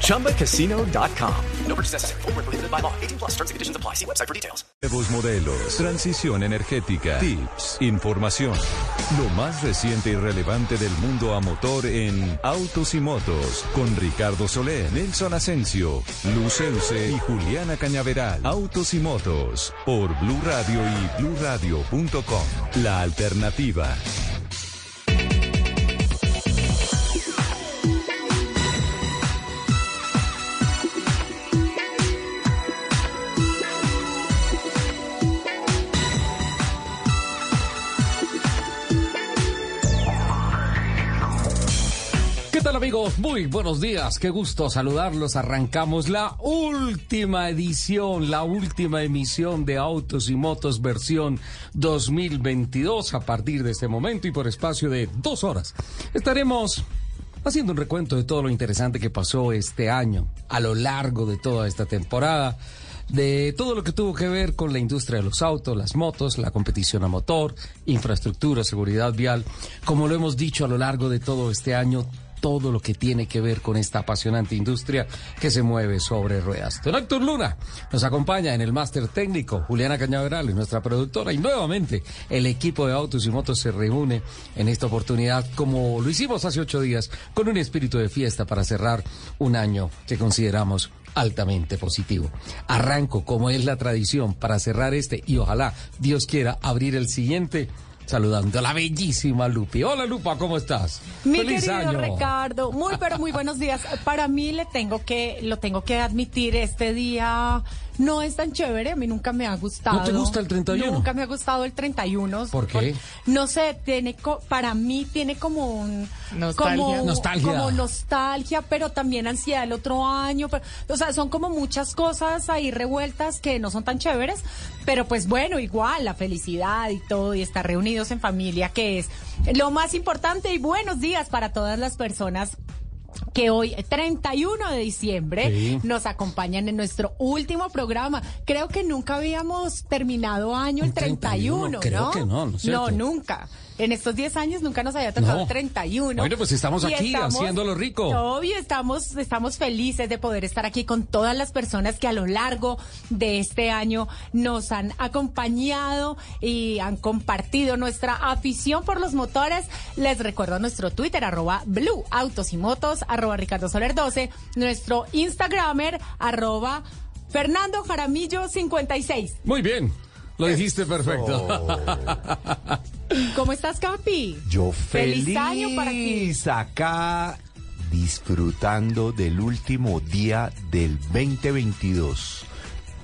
ChumbaCasino.com. No purchase necessary. Full prohibited by law. 18 plus terms and conditions apply. See website for details. Nuevos modelos, transición energética, tips, información. Lo más reciente y relevante del mundo a motor en Autos y Motos con Ricardo Solé, Nelson Asensio, Lucense y Juliana Cañaveral. Autos y Motos por Blue Radio y BlueRadio.com. La alternativa. Amigos? Muy buenos días, qué gusto saludarlos. Arrancamos la última edición, la última emisión de Autos y Motos versión 2022 a partir de este momento y por espacio de dos horas. Estaremos haciendo un recuento de todo lo interesante que pasó este año, a lo largo de toda esta temporada de todo lo que tuvo que ver con la industria de los autos, las motos, la competición a motor, infraestructura, seguridad vial, como lo hemos dicho a lo largo de todo este año, todo lo que tiene que ver con esta apasionante industria que se mueve sobre ruedas. Don Héctor Luna nos acompaña en el máster técnico, Juliana Cañaveral es nuestra productora y nuevamente el equipo de autos y motos se reúne en esta oportunidad como lo hicimos hace ocho días con un espíritu de fiesta para cerrar un año que consideramos altamente positivo. Arranco, como es la tradición, para cerrar este y ojalá Dios quiera abrir el siguiente. Saludando a la bellísima Lupi. Hola Lupa, ¿cómo estás? Mi Feliz querido año. Ricardo, muy pero muy buenos días. Para mí le tengo que, lo tengo que admitir, este día no es tan chévere, a mí nunca me ha gustado. ¿No te gusta el 31? Nunca me ha gustado el 31. ¿Por qué? no sé, tiene co- para mí tiene como un Nostalgia. como, Nostalgia. como nostalgia, pero también ansiedad el otro año, pero- o sea, son como muchas cosas ahí revueltas que no son tan chéveres, pero pues bueno, igual la felicidad y todo y estar reunidos en familia que es lo más importante y buenos días para todas las personas que hoy, 31 de diciembre, Sí. nos acompañan en nuestro último programa. Creo que nunca habíamos terminado año el El 31, 31, creo ¿no? que no, ¿no es cierto? nunca. En estos 10 años nunca nos había tocado No. el 31. Bueno, pues estamos aquí haciéndolo rico. Obvio, estamos, estamos felices de poder estar aquí con todas las personas que a lo largo de este año nos han acompañado y han compartido nuestra afición por los motores. Les recuerdo nuestro Twitter, arroba Blue Autos y Motos, arroba Ricardo Soler 12, nuestro Instagramer, arroba Fernando Jaramillo 56. Muy bien, lo dijiste perfecto. ¿Cómo estás, Capi? Yo Feliz feliz, año para ti. acá disfrutando del último día del 2022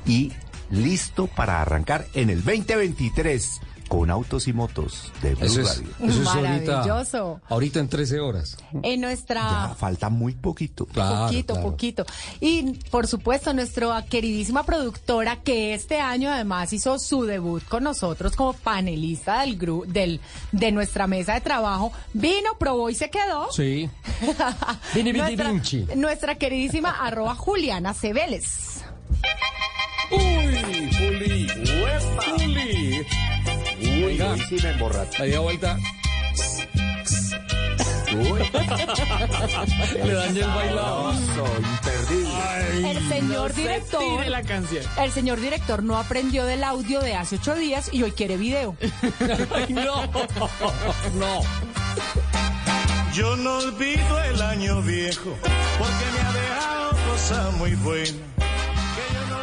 y listo para arrancar en el 2023 con autos y motos de Blue Eso es, Radio. eso es ahorita, Maravilloso. ahorita en 13 horas. En nuestra... Ya falta muy poquito. Claro, poquito, claro. poquito. Y por supuesto, nuestra queridísima productora que este año además hizo su debut con nosotros como panelista del gru del de nuestra mesa de trabajo, vino, probó y se quedó. Sí. Vini, vini, nuestra, vinci. nuestra queridísima arroba Juliana Cebeles. Uy, Juli. Juli. Uy, Oiga. hoy sí me emborraché. Ahí vuelta. Le dañé el bailado. Imperdible. El señor director, Tire la canción. el señor director no aprendió del audio de hace ocho días y hoy quiere video. Ay, no. No. Yo no olvido el año viejo porque me ha dejado cosas muy buenas.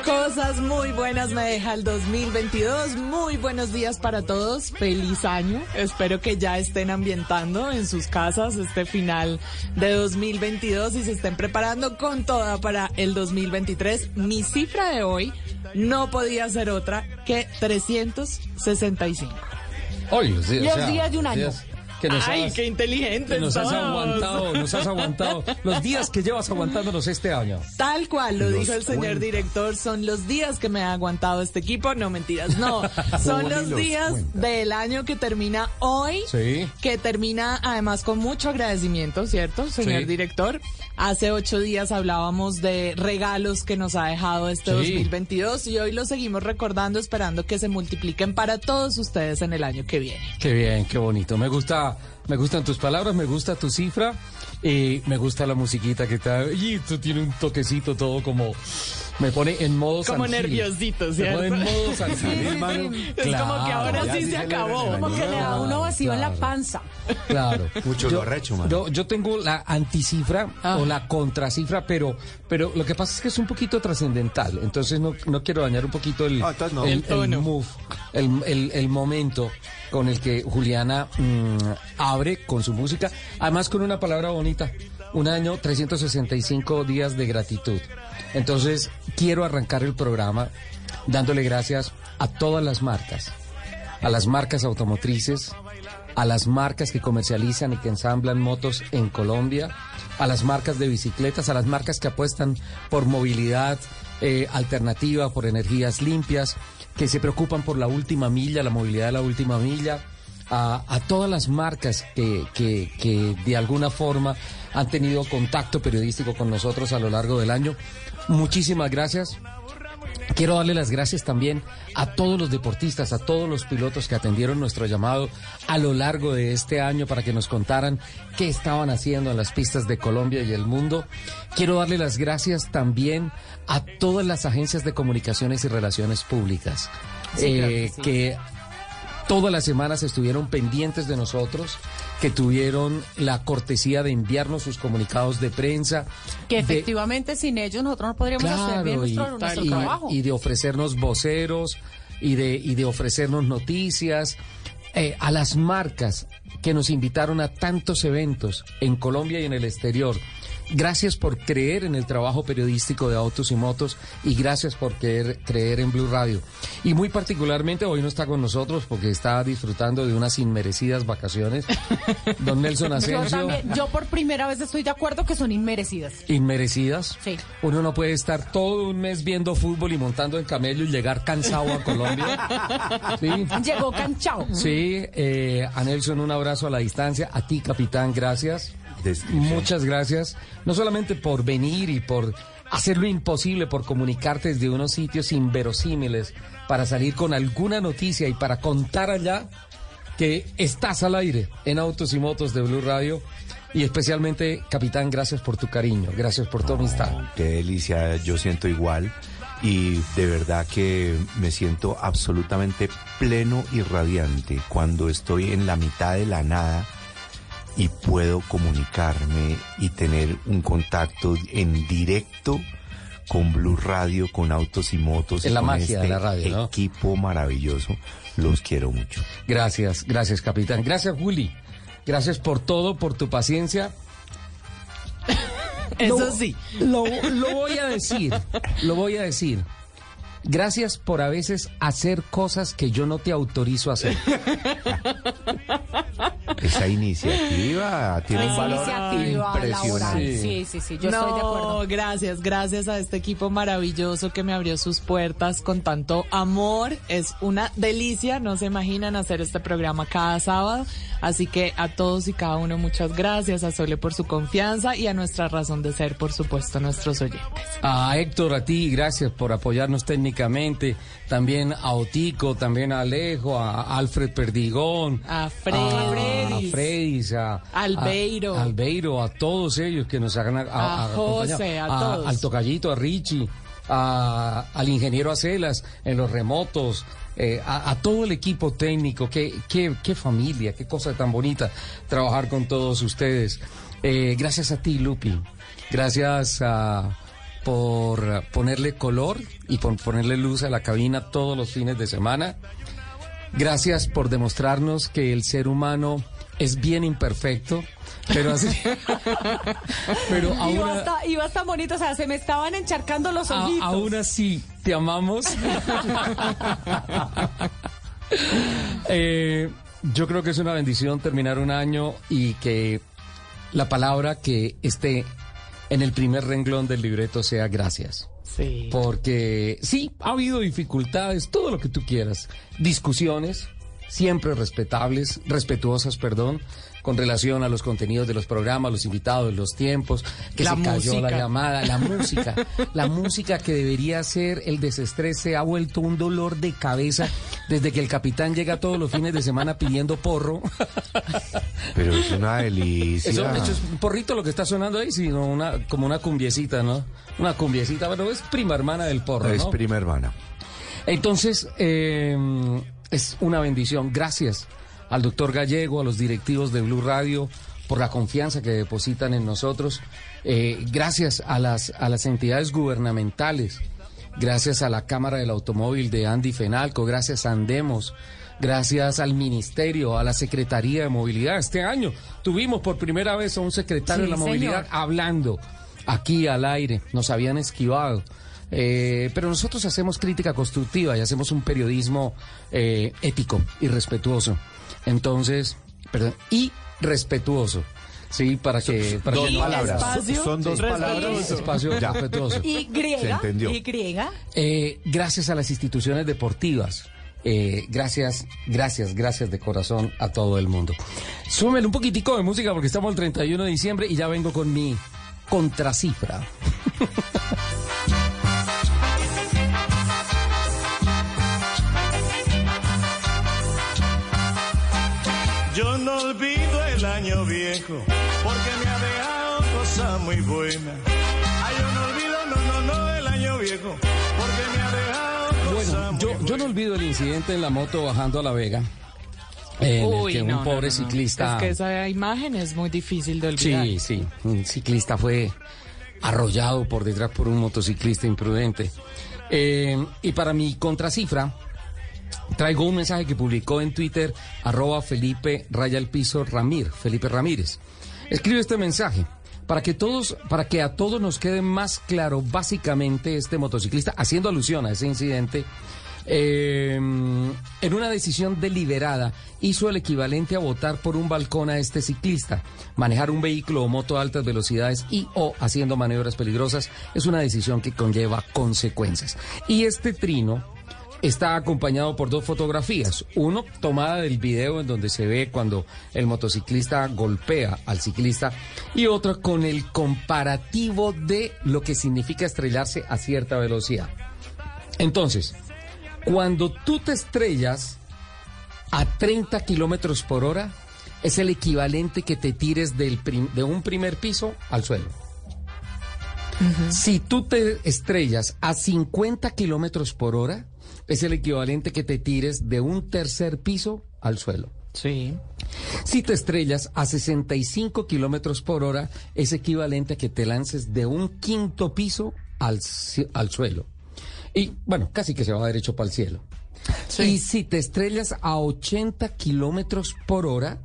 Cosas muy buenas me deja el 2022. Muy buenos días para todos. Feliz año. Espero que ya estén ambientando en sus casas este final de 2022 y se estén preparando con toda para el 2023. Mi cifra de hoy no podía ser otra que 365. Hoy, los días, Los días de un año. días que nos Ay, has, qué inteligentes que nos has aguantado, nos has aguantado los días que llevas aguantándonos este año. Tal cual lo Los dijo el señor director, son los días que me ha aguantado este equipo, no mentiras, no, son los los días del año que termina hoy, Sí. que termina además con mucho agradecimiento, ¿cierto, señor Sí. director? Hace ocho días hablábamos de regalos que nos ha dejado este Sí. 2022 y hoy lo seguimos recordando esperando que se multipliquen para todos ustedes en el año que viene. Qué bien, qué bonito. Me gusta, me gustan tus palabras, me gusta tu cifra y me gusta la musiquita que está. Y esto tiene un toquecito todo como me pone en modo Como San nerviosito, Me ¿cierto? pone en modo Gil, hermano. Es como que ahora sí se acabó. Como que le da uno vacío en la Claro. panza. Claro. Mucho lo arrecho, mano. Yo, yo tengo la anticifra Ah. o la contracifra, pero, pero lo que pasa es que es un poquito trascendental. Entonces no, no quiero dañar un poquito el, Ah, no. el, El tono. el move, el, el- el momento con el que Juliana mm, abre con su música. Además con una palabra bonita. Un año, 365 días de gratitud. Entonces quiero arrancar el programa dándole gracias a todas las marcas a las marcas automotrices, a las marcas que comercializan y que ensamblan motos en Colombia, a las marcas de bicicletas, a las marcas que apuestan por movilidad eh, alternativa, por energías limpias, que se preocupan por la última milla, la movilidad de la última milla, a, todas las marcas que de alguna forma han tenido contacto periodístico con nosotros a lo largo del año. Muchísimas gracias. Quiero darle las gracias también a todos los deportistas, a todos los pilotos que atendieron nuestro llamado a lo largo de este año para que nos contaran qué estaban haciendo en las pistas de Colombia y el mundo. Quiero darle las gracias también a todas las agencias de comunicaciones y relaciones públicas eh, que todas las semanas estuvieron pendientes de nosotros, que tuvieron la cortesía de enviarnos sus comunicados de prensa. Que de- efectivamente sin ellos nosotros no podríamos hacer bien y, nuestro y- trabajo. y de ofrecernos voceros y de, y de ofrecernos noticias. eh, a las marcas que nos invitaron a tantos eventos en Colombia y en el exterior. Gracias por creer en el trabajo periodístico de Autos y Motos y gracias por creer, creer en Blue Radio. Y muy particularmente hoy no está con nosotros porque está disfrutando de unas inmerecidas vacaciones. Don Nelson yo, Asensio. también, yo por primera vez estoy de acuerdo que son inmerecidas. Inmerecidas. Sí. Uno no puede estar todo un mes viendo fútbol y montando en camello y llegar cansado a Colombia. Sí. Llegó canchao. Sí, eh, a Nelson un abrazo a la distancia. A ti, capitán, gracias. Descripción. Muchas gracias. No solamente por venir y por hacer lo imposible, por comunicarte desde unos sitios inverosímiles para salir con alguna noticia y para contar allá que estás al aire en Autos y Motos de Blue Radio. Y especialmente, capitán, gracias por tu cariño, gracias por tu amistad. Qué delicia, yo siento igual y de verdad que me siento absolutamente pleno y radiante cuando estoy en la mitad de la nada y puedo comunicarme y tener un contacto en directo con Blue Radio, con Autos y Motos. Es la con magia de este la radio, ¿no? Equipo maravilloso, los quiero mucho. Gracias, gracias, capitán. Gracias, Juli. Gracias por todo, por tu paciencia. Eso Lo- sí. Lo, lo voy a decir, lo voy a decir. Gracias por a veces hacer cosas que yo no te autorizo a hacer. Esa iniciativa tiene un valor iniciativa laboral. impresionante. Sí, sí, sí, yo no, estoy de acuerdo. gracias, gracias a este equipo maravilloso que me abrió sus puertas con tanto amor. Es una delicia, no se imaginan hacer este programa cada sábado. Así que a todos y cada uno muchas gracias, a Sole por su confianza y a nuestra razón de ser, por supuesto, nuestros oyentes. A Héctor, a ti, gracias por apoyarnos técnicamente. También a Otico, también a Alejo, a Alfred Perdigón. A Fredis. A, Fredis, a Albeiro. A, Albeiro, a todos ellos que nos hagan a. José, a todos. Al tocallito, a Richie, a- al ingeniero Acelas en los remotos. eh, a, a todo el equipo técnico, qué, qué, qué familia, qué cosa tan bonita trabajar con todos ustedes. Eh, gracias a ti, Lupi. Gracias a, por ponerle color y por ponerle luz a la cabina todos los fines de semana. Gracias por demostrarnos que el ser humano es bien imperfecto, pero así. pero Iba aún, hasta, iba hasta bonito, o sea, se me estaban encharcando los a- ojitos. aún así te amamos. Eh, Yo creo que es una bendición terminar un año y que la palabra que esté en el primer renglón del libreto sea gracias. Sí. Porque sí, ha habido dificultades, todo lo que tú quieras, discusiones, siempre respetables, respetuosas, perdón, con relación a los contenidos de los programas, los invitados, los tiempos, que La se cayó la llamada, la música, la música que debería ser el desestrés se ha vuelto un dolor de cabeza desde que el capitán llega todos los fines de semana pidiendo porro. Pero es una delicia. Eso, eso es un porrito lo que está sonando ahí, sino una, como una cumbiecita, ¿no? Una cumbiecita, bueno, es prima hermana del porro, Es ¿no? prima hermana. Entonces, eh, es una bendición. Gracias al doctor Gallego, a los directivos de Blue Radio por la confianza que depositan en nosotros. Eh, gracias a las, a las entidades gubernamentales. Gracias a la Cámara del Automóvil de Andy Fenalco. Gracias a Andemos. Gracias al Ministerio, a la Secretaría de Movilidad. Este año tuvimos por primera vez a un secretario Sí, de la movilidad hablando aquí al aire. Nos habían esquivado. Eh, pero nosotros hacemos crítica constructiva y hacemos un periodismo eh, ético y respetuoso. Entonces, perdón, y respetuoso. Sí, para que, para Dos que palabras. espacio Son dos palabras. respetuoso. espacio Ya. respetuoso. Y Se griega. entendió. Y griega. Eh, gracias a las instituciones deportivas. Eh, gracias, gracias, gracias de corazón a todo el mundo. Súmele un poquitico de música porque estamos el 31 de diciembre y ya vengo con mi contracifra. año viejo porque me ha dejado cosas muy buenas. Ay, yo no olvido, no, no, no, el año viejo porque me ha dejado cosas Bueno, muy yo, buenas. yo no olvido el incidente en la moto bajando a La Vega. En el que no, un no, pobre no, no. ciclista. Es que esa imagen es muy difícil de olvidar. Sí, sí. Un ciclista fue arrollado por detrás por un motociclista imprudente. Eh, y para mi contracifra, traigo un mensaje que publicó en Twitter, arroba Felipe Raya el Piso Ramir, Felipe Ramírez. Escribe este mensaje. Para que todos, para que a todos nos quede más claro, básicamente este motociclista, haciendo alusión a ese incidente, eh, en una decisión deliberada hizo el equivalente a votar por un balcón a este ciclista. Manejar un vehículo o moto a altas velocidades y o haciendo maniobras peligrosas es una decisión que conlleva consecuencias. Y este trino está acompañado por dos fotografías. Uno tomada del video en donde se ve cuando el motociclista golpea al ciclista y otra con el comparativo de lo que significa estrellarse a cierta velocidad. Entonces, cuando tú te estrellas a 30 kilómetros por hora, es el equivalente que te tires del prim- de un primer piso al suelo. Si tú te estrellas a 50 kilómetros por hora, es el equivalente que te tires de un tercer piso al suelo. Sí. Si te estrellas a 65 kilómetros por hora, es equivalente a que te lances de un quinto piso al, al suelo. Y bueno, casi que se va derecho para el cielo. Y si te estrellas a 80 kilómetros por hora,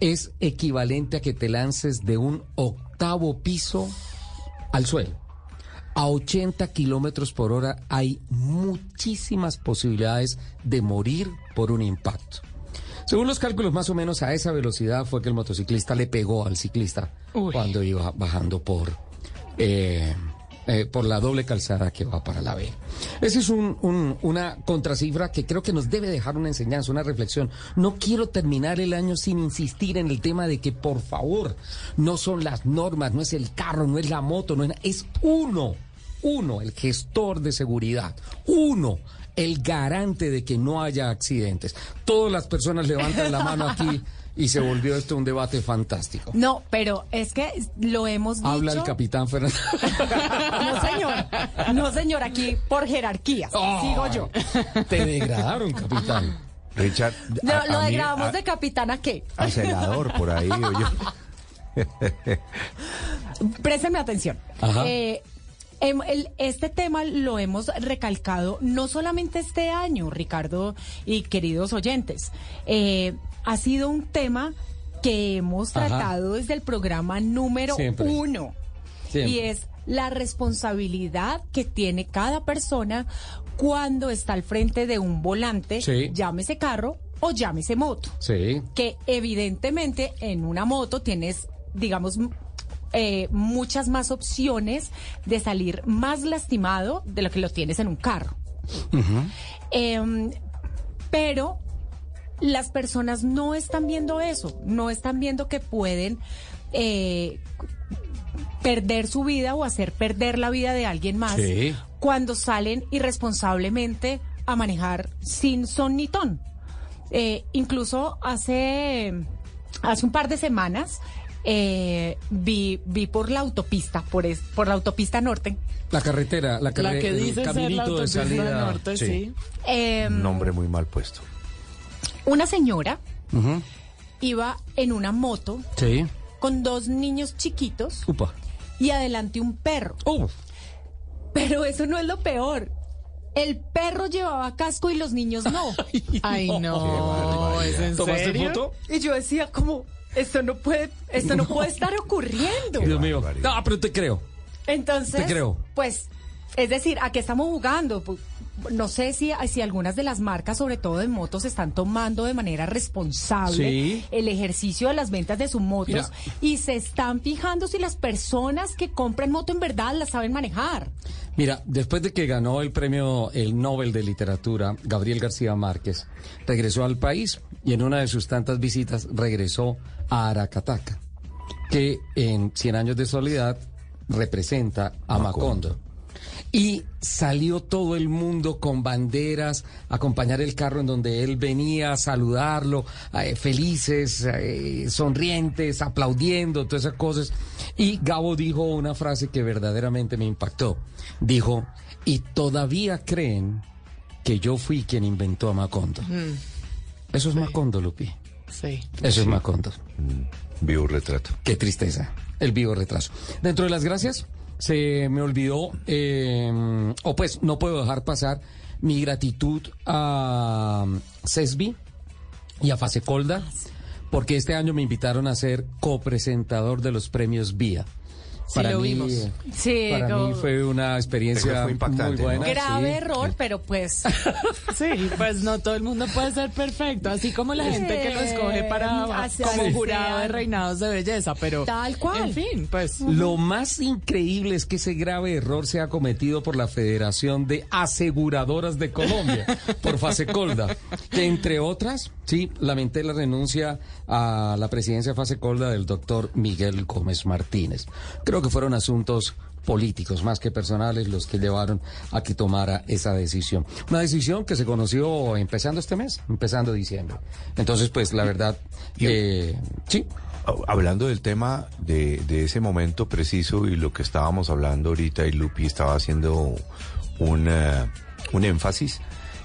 es equivalente a que te lances de un octavo piso al suelo. A 80 kilómetros por hora hay muchísimas posibilidades de morir por un impacto. Según los cálculos, más o menos a esa velocidad fue que el motociclista le pegó al ciclista Uy. cuando iba bajando por, eh, eh, por la doble calzada que va para la B. Esa es un- un- una contracifra que creo que nos debe dejar una enseñanza, una reflexión. No quiero terminar el año sin insistir en el tema de que, por favor, no son las normas, no es el carro, no es la moto, no es, es uno, uno, el gestor de seguridad, uno, el garante de que no haya accidentes. Todas las personas levantan la mano aquí y se volvió esto un debate fantástico. No, pero es que lo hemos dicho. Habla el capitán Fernando. No, señor. No, señor, aquí por jerarquía. Sigo yo. Te degradaron, capitán. Richard. No, a- lo a mí- degradamos a- de capitán a qué. a senador por ahí. oye. Présteme atención. Ajá. Eh, este tema lo hemos recalcado no solamente este año, Ricardo y queridos oyentes. Eh, ha sido un tema que hemos Ajá. tratado desde el programa número Siempre. uno. Siempre. Y es la responsabilidad que tiene cada persona cuando está al frente de un volante, Sí. llámese carro o llámese moto. Sí. Que evidentemente en una moto tienes, digamos, eh, muchas más opciones de salir más lastimado de lo que lo tienes en un carro. Em, pero las personas no están viendo eso, no están viendo que pueden eh, perder su vida o hacer perder la vida de alguien más Sí. cuando salen irresponsablemente a manejar sin son ni ton. Eh, incluso hace, hace un par de semanas eh, vi, vi por la autopista, por, es- por la autopista norte, La carretera, la, La carre- que el dice ser la caminito de salida. norte, sí. em, Nombre muy mal puesto. una señora iba en una moto Sí. con dos niños chiquitos Upa. y adelante un perro. Uh, Pero eso no es lo peor. El perro llevaba casco y los niños no. Ay, no, ¿es en ¿Tomaste serio? foto? Y yo decía como, esto no puede, esto no, puede estar ocurriendo. Dios mío. No, pero te creo. Entonces, Te creo. pues, es decir, ¿a qué estamos jugando? Pu- No sé si, si algunas de las marcas, sobre todo de motos, están tomando de manera responsable Sí. el ejercicio de las ventas de sus motos Mira. y se están fijando si las personas que compran moto en verdad las saben manejar. Mira, después de que ganó el premio el Nobel de Literatura, Gabriel García Márquez regresó al país y en una de sus tantas visitas regresó a Aracataca, que en 100 años de soledad representa a Macondo. Y salió todo el mundo con banderas, a acompañar el carro en donde él venía a saludarlo, eh, felices, eh, sonrientes, aplaudiendo, todas esas cosas. Y Gabo dijo una frase que verdaderamente me impactó. Dijo, y todavía creen que yo fui quien inventó a Macondo. Eso es Macondo, Lupi. Sí. Eso es Macondo. Vivo retrato. Qué tristeza, el vivo retraso. Dentro de las gracias, se me olvidó, eh, o pues no puedo dejar pasar mi gratitud a CESBI y a Fasecolda, porque este año me invitaron a ser copresentador de los premios Vía. Sí, lo mí, vimos. Sí, para no. mí fue una experiencia fue impactante, muy buena. ¿no? Grave sí. error, pero pues Sí, pues no todo el mundo puede ser perfecto, así como la gente que lo escoge para Así como sea. jurado de reinados de belleza, pero Tal cual. En fin, pues Lo más increíble es que ese grave error sea cometido por la Federación de Aseguradoras de Colombia, por Fasecolda, que entre otras, sí, lamenté la renuncia a la presidencia de Fasecolda del doctor Miguel Gómez Martínez. Creo que fueron asuntos políticos más que personales los que llevaron a que tomara esa decisión. Una decisión que se conoció empezando este mes, empezando diciembre. Entonces, pues la verdad, eh, sí, Hablando del tema de, de ese momento preciso y lo que estábamos hablando ahorita y Lupi estaba haciendo un, eh, un énfasis,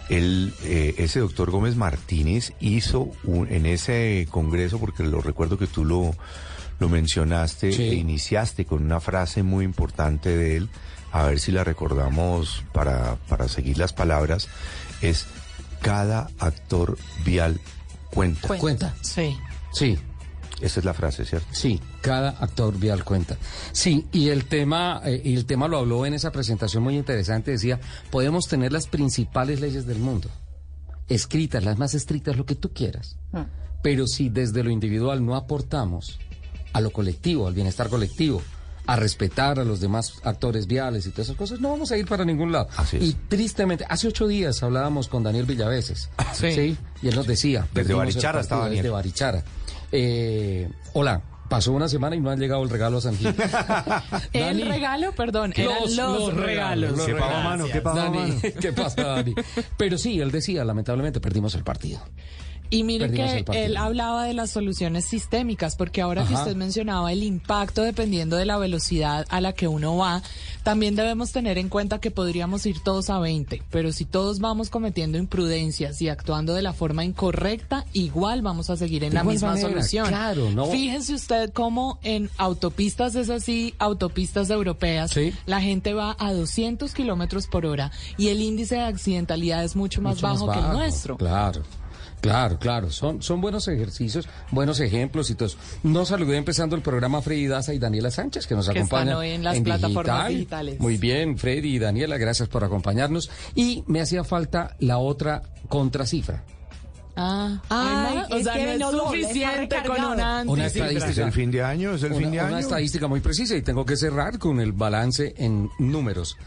él, eh, ese doctor Gómez Martínez hizo un- en ese congreso, porque lo recuerdo que tú lo, lo mencionaste Sí. e iniciaste con una frase muy importante de él, a ver si la recordamos para, para seguir las palabras, es cada actor vial cuenta. cuenta. sí. Sí, Esa es la frase, ¿cierto? Sí, cada actor vial cuenta. Sí, y el tema, eh, y el tema lo habló en esa presentación muy interesante, decía, podemos tener las principales leyes del mundo, escritas, las más estrictas, lo que tú quieras. Pero si desde lo individual no aportamos a lo colectivo, al bienestar colectivo, a respetar a los demás actores viales y todas esas cosas, no vamos a ir para ningún lado. Así es. Y tristemente, hace ocho días hablábamos con Daniel Villaveses, Sí. y él nos decía, Desde Barichara partido, estaba Daniel. Desde Barichara. Eh, hola, pasó una semana y no han llegado el regalo a San Gil. El regalo, perdón, eran los, regalos. los ¿Qué pasó, regalos. mano? ¿Qué pasó, Dani, mano? ¿qué pasa, Dani? Pero sí, él decía, lamentablemente perdimos el partido. Y mire que él hablaba de las soluciones sistémicas, porque ahora que usted mencionaba el impacto dependiendo de la velocidad a la que uno va, también debemos tener en cuenta que podríamos ir todos a 20, pero si todos vamos cometiendo imprudencias y actuando de la forma incorrecta, igual vamos a seguir en De la misma manera, solución. claro, ¿no? Fíjese usted cómo en autopistas es así, autopistas europeas, Sí. la gente va a 200 kilómetros por hora y el índice de accidentalidad es mucho más, Mucho bajo, que el nuestro. Claro. Claro, claro, son, son buenos ejercicios, buenos ejemplos y todo. eso. No saludé empezando el programa Freddy Daza y Daniela Sánchez, que nos Que están acompañan hoy en las plataformas digital. digitales. Muy bien, Freddy y Daniela, gracias por acompañarnos. Y me hacía falta la otra contracifra. Ah, Ay, ah, o es sea, que no es suficiente con una Una estadística. Es el fin de año, es el fin de una, una año. estadística muy precisa y tengo que cerrar con el balance en números.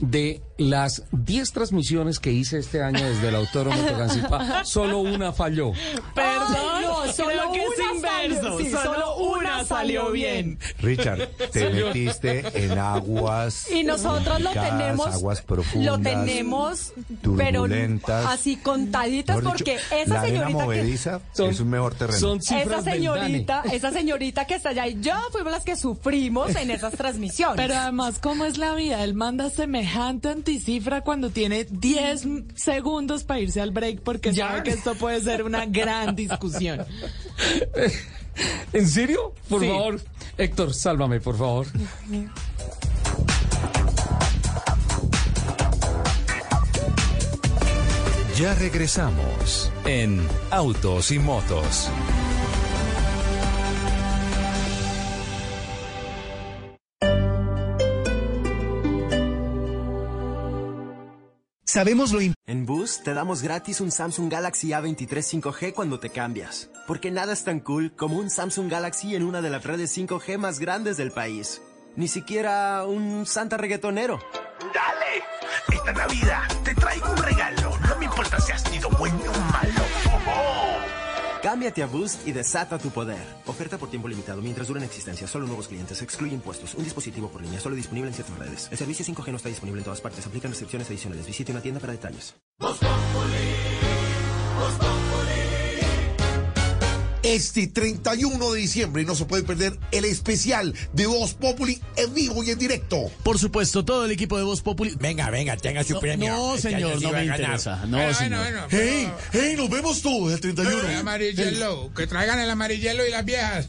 De las 10 transmisiones que hice este año desde el Autódromo Tocancipá, solo una falló. Perdón, Ay, no, solo creo que es una inverso. salió- sí, solo una salió bien. Richard, te metiste en aguas. Y nosotros lo tenemos, Aguas profundas. lo tenemos, pero turbulentas. así contaditas porque esa la señorita que, Son- es un mejor terreno. Son esa señorita, esa señorita que está allá y yo fuimos las que sufrimos en esas transmisiones. Pero además, ¿cómo es la vida? Él manda semejante anticifra cuando tiene 10 segundos para irse al break porque Ya. sabe que esto puede ser una gran discusión. ¿En serio? Por Sí. favor. Héctor, sálvame, por favor. Ya regresamos en Autos y Motos. Sabemos lo importante. En Boost te damos gratis un Samsung Galaxy A23 5G cuando te cambias. Porque nada es tan cool como un Samsung Galaxy en una de las redes 5G más grandes del país. Ni siquiera un Santa reggaetonero. Dale, esta Navidad te traigo un regalo. No me importa si has sido bueno o malo. Cámbiate a Boost y desata tu poder. Oferta por tiempo limitado mientras duren existencia. Solo nuevos clientes. Excluye impuestos. Un dispositivo por línea. Solo disponible en ciertas redes. El servicio 5G no está disponible en todas partes. Aplican restricciones adicionales. Visite una tienda para detalles. Este 31 de diciembre no se puede perder el especial de Voz Populi en vivo y en directo. Por supuesto, todo el equipo de Voz Populi. Venga, venga, tenga su No, premio. no, Este señor, no me interesa. No, señor. Hey, hey, nos vemos todos el 31. El amarillelo, que traigan el amarillelo y las viejas.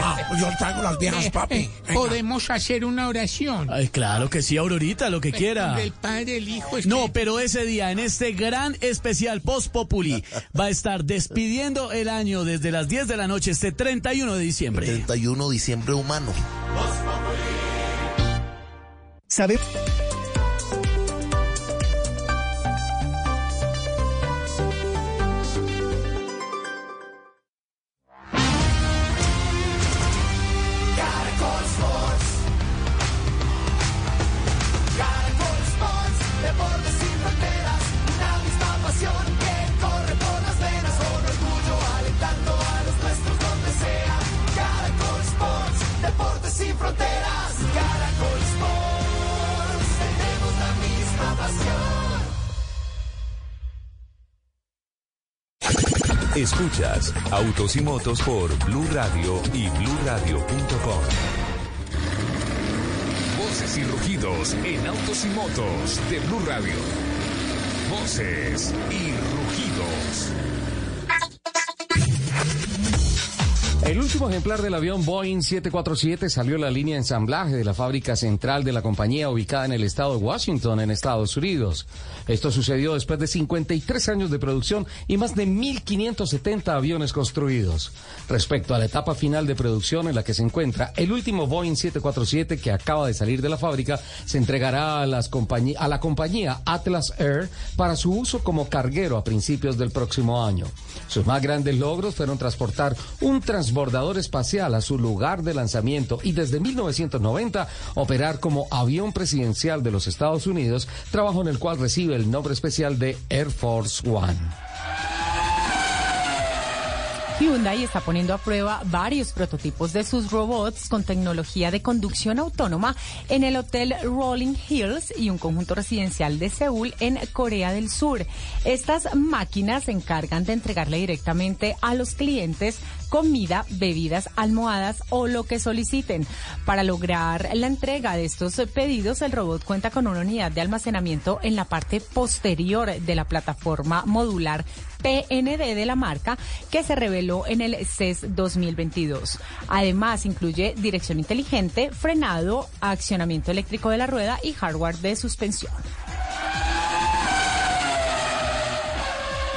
Ah, yo traigo las viejas, papi. Podemos hacer una oración. Ay, claro que sí, Aurorita, lo que quiera. Del Padre, el Hijo, es No, pero ese día, en este gran especial Post Populi, va a estar despidiendo el año desde las 10 de la noche, este 31 de diciembre. 31 de diciembre humano. ¿Sabe? Escuchas Autos y Motos por Blue Radio y BlueRadio.com. Voces y rugidos en Autos y Motos de Blue Radio. Voces y rugidos. El último ejemplar del avión Boeing 747 salió a la línea de ensamblaje de la fábrica central de la compañía ubicada en el estado de Washington, en Estados Unidos. Esto sucedió después de 53 años de producción y más de 1.570 aviones construidos. Respecto a la etapa final de producción en la que se encuentra, el último Boeing 747 que acaba de salir de la fábrica se entregará a, las a la compañía Atlas Air para su uso como carguero a principios del próximo año. Sus más grandes logros fueron transportar un transbordador espacial a su lugar de lanzamiento y desde 1990 operar como avión presidencial de los Estados Unidos, trabajo en el cual recibe el nombre especial de Air Force One. Hyundai está poniendo a prueba varios prototipos de sus robots con tecnología de conducción autónoma en el hotel Rolling Hills y un conjunto residencial de Seúl en Corea del Sur. Estas máquinas se encargan de entregarle directamente a los clientes comida, bebidas, almohadas o lo que soliciten. Para lograr la entrega de estos pedidos, el robot cuenta con una unidad de almacenamiento en la parte posterior de la plataforma modular PND de la marca que se reveló en el CES 2022. Además, incluye dirección inteligente, frenado, accionamiento eléctrico de la rueda y hardware de suspensión.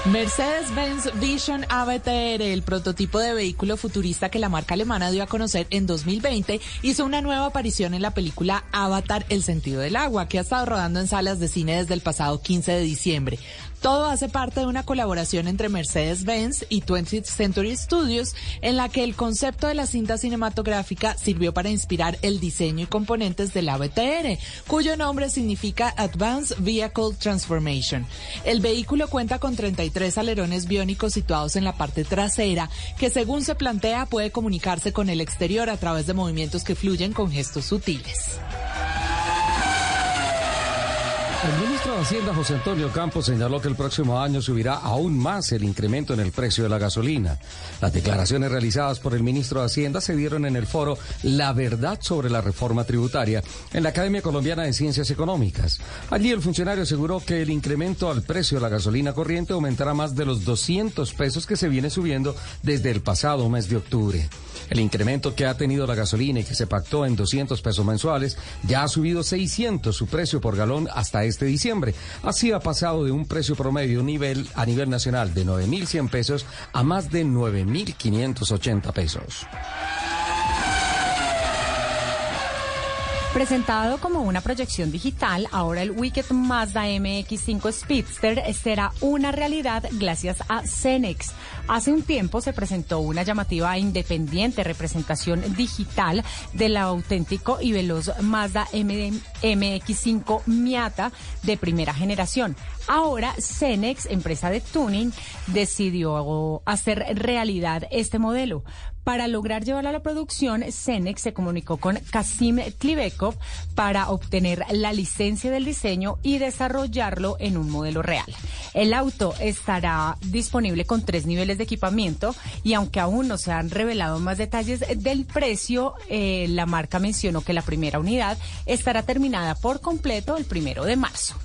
Mercedes-Benz Vision AVTR, el prototipo de vehículo futurista que la marca alemana dio a conocer en 2020, hizo una nueva aparición en la película Avatar, El sentido del agua, que ha estado rodando en salas de cine desde el pasado 15 de diciembre. Todo hace parte de una colaboración entre Mercedes-Benz y 20th Century Studios, en la que el concepto de la cinta cinematográfica sirvió para inspirar el diseño y componentes de la BTR, cuyo nombre significa Advanced Vehicle Transformation. El vehículo cuenta con 33 alerones biónicos situados en la parte trasera, que según se plantea puede comunicarse con el exterior a través de movimientos que fluyen con gestos sutiles. El ministro de Hacienda, José Antonio Campos, señaló que el próximo año subirá aún más el incremento en el precio de la gasolina. Las declaraciones realizadas por el ministro de Hacienda se dieron en el foro La Verdad sobre la Reforma Tributaria en la Academia Colombiana de Ciencias Económicas. Allí el funcionario aseguró que el incremento al precio de la gasolina corriente aumentará más de los 200 pesos que se viene subiendo desde el pasado mes de octubre. El incremento que ha tenido la gasolina y que se pactó en 200 pesos mensuales ya ha subido 600 su precio por galón hasta este diciembre. Así ha pasado de un precio promedio nivel, a nivel nacional de 9.100 pesos a más de 9.580 pesos. Presentado como una proyección digital, ahora el Wicked Mazda MX5 Speedster será una realidad gracias a Cenex. Hace un tiempo se presentó una llamativa e independiente representación digital del auténtico y veloz Mazda MX5 Miata de primera generación. Ahora Cenex, empresa de tuning, decidió hacer realidad este modelo. Para lograr llevarlo a la producción, Cenex se comunicó con Kasim Klivekov para obtener la licencia del diseño y desarrollarlo en un modelo real. El auto estará disponible con tres niveles de equipamiento y aunque aún no se han revelado más detalles del precio, eh, la marca mencionó que la primera unidad estará terminada por completo el primero de marzo.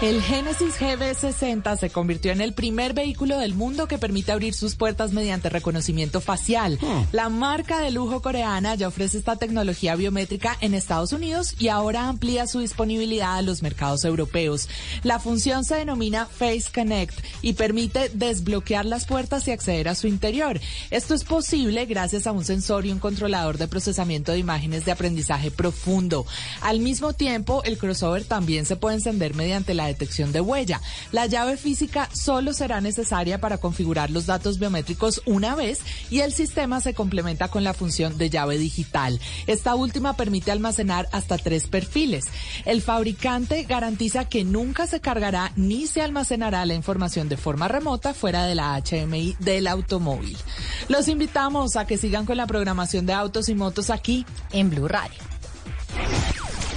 El Genesis GB60 se convirtió en el primer vehículo del mundo que permite abrir sus puertas mediante reconocimiento facial. La marca de lujo coreana ya ofrece esta tecnología biométrica en Estados Unidos y ahora amplía su disponibilidad a los mercados europeos. La función se denomina Face Connect y permite desbloquear las puertas y acceder a su interior. Esto es posible gracias a un sensor y un controlador de procesamiento de imágenes de aprendizaje profundo. Al mismo tiempo, el crossover también se puede encender mediante la detección de huella. La llave física solo será necesaria para configurar los datos biométricos una vez y el sistema se complementa con la función de llave digital. Esta última permite almacenar hasta tres perfiles. El fabricante garantiza que nunca se cargará ni se almacenará la información de forma remota fuera de la HMI del automóvil. Los invitamos a que sigan con la programación de autos y motos aquí en Blue Radio.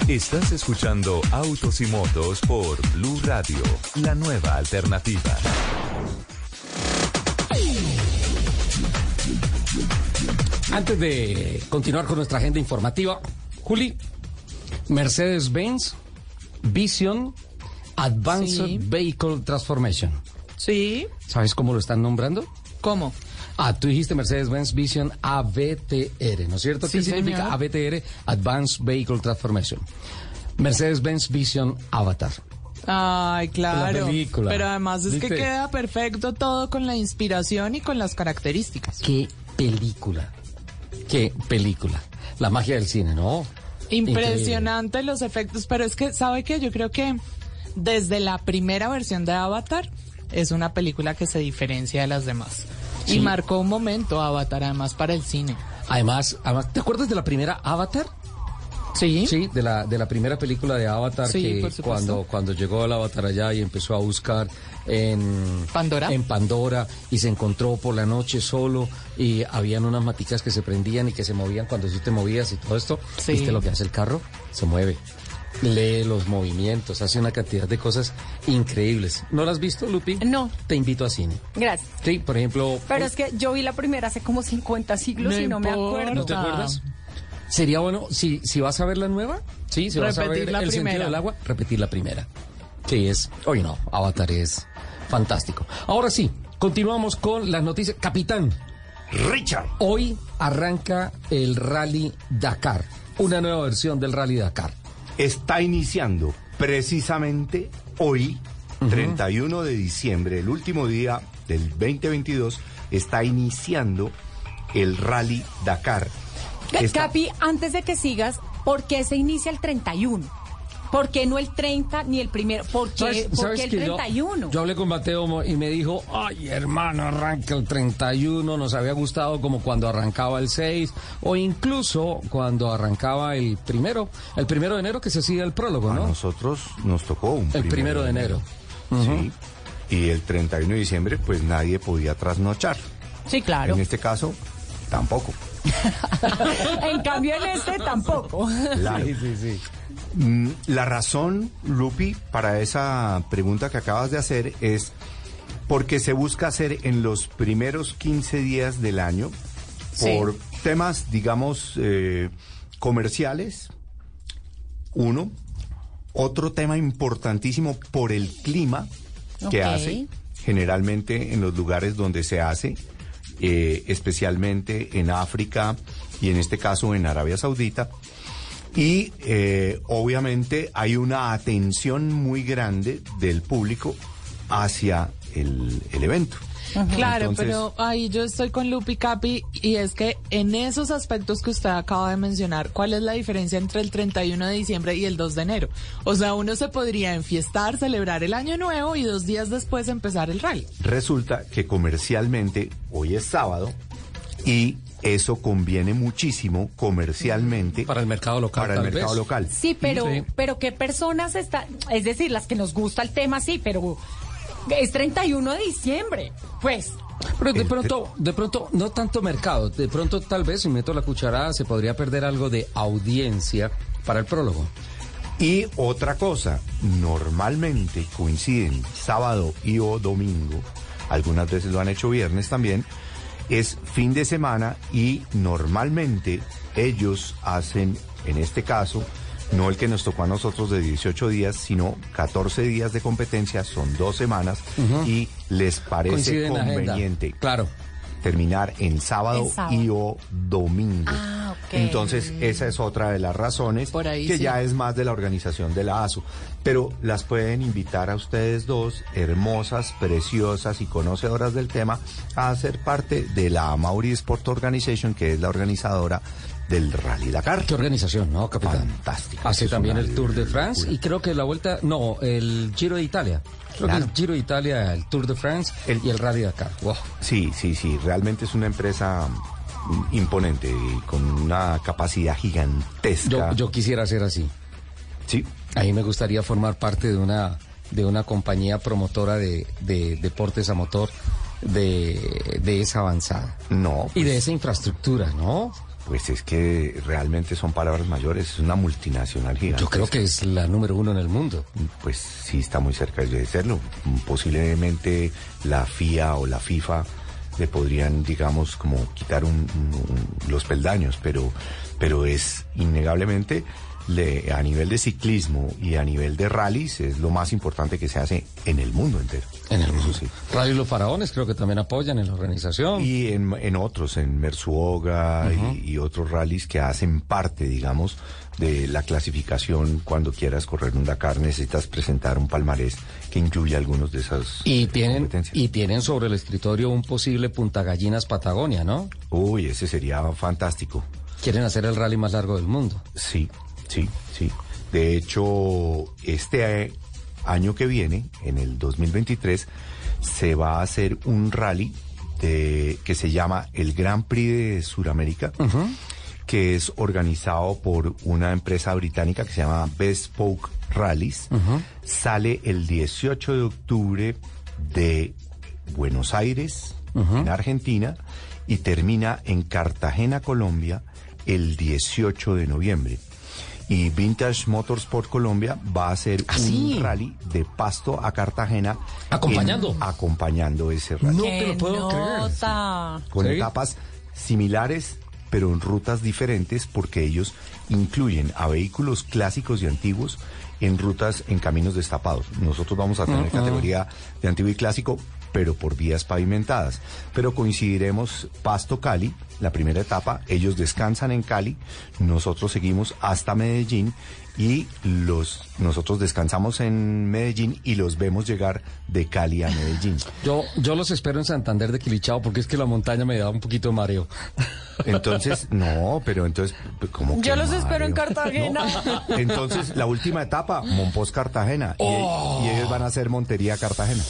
Estás escuchando Autos y Motos por Blue Radio, la nueva alternativa. Antes de continuar con nuestra agenda informativa, Juli, Mercedes-Benz Vision Advanced Sí. Vehicle Transformation. Sí. ¿Sabes cómo lo están nombrando? ¿Cómo? Ah, tú dijiste Mercedes-Benz Vision AVTR, ¿no es cierto? ¿Qué significa. AVTR? Advanced Vehicle Transformation. Mercedes-Benz Vision Avatar. Ay, claro. La película. Pero además es que queda perfecto todo con la inspiración y con las características. ¡Qué película! ¡Qué película! La magia del cine, ¿no? Impresionante los efectos, pero es que, ¿sabe qué? Yo creo que desde la primera versión de Avatar es una película que se diferencia de las demás. Sí. Y marcó un momento Avatar, además, para el cine. Además, ¿te acuerdas de la primera Avatar? Sí. Sí, de la, de la primera película de Avatar Sí, que cuando, cuando llegó el Avatar allá y empezó a buscar en Pandora. en Pandora y se encontró por la noche solo y habían unas maticas que se prendían y que se movían cuando tú te movías y todo esto. Sí. ¿Viste lo que hace el carro? Se mueve. Lee los movimientos, hace una cantidad de cosas increíbles. ¿No las has visto, Lupi? No. Te invito a cine. Gracias. Sí, por ejemplo. Pero es que yo vi la primera hace como 50 siglos No y no me acuerdo. ¿No te acuerdas? Sería bueno, si, si vas a ver la nueva, sí, si vas a Repetir ver la el sentido primera. del agua, repetir la primera. Sí, es, hoy no, Avatar es fantástico. Ahora sí, continuamos con las noticias. Capitán, Richard. hoy arranca el Rally Dakar, una nueva versión del Rally Dakar. Está iniciando precisamente hoy, 31 de diciembre, el último día del 2022, está iniciando el Rally Dakar. Está- Capi, antes de que sigas, ¿por qué se inicia el 31? ¿Por qué no el 30 ni el primero? ¿Por qué, ¿Sabes- por sabes qué el que yo- 31? Yo, hablé con Mateo y me dijo, ay hermano, arranca el 31, nos había gustado como cuando arrancaba el 6 o incluso cuando arrancaba el primero, el primero de enero que se hacía el prólogo, A ¿no? nosotros nos tocó un El primero de enero. Sí. Y el 31 de diciembre, pues nadie podía trasnochar. Sí, claro. En este caso, tampoco. en cambio, en este tampoco. Claro. Mm, La razón, Lupi, para esa pregunta que acabas de hacer es porque se busca hacer en los primeros 15 días del año Sí. por temas, digamos, eh, comerciales. Uno. Otro tema importantísimo por el clima que hace generalmente en los lugares donde se hace, eh, especialmente en África y en este caso en Arabia Saudita. Y eh, obviamente hay una atención muy grande del público hacia el, el evento. Claro, Entonces- pero ahí yo estoy con Lupi Capi y es que en esos aspectos que usted acaba de mencionar, ¿cuál es la diferencia entre el 31 de diciembre y el 2 de enero? O sea, uno se podría enfiestar, celebrar el año nuevo y dos días después empezar el rally. Resulta que comercialmente hoy es sábado y eso conviene muchísimo comercialmente Para el mercado local. para el mercado vez. local. Sí, pero, Sí. pero ¿qué personas están? Es decir, las que nos gusta el tema, sí, pero es 31 de diciembre. Pues, Pero de El- pronto, de pronto, no tanto mercado, de pronto tal vez si meto la cucharada se podría perder algo de audiencia para el prólogo. Y otra cosa, normalmente coinciden sábado y o domingo, algunas veces lo han hecho viernes también, es fin de semana y normalmente ellos hacen, en este caso, no el que nos tocó a nosotros de 18 días, sino 14 días de competencia, son dos semanas y les parece Coincide conveniente Claro. terminar en sábado, En sábado. y o domingo. Ah, Entonces, esa es otra de las razones Por ahí que sí. ya es más de la organización de la ASO. Pero las pueden invitar a ustedes dos, hermosas, preciosas y conocedoras del tema, a ser parte de la Mauri Sport Organization, que es la organizadora del Rally Dakar. Qué organización, ¿no, capitán? Fantástico. Hace también el Tour de France locura. y creo que la vuelta, no, el Giro de Italia. Creo Claro. que el Giro de Italia, el Tour de France El- y el Rally Dakar. Wow. Sí, sí, sí, realmente es una empresa imponente y con una capacidad gigantesca. Yo, yo quisiera ser así. Sí, A mí me gustaría formar parte de una de una compañía promotora de, de deportes a motor de, de esa avanzada no, y de esa infraestructura, ¿no? Pues es que realmente son palabras mayores, es una multinacional gigante. Yo creo que es la número uno en el mundo. Pues sí está muy cerca de serlo. Posiblemente la FIA o la FIFA le podrían, digamos, como quitar un- los peldaños, pero, pero es innegablemente le- a nivel de ciclismo y a nivel de rallies es lo más importante que se hace en el mundo entero. En el mundo. sí. Radio Los Faraones creo que también apoyan en la organización. Y en, en otros, en Mersuoga y, y otros rallies que hacen parte, digamos, de la clasificación. Cuando quieras correr un Dakar necesitas presentar un palmarés que incluye algunos de esas Y tienen, competencias. y tienen sobre el escritorio un posible Punta Gallinas Patagonia, ¿no? Uy, ese sería fantástico. Quieren hacer el rally más largo del mundo. Sí, sí, sí. De hecho, este eh, año que viene, en el 2023, se va a hacer un rally de, que se llama el Grand Prix de Sudamérica, que es organizado por una empresa británica que se llama Bespoke Rallies. Sale el 18 de octubre de Buenos Aires, en Argentina, y termina en Cartagena, Colombia, el 18 de noviembre. Y Vintage Motorsport Colombia va a hacer ¿Ah, un rally de Pasto a Cartagena. ¿Acompañando? en- acompañando ese rally. No ¡Qué te lo puedo creer. Con ¿Sí? etapas similares, pero en rutas diferentes, porque ellos incluyen a vehículos clásicos y antiguos en rutas en caminos destapados. Nosotros vamos a tener categoría de antiguo y clásico, pero por vías pavimentadas. Pero coincidiremos Pasto Cali, la primera etapa, ellos descansan en Cali, nosotros seguimos hasta Medellín y los nosotros descansamos en Medellín y los vemos llegar de Cali a Medellín. Yo, yo los espero en Santander de Quilichao porque es que la montaña me da un poquito de mareo. Entonces, no, pero entonces, ¿cómo que Yo los espero en? Cartagena. Entonces, la última etapa, Monpós Cartagena. Y- Oh. Y, ellos van a hacer Montería Cartagena.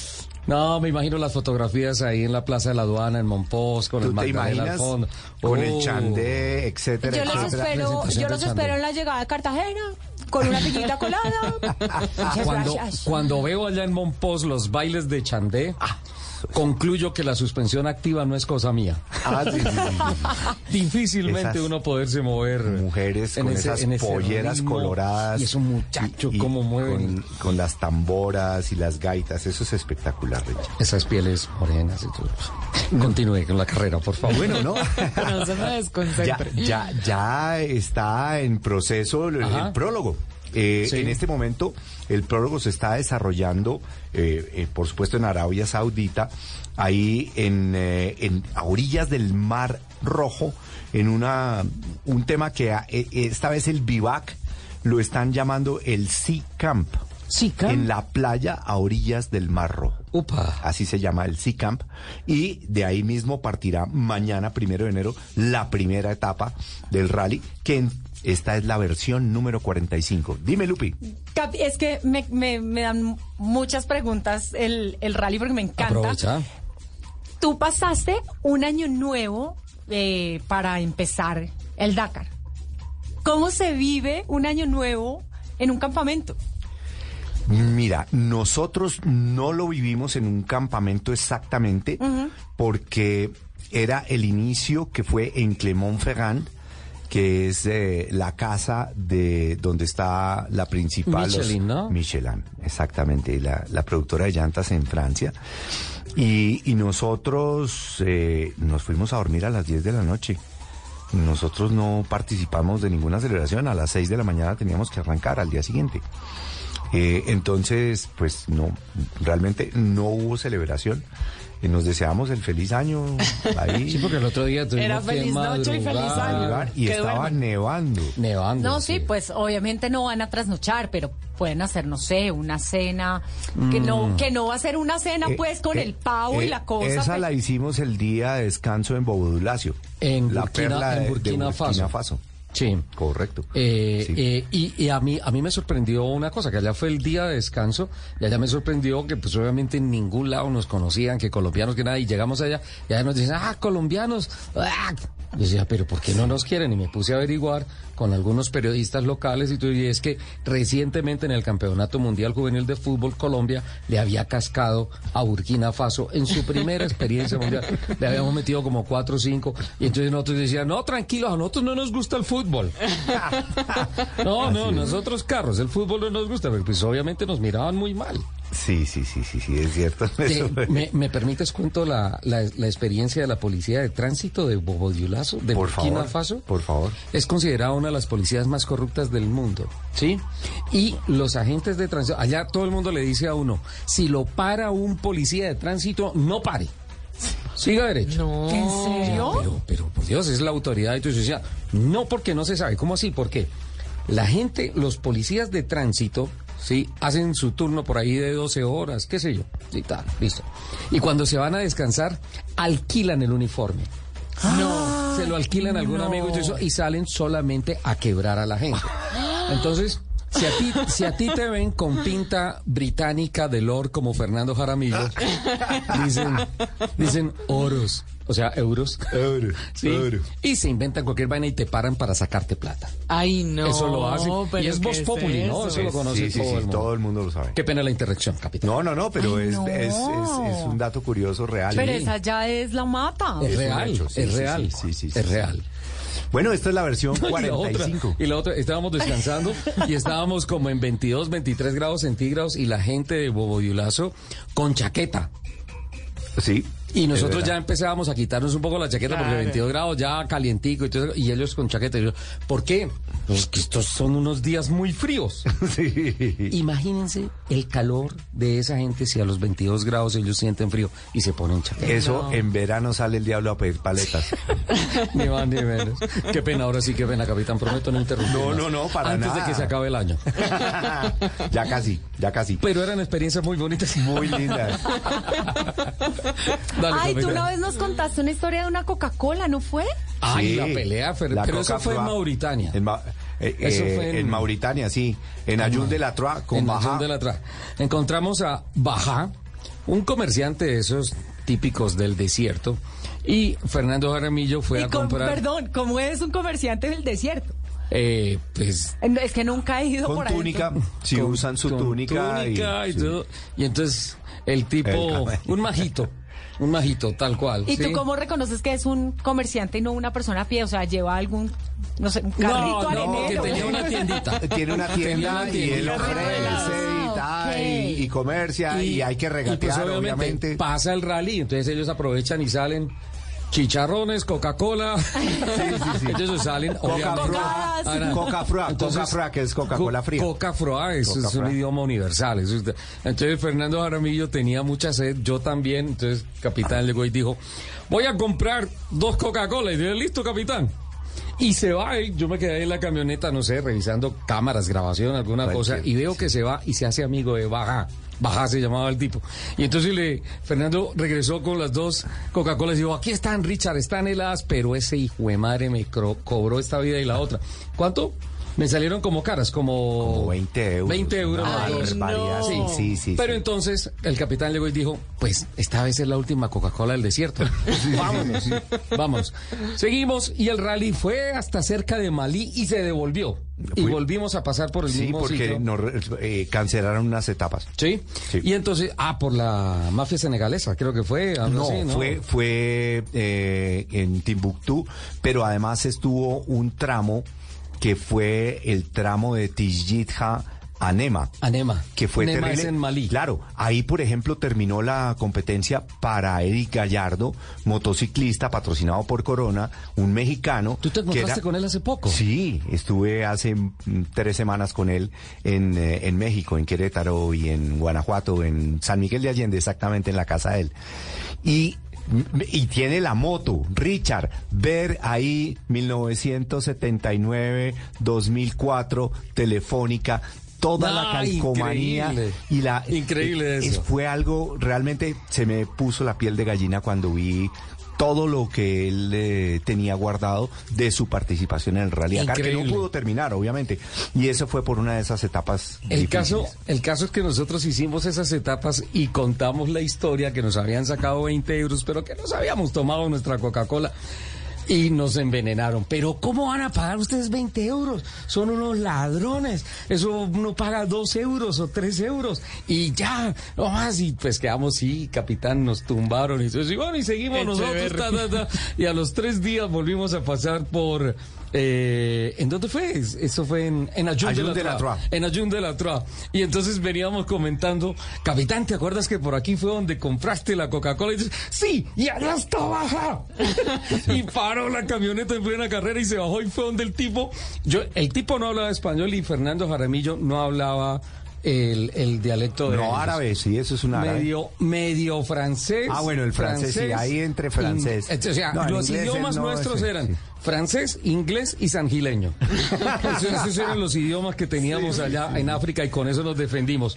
No, me imagino las fotografías ahí en la Plaza de la Aduana, en Monpós, con el ¿Tú te Magdalena al fondo. Con Oh. el chandé, etcétera, Yo los etcétera. espero, yo de los espero en la llegada a Cartagena con una piñita colada. Cuando, gracias. cuando veo allá en Monpós los bailes de Chandé, concluyo que la suspensión activa no es cosa mía. Ah, sí, sí, sí, sí. Difícilmente Esas uno poderse mover. Mujeres en con ese- esas en ese polleras ritmo. coloradas. Y esos muchachos, y- y cómo mueven. Con, con las tamboras y las gaitas. Eso es espectacular, Richard. Esas pieles morenas y todo. Continúe con la carrera, por favor. Bueno, ¿no? No se me ya, ya, ya está en proceso el, prólogo. Eh, Sí. En este momento, el prólogo se está desarrollando, eh, eh, por supuesto, en Arabia Saudita, ahí en, en a orillas del Mar Rojo, en una un tema que a- esta vez el Vivac lo están llamando el Sea Camp. Sea Camp. En la playa a orillas del Mar Rojo. Upa. Así se llama el Sea Camp. Y de ahí mismo partirá mañana, primero de enero, la primera etapa del rally, que en- esta es la versión número 45. Dime, Lupi. Cap- Es que me, me- me dan muchas preguntas el, el rally porque me encanta. Aprovecha. Tú pasaste un año nuevo eh, para empezar el Dakar. ¿Cómo se vive un año nuevo en un campamento? Mira, nosotros no lo vivimos en un campamento exactamente porque era el inicio que fue en Clermont-Ferrand, que es eh, la casa de donde está la principal... los- Michelin, ¿no? Michelin, exactamente, la, la productora de llantas en Francia. Y, y nosotros eh, nos fuimos a dormir a las 10 de la noche. Nosotros no participamos de ninguna celebración. A las 6 de la mañana teníamos que arrancar al día siguiente. Eh, entonces, pues no, realmente no hubo celebración. Eh, nos deseamos el feliz año ahí. Sí, porque el otro día tuvimos Era que feliz noche y feliz año. y Que estaba nevando. Nevando. No, sí, pues obviamente no van a trasnochar, pero pueden hacer, no sé, una cena, que no, que no va a ser una cena Eh, pues con eh, el pavo y eh, la cosa. Esa pues. la hicimos el día de descanso en Bobodulacio. En la Burkina- perla en de- de Burkina Faso. Faso. Sí. Correcto. Eh, Sí. eh, y y a mí a mí me sorprendió una cosa, que allá fue el día de descanso, y allá me sorprendió que pues obviamente en ningún lado nos conocían, que colombianos, que nada, y llegamos allá, y allá nos dicen, ah, colombianos, ah. Yo decía, pero ¿por qué no nos quieren? Y me puse a averiguar con algunos periodistas locales y, todo, y es que recientemente en el Campeonato Mundial Juvenil de Fútbol Colombia le había cascado a Burkina Faso en su primera experiencia mundial. Le habíamos metido como cuatro o cinco y entonces nosotros decían, no, tranquilos, a nosotros no nos gusta el fútbol. No, no, nosotros carros, el fútbol no nos gusta, pero pues obviamente nos miraban muy mal. Sí, sí, sí, sí, sí, es cierto. Me, me permites cuento la, la, la experiencia de la policía de tránsito de Bobodiulazo, de por Burkina favor, Faso? por favor. Es considerada una de las policías más corruptas del mundo, ¿sí? Y los agentes de tránsito, allá todo el mundo le dice a uno, si lo para un policía de tránsito, no pare. Siga derecho. No. ¿En serio? Pero, pero por Dios, es la autoridad. Entonces decía, no porque no se sabe. ¿Cómo así? Porque la gente, los policías de tránsito, sí, hacen su turno por ahí de 12 horas, qué sé yo. Sí, tal, listo. Y cuando se van a descansar, alquilan el uniforme. No. Se lo alquilan a algún no. amigo y, eso, y salen solamente a quebrar a la gente. Entonces, si a ti, si a ti te ven con pinta británica de Lord como Fernando Jaramillo, dicen, dicen oros, o sea, euros. Euro, Sí. euro. Y se inventan cualquier vaina y te paran para sacarte plata. Ay, no. eso lo hacen. pero Y es ¿qué Voz Populi, ¿no? Eso lo conoce Sí, sí, todo sí, el mundo. todo el mundo lo sabe. Qué pena la interrupción, capitán. No, no, no, pero Ay, es, no. Es, es- es un dato curioso real. Pero Sí. esa ya es la mata. es real, hecho, sí, es real, sí, sí, sí, sí, es real. Bueno, esta es la versión Y la otra, 45. y la otra, estábamos descansando y estábamos como en 22, 23 grados centígrados y la gente de Bobodiulazo con chaqueta. Sí. Y nosotros ya empezábamos a quitarnos un poco la chaqueta porque Claro. 22 grados ya calientico y, todo eso, y ellos con chaqueta. Y yo, ¿Por qué? Pues que estos son unos días muy fríos. Imagínense el calor de esa gente si a los 22 grados ellos sienten frío y se ponen chaqueta. Eso en verano sale el diablo a pedir paletas. Ni más ni menos. Qué pena, ahora sí, qué pena, capitán. Prometo no interrumpir. No, no, no, para Antes nada. de que se acabe el año. ya casi, ya casi. Pero eran experiencias muy bonitas. Muy lindas. Dale, Ay, tú una vez nos contaste una historia de una Coca-Cola, ¿no fue? Ay, Sí, la pelea, pero, la pero eso fue en Froa. Mauritania. En, Ma- eh, Eso eh, fue en- en Mauritania, sí. En Ayun de la Troa, con en Baja. Ayun de la Tra. Encontramos a Baja, un comerciante de esos típicos del desierto, y Fernando Jaramillo fue Y a con- comprar. perdón, ¿cómo es un comerciante del desierto? eh, pues Eh, Es que nunca he ido Con por ahí. túnica, si con- usan su con túnica. túnica y, sí. todo. Y entonces el tipo, El un majito, un majito, tal cual. ¿Y ¿sí? tú cómo reconoces que es un comerciante y no una persona a pie? O sea, lleva algún, no sé, un No, carrito no, que arenero. tenía una tiendita. Tiene una tienda una y él ofrece y, Ah, y, y comercia y, hay que y pues, regatear, obviamente. Pasa el rally, entonces ellos aprovechan y salen chicharrones, Coca-Cola. Ellos salen, Coca obviamente. Froa. Ahora, Coca Froa, entonces, Coca Froa, que es Coca-Cola Co- fría. Coca Froa, eso Coca es un idioma universal. eso es- entonces Fernando Jaramillo tenía mucha sed, yo también. Entonces capitán llegó y dijo, voy a comprar dos Coca-Cola. Y yo, listo, capitán. Y se va, yo me quedé ahí en la camioneta, no sé, revisando cámaras, grabación, alguna cosa, y veo que se va y se hace amigo de Baja. Baja se llamaba el tipo. Y entonces le, Fernando regresó con las dos Coca-Colas y dijo, aquí están, Richard, están heladas, pero ese hijo de madre me cobró esta vida y la otra. ¿Cuánto? Me salieron como caras, como... Como 20 euros. 20 euros dos. barbaridad. no. Sí, sí, sí. Pero sí. entonces el capitán llegó y dijo, pues esta vez es la última Coca-Cola del desierto. Vámonos, vámonos. Seguimos y el rally fue hasta cerca de Malí y se devolvió. Y volvimos a pasar por el Sí, mismo porque nos eh, cancelaron unas etapas. ¿Sí? Sí. Y entonces, ah, por la mafia senegalesa, creo que fue. No, así, fue, fue eh, en Timbuktu, pero además estuvo un tramo que fue el tramo de Tijitja a Nema. Anema. que fue Nema terrible. es en Malí. Claro, ahí por ejemplo terminó la competencia para Eric Gallardo, motociclista patrocinado por Corona, un mexicano. ¿Tú te encontraste era- con él hace poco? Sí, estuve hace mm, tres semanas con él en, eh, en México, en Querétaro y en Guanajuato, en San Miguel de Allende, exactamente en la casa de él. Y y tiene la moto, Richard, ver ahí 1979, 2004, Telefónica, toda la Ah, calcomanía increíble. y la Increíble eso. fue algo realmente se me puso la piel de gallina cuando vi todo lo que él eh, tenía guardado de su participación en el Rally Dakar, que no pudo terminar, obviamente. Y eso fue por una de esas etapas. El difíciles. caso, el caso es que nosotros hicimos esas etapas y contamos la historia que nos habían sacado 20 euros, pero que nos habíamos tomado nuestra Coca-Cola y nos envenenaron. Pero ¿cómo van a pagar ustedes 20 euros? Son unos ladrones. Eso uno paga 2 euros o 3 euros y ya, no más. Y pues quedamos, sí, capitán, nos tumbaron y, bueno, y seguimos nosotros. ta, ta, ta. y a los tres días volvimos a pasar por... Eh, ¿En dónde fue? Eso fue en, en Ayun, Ayun de de la, la Troa. En Ayun de la Troa. Y entonces veníamos comentando, capitán, ¿te acuerdas que por aquí fue donde compraste la Coca-Cola? Y dices, sí, y allá está baja. y paró la camioneta en plena carrera y se bajó y fue donde el tipo, yo, el tipo no hablaba español y Fernando Jaramillo no hablaba el, el dialecto de No ellos. árabe, sí, eso es un árabe. Medio, medio francés. Ah, bueno, el francés, sí, ahí entre francés. in- o sea, No, los idiomas no, nuestros eran sí. Francés, inglés y sangileño. esos, esos eran los idiomas que teníamos allá en África y con eso nos defendimos.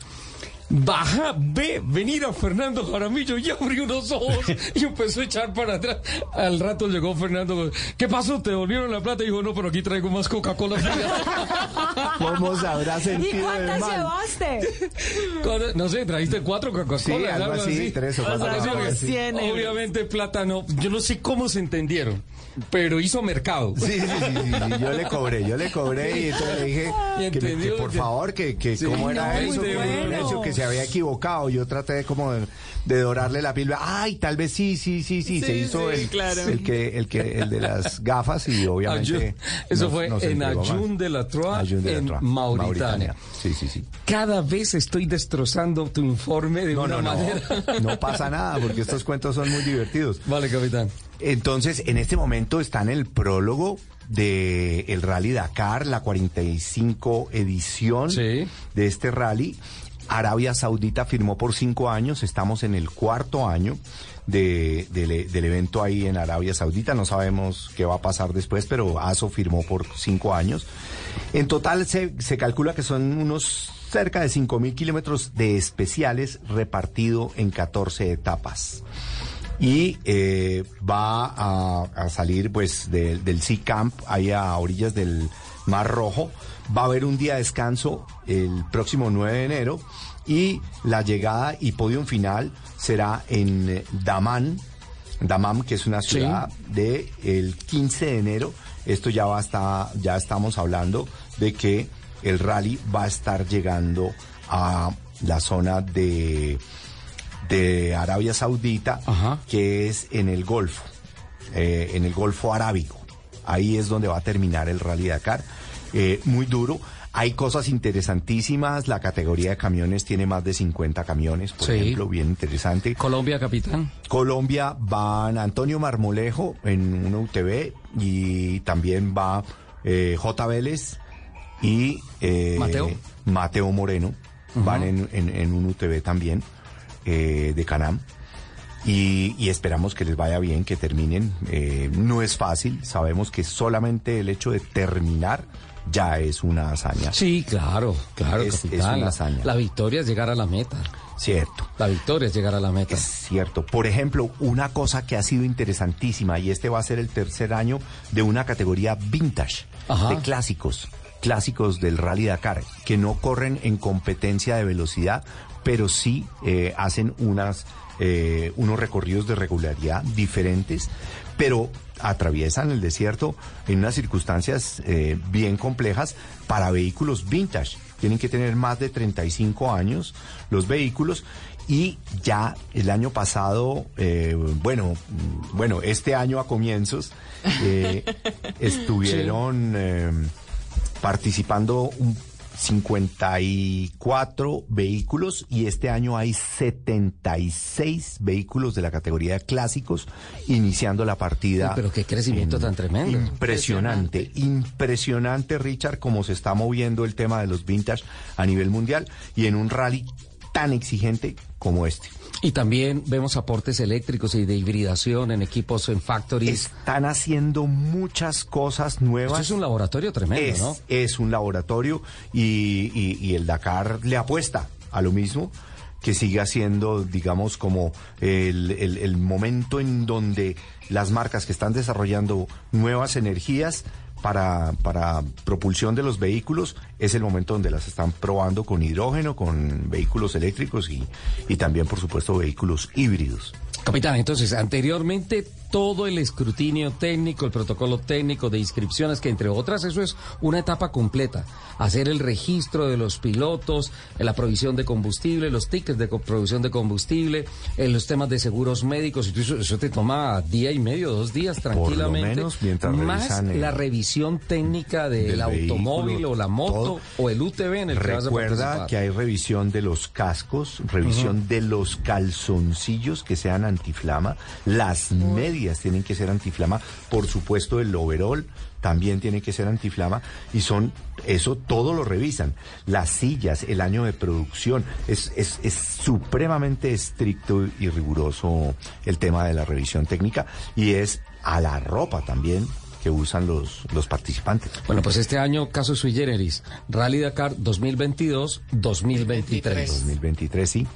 Baja, ve, venir a Fernando Jaramillo y abrió unos ojos y empezó a echar para atrás. Al rato llegó Fernando. ¿Qué pasó? ¿Te volvieron la plata? Y dijo, no, pero aquí traigo más Coca-Cola. ¿Cómo se habrá ¿Y sentido el cuántas llevaste? Cuando- No sé, trajiste cuatro Coca-Cola. Sí, algo así, tres o cuatro sea, Coca-Cola, como sí. 100 euros. Obviamente plátano, yo no sé cómo se entendieron, pero hizo mercado. Sí, sí, sí, yo le cobré, yo le cobré y entonces le dije que, me- que entendió por favor, que, que Sí, cómo era no, eso, que, bueno. eso, que se había equivocado. Yo traté como de, de dorarle la píldora. Ay, tal vez sí, sí, sí, sí. se hizo el, claro. el que, el que, el de las gafas y obviamente. Ayun- Eso fue en. Ayun de la Troa, de la en Troa, Mauritania. Sí, sí, sí. Cada vez estoy destrozando tu informe de No, una no. No pasa nada porque estos cuentos son muy divertidos. Vale, capitán. Entonces, en este momento está en el prólogo de el Rally Dakar, la 45 edición Sí. de este rally. Arabia Saudita firmó por cinco años, estamos en el cuarto año de- del, del evento ahí en Arabia Saudita, no sabemos qué va a pasar después, pero ASO firmó por cinco años. En total se, se calcula que son unos cerca de 5.000 kilómetros de especiales repartido en 14 etapas y eh, va a, a salir pues de- del Sea Camp ahí a orillas del Mar Rojo. Va a haber un día de descanso el próximo 9 de enero y la llegada y podium final será en eh, Damán, Damam, que es una Sí. ciudad de el 15 de enero. Esto ya va a estar, ya estamos hablando de que el rally va a estar llegando a la zona de de Arabia Saudita, Ajá. que es en el Golfo, eh, en el Golfo Arábigo. Ahí es donde va a terminar el Rally Dakar. Eh, muy duro. Hay cosas interesantísimas. La categoría de camiones tiene más de 50 camiones, por Sí. ejemplo, bien interesante. Colombia, capitán. Colombia van Antonio Marmolejo en una UTV y también va eh, J. Vélez y eh, Mateo. Mateo Moreno. Van en, en- en un UTV también eh, de Canam. Y, y esperamos que les vaya bien, que terminen. Eh, no es fácil, sabemos que solamente el hecho de terminar ya es una hazaña. Sí, claro, claro, Es- una La- hazaña. la victoria es llegar a la meta. Cierto. La victoria es llegar a la meta. Es cierto. Por ejemplo, una cosa que ha sido interesantísima, y este va a ser el tercer año de una categoría vintage, Ajá. de clásicos, clásicos del Rally Dakar, que no corren en competencia de velocidad, pero sí eh, hacen unas, eh, unos recorridos de regularidad diferentes, pero atraviesan el desierto en unas circunstancias eh, bien complejas para vehículos vintage. Tienen que tener más de 35 años los vehículos y ya el año pasado, eh, bueno, bueno, este año a comienzos eh, estuvieron participando un 54 vehículos y este año hay 76 vehículos de la categoría de clásicos iniciando la partida. Pero qué crecimiento tan tremendo. Impresionante, impresionante Richard cómo se está moviendo el tema de los vintage a nivel mundial y en un rally tan exigente como este. Y también vemos aportes eléctricos y de hibridación en equipos en factories. Están haciendo muchas cosas nuevas. Esto es un laboratorio tremendo, es, ¿no? es un laboratorio y, y- y el Dakar le apuesta a lo mismo que siga siendo, digamos, como el, el- el momento en donde las marcas que están desarrollando nuevas energías para, para propulsión de los vehículos es el momento donde las están probando con hidrógeno, con vehículos eléctricos y, y también, por supuesto, vehículos híbridos. Capitán, entonces, anteriormente todo el escrutinio técnico, el protocolo técnico de inscripciones, que entre otras eso es una etapa completa. Hacer el registro de los pilotos, la provisión de combustible, los tickets de provisión de combustible, en los temas de seguros médicos, eso, eso te toma día y medio, dos días tranquilamente. menos, mientras más el- la revisión técnica del, del automóvil vehículo, o la moto todo. o el UTV en el que vas a que hay revisión de los cascos, revisión de los calzoncillos que sean antiflama, las medias tienen que ser antiflama, por supuesto el overall también tiene que ser antiflama y son eso todo lo revisan. Las sillas, el año de producción, es, es, es supremamente estricto y riguroso el tema de la revisión técnica y es a la ropa también que usan los, los participantes. Bueno, pues este año, caso sui generis, Rally Dakar 2022-2023. 2023, sí.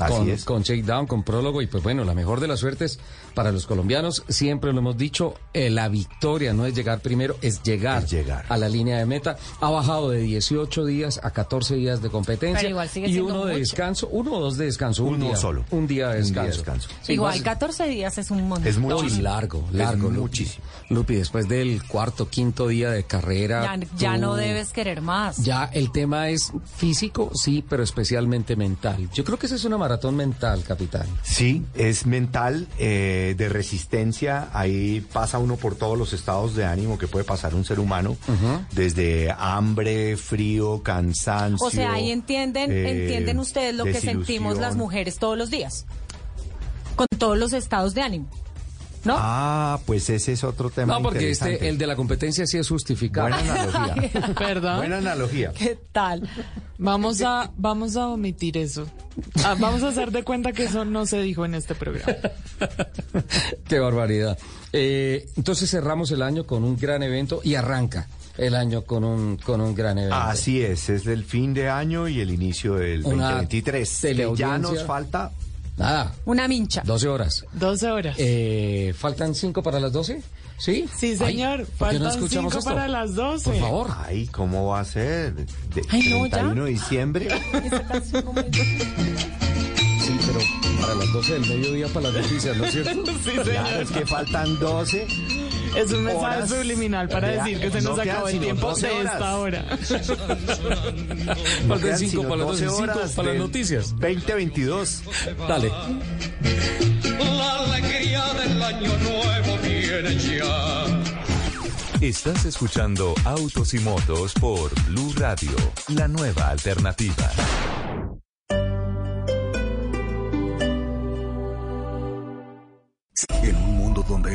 Así con, es. con shakedown, con prólogo y pues bueno, la mejor de las suertes para los colombianos, siempre lo hemos dicho, eh, la victoria no es llegar primero, es llegar, Es llegar. a la línea de meta. Ha bajado de 18 días a 14 días de competencia Pero igual sigue y siendo uno de descanso, uno o dos de descanso, un Uno día solo. un día de Un día de descanso. Sí, Igual más- 14 días es un montón. Es muchísimo. largo, Es largo, Lupi. muchísimo. Lupi, después del cuarto, quinto día de carrera. Ya, ya no debes querer más. Ya el tema es físico, sí, pero especialmente mental. Yo creo que esa es una maratón mental, capitán. Sí, es mental, eh, de resistencia. Ahí pasa uno por todos los estados de ánimo que puede pasar un ser humano, desde hambre, frío, cansancio. O sea, ahí entienden, eh, entienden ustedes lo que sentimos las mujeres todos los días. Con todos los estados de ánimo. ¿No? Ah, pues ese es otro tema No, porque interesante. este, el de la competencia sí es justificado. Buena analogía. ¿Verdad? Buena analogía. ¿Qué tal? Vamos a, vamos a omitir eso. Ah, vamos a hacer de cuenta que eso no se dijo en este programa. Qué barbaridad. Eh, entonces cerramos el año con un gran evento y arranca el año con un, con un gran evento. Así es, es el fin de año y el inicio del Una 2023. Que ya nos falta Nada, Una mincha. 12 horas. 12 horas. Eh, ¿Faltan 5 para las 12? ¿Sí? Sí, señor. Ay, ¿por qué no Faltan escuchamos 5 esto? para las 12. Por favor. Ay, ¿cómo va a ser? De Ay, no, ya. 31 de diciembre. Pero para las 12 del mediodía para las noticias, ¿no es cierto? Sí, Claro, señor. es que faltan 12. Es un mensaje horas. subliminal para Ya, decir que se no nos acabó el tiempo 12 de esta hora. Faltan quedan 5 sino para las 12 12 5 horas para las noticias. 2022. Dale. La alegría del año nuevo viene ya. Estás escuchando Autos y Motos por Blue Radio, la nueva alternativa.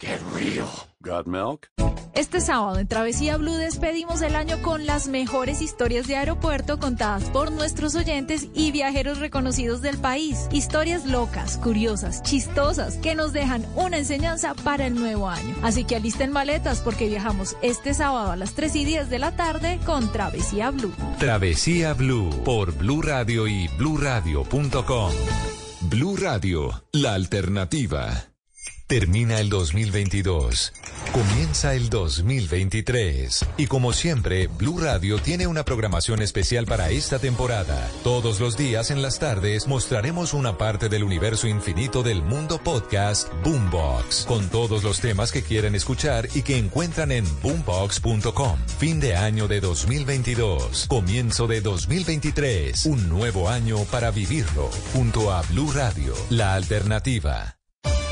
Get real. ¿Got milk? Este sábado en Travesía Blue despedimos el año con las mejores historias de aeropuerto contadas por nuestros oyentes y viajeros reconocidos del país. Historias locas, curiosas, chistosas, que nos dejan una enseñanza para el nuevo año. Así que alisten maletas porque viajamos este sábado a las 3 y 10 de la tarde con Travesía Blue. Travesía Blue por Blue Radio y bluradio.com. Blue Radio, la alternativa. Termina el 2022. Comienza el 2023. Y como siempre, Blue Radio tiene una programación especial para esta temporada. Todos los días en las tardes mostraremos una parte del universo infinito del mundo podcast Boombox, con todos los temas que quieren escuchar y que encuentran en boombox.com. Fin de año de 2022. Comienzo de 2023. Un nuevo año para vivirlo. Junto a Blue Radio, la alternativa.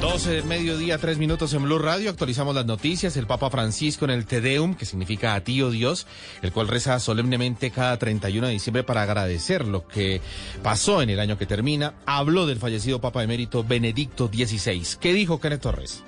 12 del mediodía, 3 minutos en Blue Radio. Actualizamos las noticias. El Papa Francisco en el Te Deum, que significa a ti, oh Dios, el cual reza solemnemente cada 31 de diciembre para agradecer lo que pasó en el año que termina, habló del fallecido Papa emérito Benedicto XVI. ¿Qué dijo Kenneth Torres?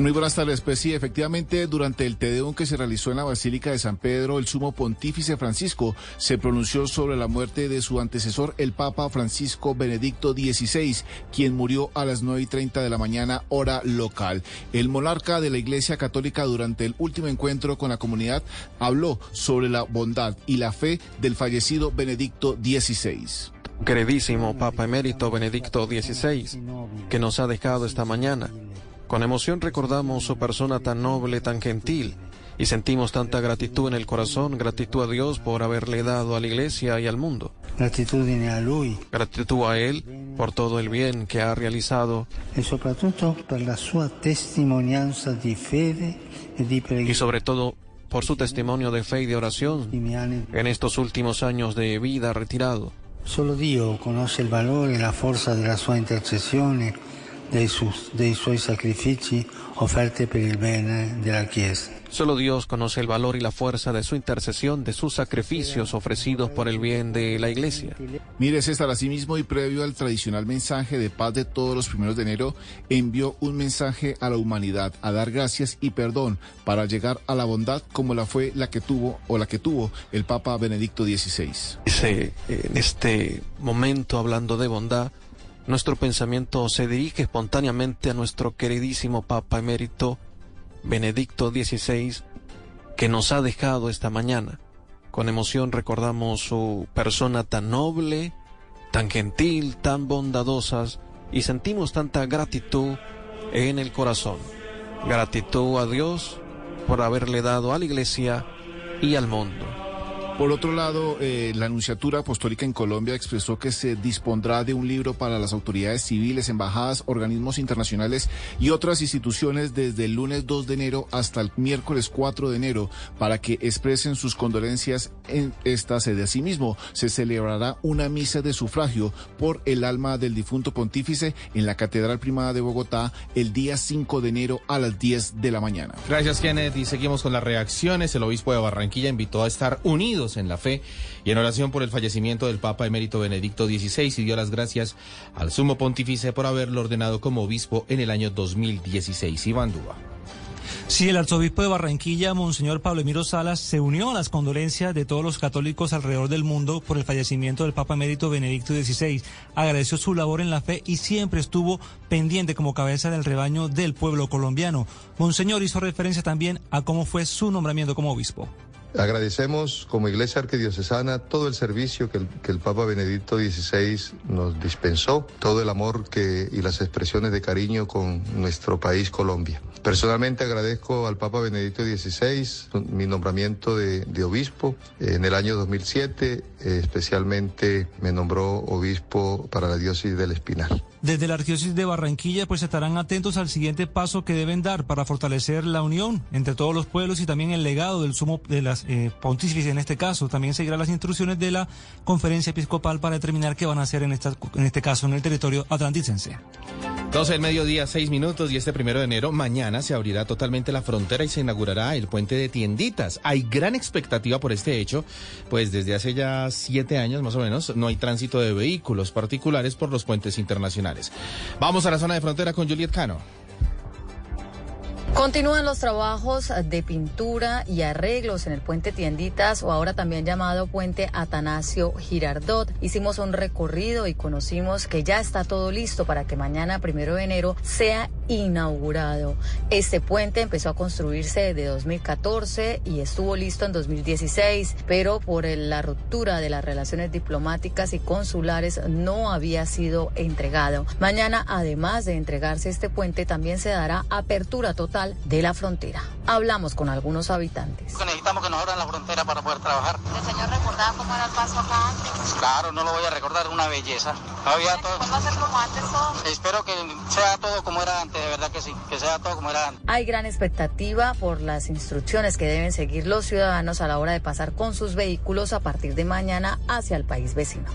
Muy buenas tardes. Pues sí, efectivamente, durante el Tedeum que se realizó en la Basílica de San Pedro, el sumo pontífice Francisco se pronunció sobre la muerte de su antecesor, el Papa Francisco Benedicto XVI, quien murió a las 9 y 30 de la mañana, hora local. El monarca de la Iglesia Católica, durante el último encuentro con la comunidad, habló sobre la bondad y la fe del fallecido Benedicto XVI. Queridísimo Papa Emérito Benedicto XVI, que nos ha dejado esta mañana. Con emoción recordamos su persona tan noble, tan gentil, y sentimos tanta gratitud en el corazón, gratitud a Dios por haberle dado a la Iglesia y al mundo. Gratitudine a lui Gratitud a él por todo el bien que ha realizado. La y sobre todo por su testimonio de fe y de oración en estos últimos años de vida retirado. Solo Dio conosce il valore e la forza della sua intercessione, dei, dei suoi sacrifici offerti per il bene della Chiesa. Solo Dios conoce el valor y la fuerza de su intercesión, de sus sacrificios ofrecidos por el bien de la iglesia. Mire, César, asimismo y previo al tradicional mensaje de paz de todos los primeros de enero, envió un mensaje a la humanidad, a dar gracias y perdón para llegar a la bondad como la fue la que tuvo o la que tuvo el Papa Benedicto XVI. Dice, en este momento, hablando de bondad, nuestro pensamiento se dirige espontáneamente a nuestro queridísimo Papa Emérito Benedicto XVI, que nos ha dejado esta mañana. Con emoción recordamos su persona tan noble, tan gentil, tan bondadosas, y sentimos tanta gratitud en el corazón. Gratitud a Dios por haberle dado a la iglesia y al mundo. Por otro lado, eh, la Anunciatura Apostólica en Colombia expresó que se dispondrá de un libro para las autoridades civiles, embajadas, organismos internacionales y otras instituciones desde el lunes 2 de enero hasta el miércoles 4 de enero para que expresen sus condolencias en esta sede. Asimismo, se celebrará una misa de sufragio por el alma del difunto pontífice en la Catedral Primada de Bogotá el día 5 de enero a las 10 de la mañana. Gracias, Kenneth. Y seguimos con las reacciones. El obispo de Barranquilla invitó a estar unidos en la fe y en oración por el fallecimiento del Papa emérito Benedicto XVI y dio las gracias al sumo pontífice por haberlo ordenado como obispo en el año 2016. Iván Duba. Sí, el arzobispo de Barranquilla, Monseñor Pablo Emiro Salas, se unió a las condolencias de todos los católicos alrededor del mundo por el fallecimiento del Papa Emérito Benedicto XVI. Agradeció su labor en la fe y siempre estuvo pendiente como cabeza del rebaño del pueblo colombiano. Monseñor hizo referencia también a cómo fue su nombramiento como obispo. Agradecemos como Iglesia Arquidiocesana todo el servicio que el, Papa Benedicto XVI nos dispensó, todo el amor y las expresiones de cariño con nuestro país Colombia. Personalmente agradezco al Papa Benedicto XVI mi nombramiento de, obispo en el año 2007, eh, especialmente me nombró obispo para la diócesis del Espinal. Desde la Arquidiócesis de Barranquilla, pues estarán atentos al siguiente paso que deben dar para fortalecer la unión entre todos los pueblos y también el legado del sumo de las eh, pontífices en este caso. También seguirá las instrucciones de la conferencia episcopal para determinar qué van a hacer en, esta, en este caso en el territorio atlanticense. 12 del mediodía, 6 minutos y este primero de enero, mañana se abrirá totalmente la frontera y se inaugurará el puente de tienditas. Hay gran expectativa por este hecho, pues desde hace ya siete años más o menos no hay tránsito de vehículos particulares por los puentes internacionales. Vamos a la zona de frontera con Juliet Cano. Continúan los trabajos de pintura y arreglos en el puente Tienditas o ahora también llamado puente Atanasio Girardot. Hicimos un recorrido y conocimos que ya está todo listo para que mañana, primero de enero, sea inaugurado. Este puente empezó a construirse desde 2014 y estuvo listo en 2016, pero por la ruptura de las relaciones diplomáticas y consulares no había sido entregado. Mañana, además de entregarse este puente, también se dará apertura total de la frontera. Hablamos con algunos habitantes. Necesitamos que nos abran la frontera para poder trabajar. ¿El señor recordaba cómo era el paso acá antes? Claro, no lo voy a recordar, una belleza. Había todo... ¿Va a ser como antes todo? Espero que sea todo como era antes, de verdad que sí, que sea todo como era antes. Hay gran expectativa por las instrucciones que deben seguir los ciudadanos a la hora de pasar con sus vehículos a partir de mañana hacia el país vecino.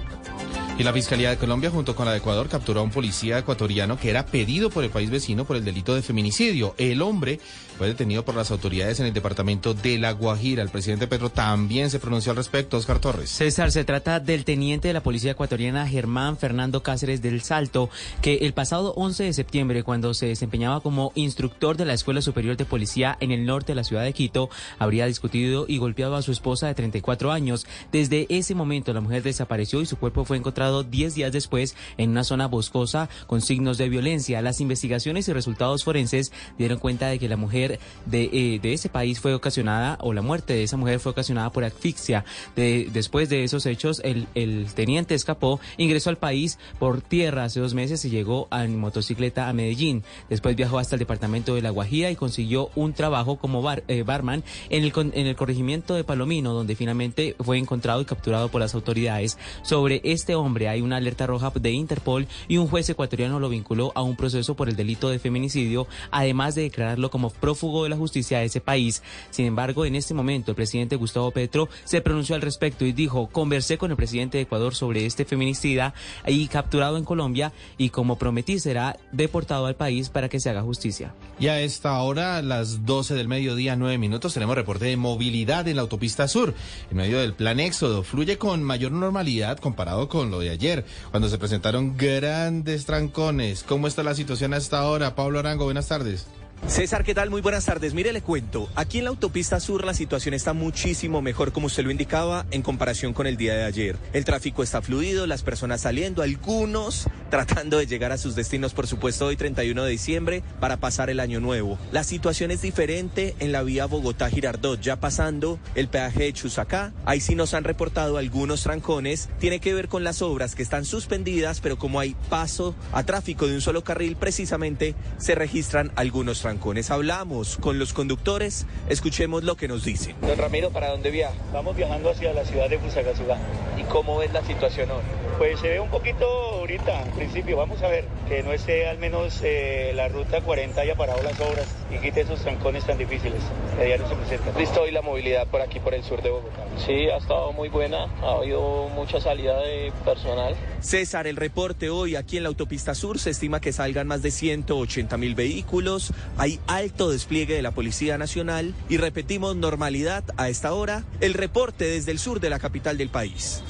Y la Fiscalía de Colombia, junto con la de Ecuador, capturó a un policía ecuatoriano que era pedido por el país vecino por el delito de feminicidio. El hombre fue detenido por las autoridades en el departamento de La Guajira. El presidente Petro también se pronunció al respecto. Oscar Torres. César, se trata del teniente de la policía ecuatoriana Germán Fernando Cáceres del Salto, que el pasado 11 de septiembre, cuando se desempeñaba como instructor de la Escuela Superior de Policía en el norte de la ciudad de Quito, habría discutido y golpeado a su esposa de 34 años. Desde ese momento, la mujer desapareció y su cuerpo fue encontrado encontrado 10 días después en una zona boscosa con signos de violencia. Las investigaciones y resultados forenses dieron cuenta de que la mujer de, eh, de ese país fue ocasionada, o la muerte de esa mujer fue ocasionada por asfixia. De, después de esos hechos, el, el teniente escapó, ingresó al país por tierra hace dos meses y llegó en motocicleta a Medellín. Después viajó hasta el departamento de La Guajira y consiguió un trabajo como bar, eh, barman en el, en el corregimiento de Palomino, donde finalmente fue encontrado y capturado por las autoridades. Sobre este hombre hay una alerta roja de Interpol y un juez ecuatoriano lo vinculó a un proceso por el delito de feminicidio, además de declararlo como prófugo de la justicia de ese país. Sin embargo, en este momento el presidente Gustavo Petro se pronunció al respecto y dijo, conversé con el presidente de Ecuador sobre este feminicida y capturado en Colombia y como prometí será deportado al país para que se haga justicia. Y a esta hora, las 12 del mediodía, 9 minutos, tenemos reporte de movilidad en la autopista sur. En medio del plan Éxodo, fluye con mayor normalidad comparado con lo de ayer, cuando se presentaron grandes trancones. ¿Cómo está la situación hasta ahora? Pablo Arango, buenas tardes. César, ¿qué tal? Muy buenas tardes. Mire, le cuento. Aquí en la autopista sur la situación está muchísimo mejor, como usted lo indicaba, en comparación con el día de ayer. El tráfico está fluido, las personas saliendo, algunos tratando de llegar a sus destinos, por supuesto, hoy 31 de diciembre, para pasar el año nuevo. La situación es diferente en la vía Bogotá-Girardot, ya pasando el peaje de Chusacá. Ahí sí nos han reportado algunos trancones. Tiene que ver con las obras que están suspendidas, pero como hay paso a tráfico de un solo carril, precisamente se registran algunos trancones. Hablamos con los conductores, escuchemos lo que nos dicen. Don Ramiro, ¿para dónde viaja? Vamos viajando hacia la ciudad de Fusagasugá. ¿Y cómo ves la situación hoy? Pues se ve un poquito ahorita, al principio, vamos a ver, que no esté al menos eh, la ruta 40 haya parado las obras y quite esos trancones tan difíciles que a diario se presentan. ¿Listo hoy la movilidad por aquí, por el sur de Bogotá? Sí, ha estado muy buena, ha habido mucha salida de personal. César, el reporte hoy aquí en la autopista sur se estima que salgan más de 180 mil vehículos, hay alto despliegue de la Policía Nacional y repetimos normalidad a esta hora, el reporte desde el sur de la capital del país.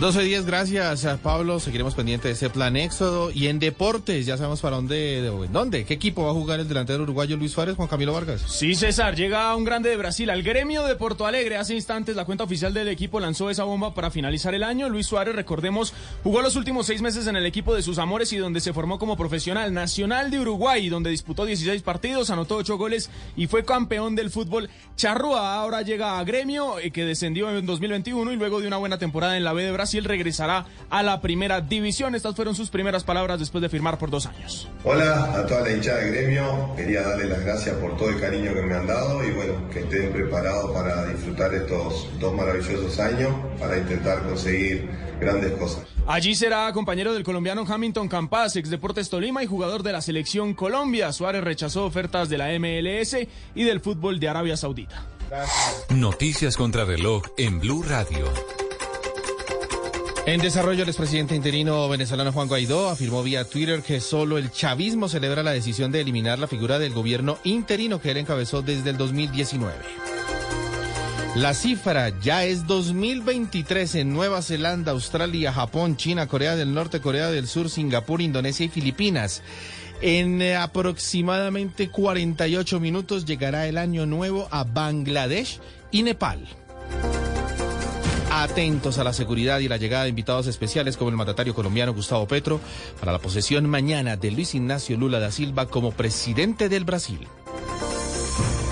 12 días, gracias a Pablo. Seguiremos pendiente de ese plan Éxodo. Y en deportes, ya sabemos para dónde, de- dónde, qué equipo va a jugar el delantero uruguayo Luis Suárez, Juan Camilo Vargas. Sí, César, llega un grande de Brasil al gremio de Porto Alegre. Hace instantes la cuenta oficial del equipo lanzó esa bomba para finalizar el año. Luis Suárez, recordemos, jugó los últimos seis meses en el equipo de sus amores y donde se formó como profesional nacional de Uruguay, donde disputó 16 partidos, anotó 8 goles y fue campeón del fútbol charrúa. Ahora llega a gremio, eh, que descendió en 2021 y luego de una buena temporada en la B de Brasil regresará a la primera división. Estas fueron sus primeras palabras después de firmar por dos años. Hola a toda la hinchada de gremio, quería darle las gracias por todo el cariño que me han dado y bueno, que estén preparados para disfrutar estos dos maravillosos años para intentar conseguir grandes cosas. Allí será compañero del colombiano Hamilton Campas, ex Deportes Tolima y jugador de la selección Colombia. Suárez rechazó ofertas de la MLS y del fútbol de Arabia Saudita. Noticias contra reloj en Blue Radio. En desarrollo, el expresidente interino venezolano Juan Guaidó afirmó vía Twitter que solo el chavismo celebra la decisión de eliminar la figura del gobierno interino que él encabezó desde el 2019. La cifra ya es 2023 en Nueva Zelanda, Australia, Japón, China, Corea del Norte, Corea del Sur, Singapur, Indonesia y Filipinas. En eh, aproximadamente 48 minutos llegará el año nuevo a Bangladesh y Nepal. Atentos a la seguridad y la llegada de invitados especiales como el mandatario colombiano Gustavo Petro para la posesión mañana de Luis Ignacio Lula da Silva como presidente del Brasil.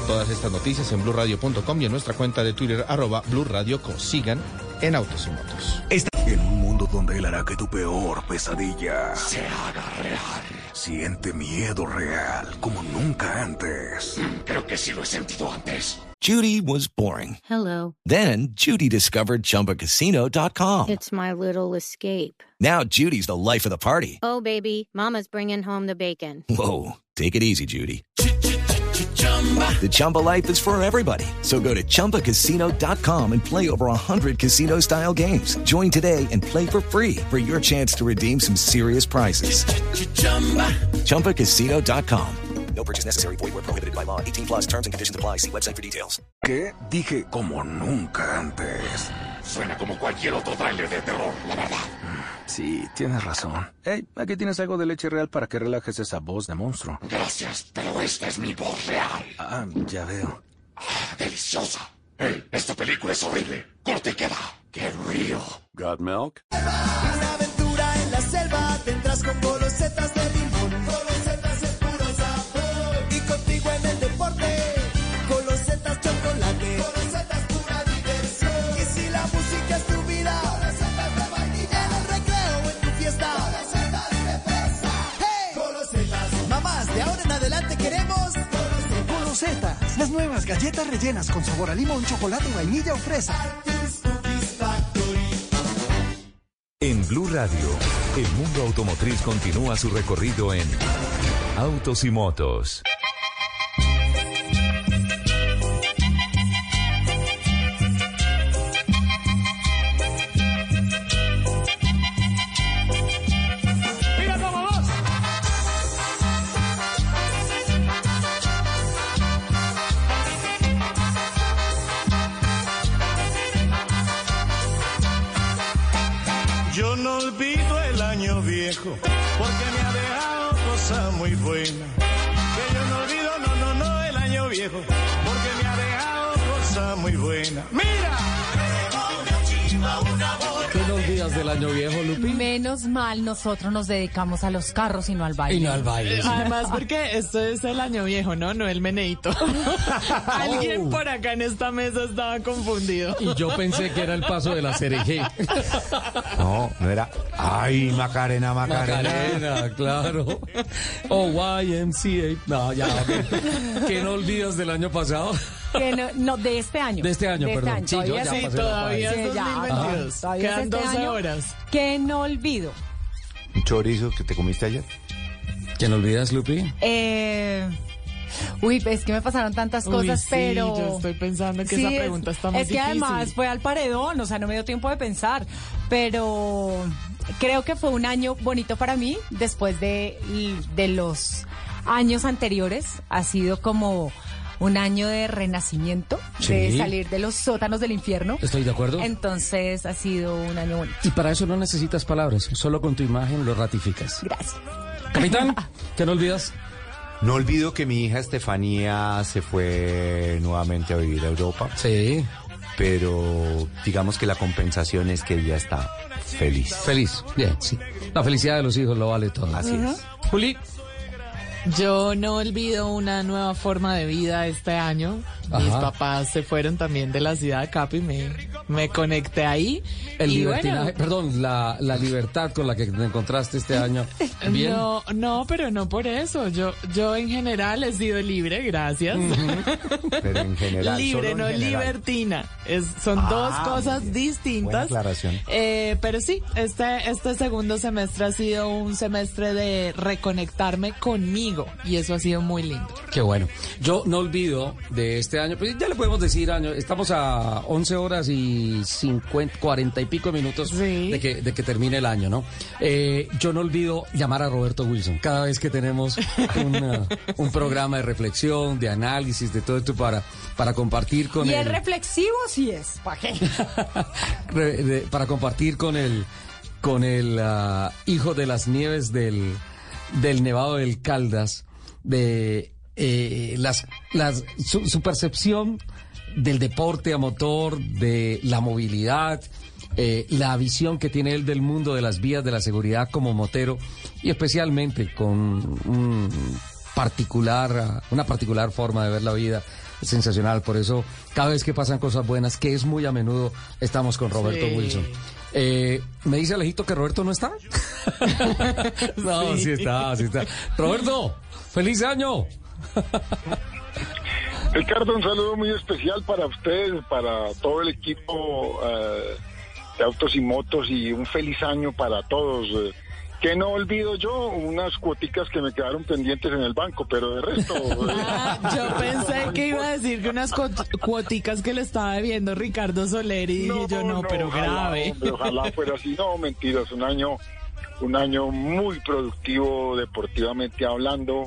Todas estas noticias en blurradio.com y en nuestra cuenta de Twitter arroba blurradioco. Sigan en Autos y Motos. En un mundo donde él hará que tu peor pesadilla se haga real. Siente miedo real como nunca antes. Creo que sí lo he sentido antes. Judy was boring. Hello. Then Judy discovered ChumbaCasino.com. It's my little escape. Now Judy's the life of the party. Oh, baby, Mama's bringing home the bacon. Whoa, take it easy, Judy. The Chumba life is for everybody. So go to ChumbaCasino.com and play over 100 casino style games. Join today and play for free for your chance to redeem some serious prizes. ChumbaCasino.com. No purchase necessary. Void where prohibited by law. 18 plus terms and conditions apply. See website for details. ¿Qué? Dije como nunca antes. Suena como cualquier otro tráiler de terror, la verdad. Sí, tienes razón. Hey, aquí tienes algo de leche real para que relajes esa voz de monstruo. Gracias, pero esta es mi voz real. Ah, ya veo. Ah, deliciosa. Hey, esta película es horrible. Corte y queda. Qué real. Got milk? tendrás con golosetas de limón. Las nuevas galletas rellenas con sabor a limón, chocolate, vainilla o fresa. En Blue Radio, el mundo automotriz continúa su recorrido en Autos y Motos. Año viejo, Lupi? Menos mal nosotros nos dedicamos a los carros y no al baile. Y no al baile. sí. Además, porque esto es el año viejo, ¿no? No el meneito. Alguien por acá en esta mesa estaba confundido. Y yo pensé que era el paso de la CRG. No, no era. Ay, Macarena, Macarena. Macarena, claro. O YMCA. No, ya, ok. ¿Qué no olvidas del año pasado? Que no, no, de este año. De este año, perdón. Sí, yo Todavía ya sí, todavía es Sí, ya, 2022. ajá. Todavía es Quedan este 12 año. horas. Que no olvido. Un chorizo que te comiste ayer. ¿Qué no olvidas, Lupi? Eh, uy, es que me pasaron tantas Uy, cosas, sí, pero... yo estoy pensando que Sí, esa es- pregunta está muy Es que difícil. además fue al paredón, o sea, no me dio tiempo de pensar, pero creo que fue un año bonito para mí después de, de los años anteriores. Ha sido como un año de renacimiento, de salir de los sótanos del infierno. Estoy de acuerdo. Entonces ha sido un año bonito. Y para eso no necesitas palabras, solo con tu imagen lo ratificas. Gracias. Capitán, ¿qué no olvidas? No olvido que mi hija Estefanía se fue nuevamente a vivir a Europa. Sí. Pero digamos que la compensación es que ella está feliz. Feliz, bien, sí. La felicidad de los hijos lo vale todo. Así es. Juli. Yo no olvido una nueva forma de vida este año. Mis Ajá. papás se fueron también de la ciudad de Capi, me, me conecté ahí. El libertinaje, bueno, perdón, la, la libertad con la que te encontraste este año. Bien. No, no, pero no por eso. Yo, yo en general he sido libre, gracias. Pero en general. libre, solo no en general. libertina. Es, son Ah, dos cosas bien. Buena distintas. aclaración. Eh, pero sí, este, este segundo semestre ha sido un semestre de reconectarme conmigo y eso ha sido muy lindo. Qué bueno. Yo no olvido de este año, pues ya le podemos decir año, estamos a 11 horas y 50, 40 y pico minutos de, que, de que termine el año, ¿no? Eh, yo no olvido llamar a Roberto Wilson cada vez que tenemos una- un programa de reflexión, de análisis, de todo esto para, para compartir con y el reflexivo sí es, ¿para qué? para compartir con el con el ah, hijo de las nieves del, del Nevado del Caldas de eh, las, las su, su percepción del deporte a motor de la movilidad eh, la visión que tiene él del mundo de las vías de la seguridad como motero y especialmente con un particular una particular forma de ver la vida sensacional por eso cada vez que pasan cosas buenas que es muy a menudo estamos con Roberto Sí. Wilson Eh, me dice Alejito que Roberto no está no sí. está sí está Roberto feliz año Ricardo, un saludo muy especial para usted, para todo el equipo eh, de Autos y Motos y un feliz año para todos. eh. Que no olvido yo unas cuoticas que me quedaron pendientes en el banco, pero de resto... eh, Yo pensé que iba a decir que unas cuot- cuoticas que le estaba debiendo Ricardo Soler y dije yo no, pero ojalá, grave. hombre, ojalá fuera así. No, mentiras, un año, un año muy productivo deportivamente hablando,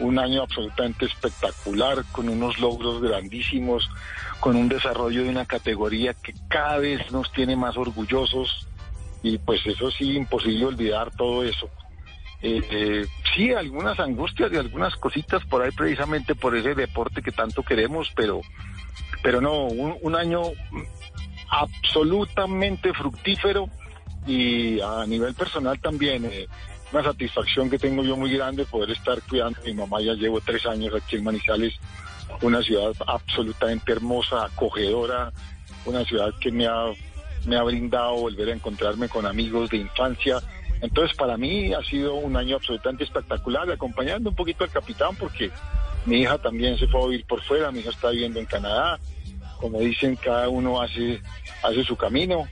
un año absolutamente espectacular, con unos logros grandísimos, con un desarrollo de una categoría que cada vez nos tiene más orgullosos y pues eso sí, imposible olvidar todo eso. Eh, eh, sí, algunas angustias y algunas cositas por ahí precisamente por ese deporte que tanto queremos, pero, pero no, un, año absolutamente fructífero y a nivel personal también. eh, una satisfacción que tengo yo muy grande poder estar cuidando a mi mamá. Ya llevo tres años aquí en Manizales, una ciudad absolutamente hermosa, acogedora, una ciudad que me ha, me ha brindado volver a encontrarme con amigos de infancia. Entonces, para mí ha sido un año absolutamente espectacular, acompañando un poquito al capitán, porque mi hija también se fue a vivir por fuera, mi hija está viviendo en Canadá. Como dicen, cada uno hace, hace su camino.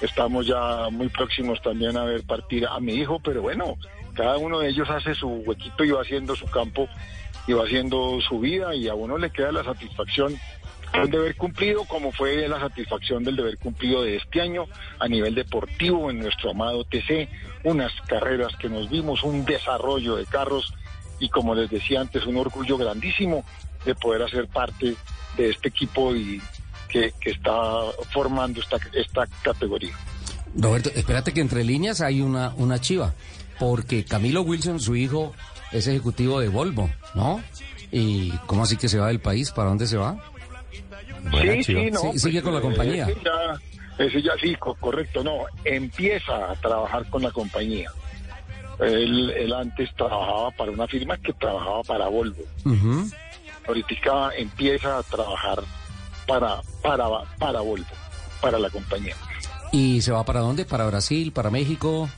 Estamos ya muy próximos también a ver partir a mi hijo, pero bueno, cada uno de ellos hace su huequito y va haciendo su campo y va haciendo su vida y a uno le queda la satisfacción del deber cumplido, como fue la satisfacción del deber cumplido de este año a nivel deportivo en nuestro amado TC, unas carreras que nos vimos, un desarrollo de carros y como les decía antes, un orgullo grandísimo de poder hacer parte de este equipo y que, que está formando esta, esta categoría. Roberto, espérate que entre líneas hay una, una chiva, porque Camilo Wilson, su hijo, es ejecutivo de Volvo, ¿no? ¿Y cómo así que se va del país? ¿Para dónde se va? Sí, sí, no. Sí, sigue con la eh, compañía. Ese ya, ese ya sí, co- correcto, no. Empieza a trabajar con la compañía. Él, él antes trabajaba para una firma que trabajaba para Volvo. Ujú. Ahorita empieza a trabajar para, para, para Volvo, para la compañía. ¿Y se va para dónde? ¿Para Brasil? ¿Para México?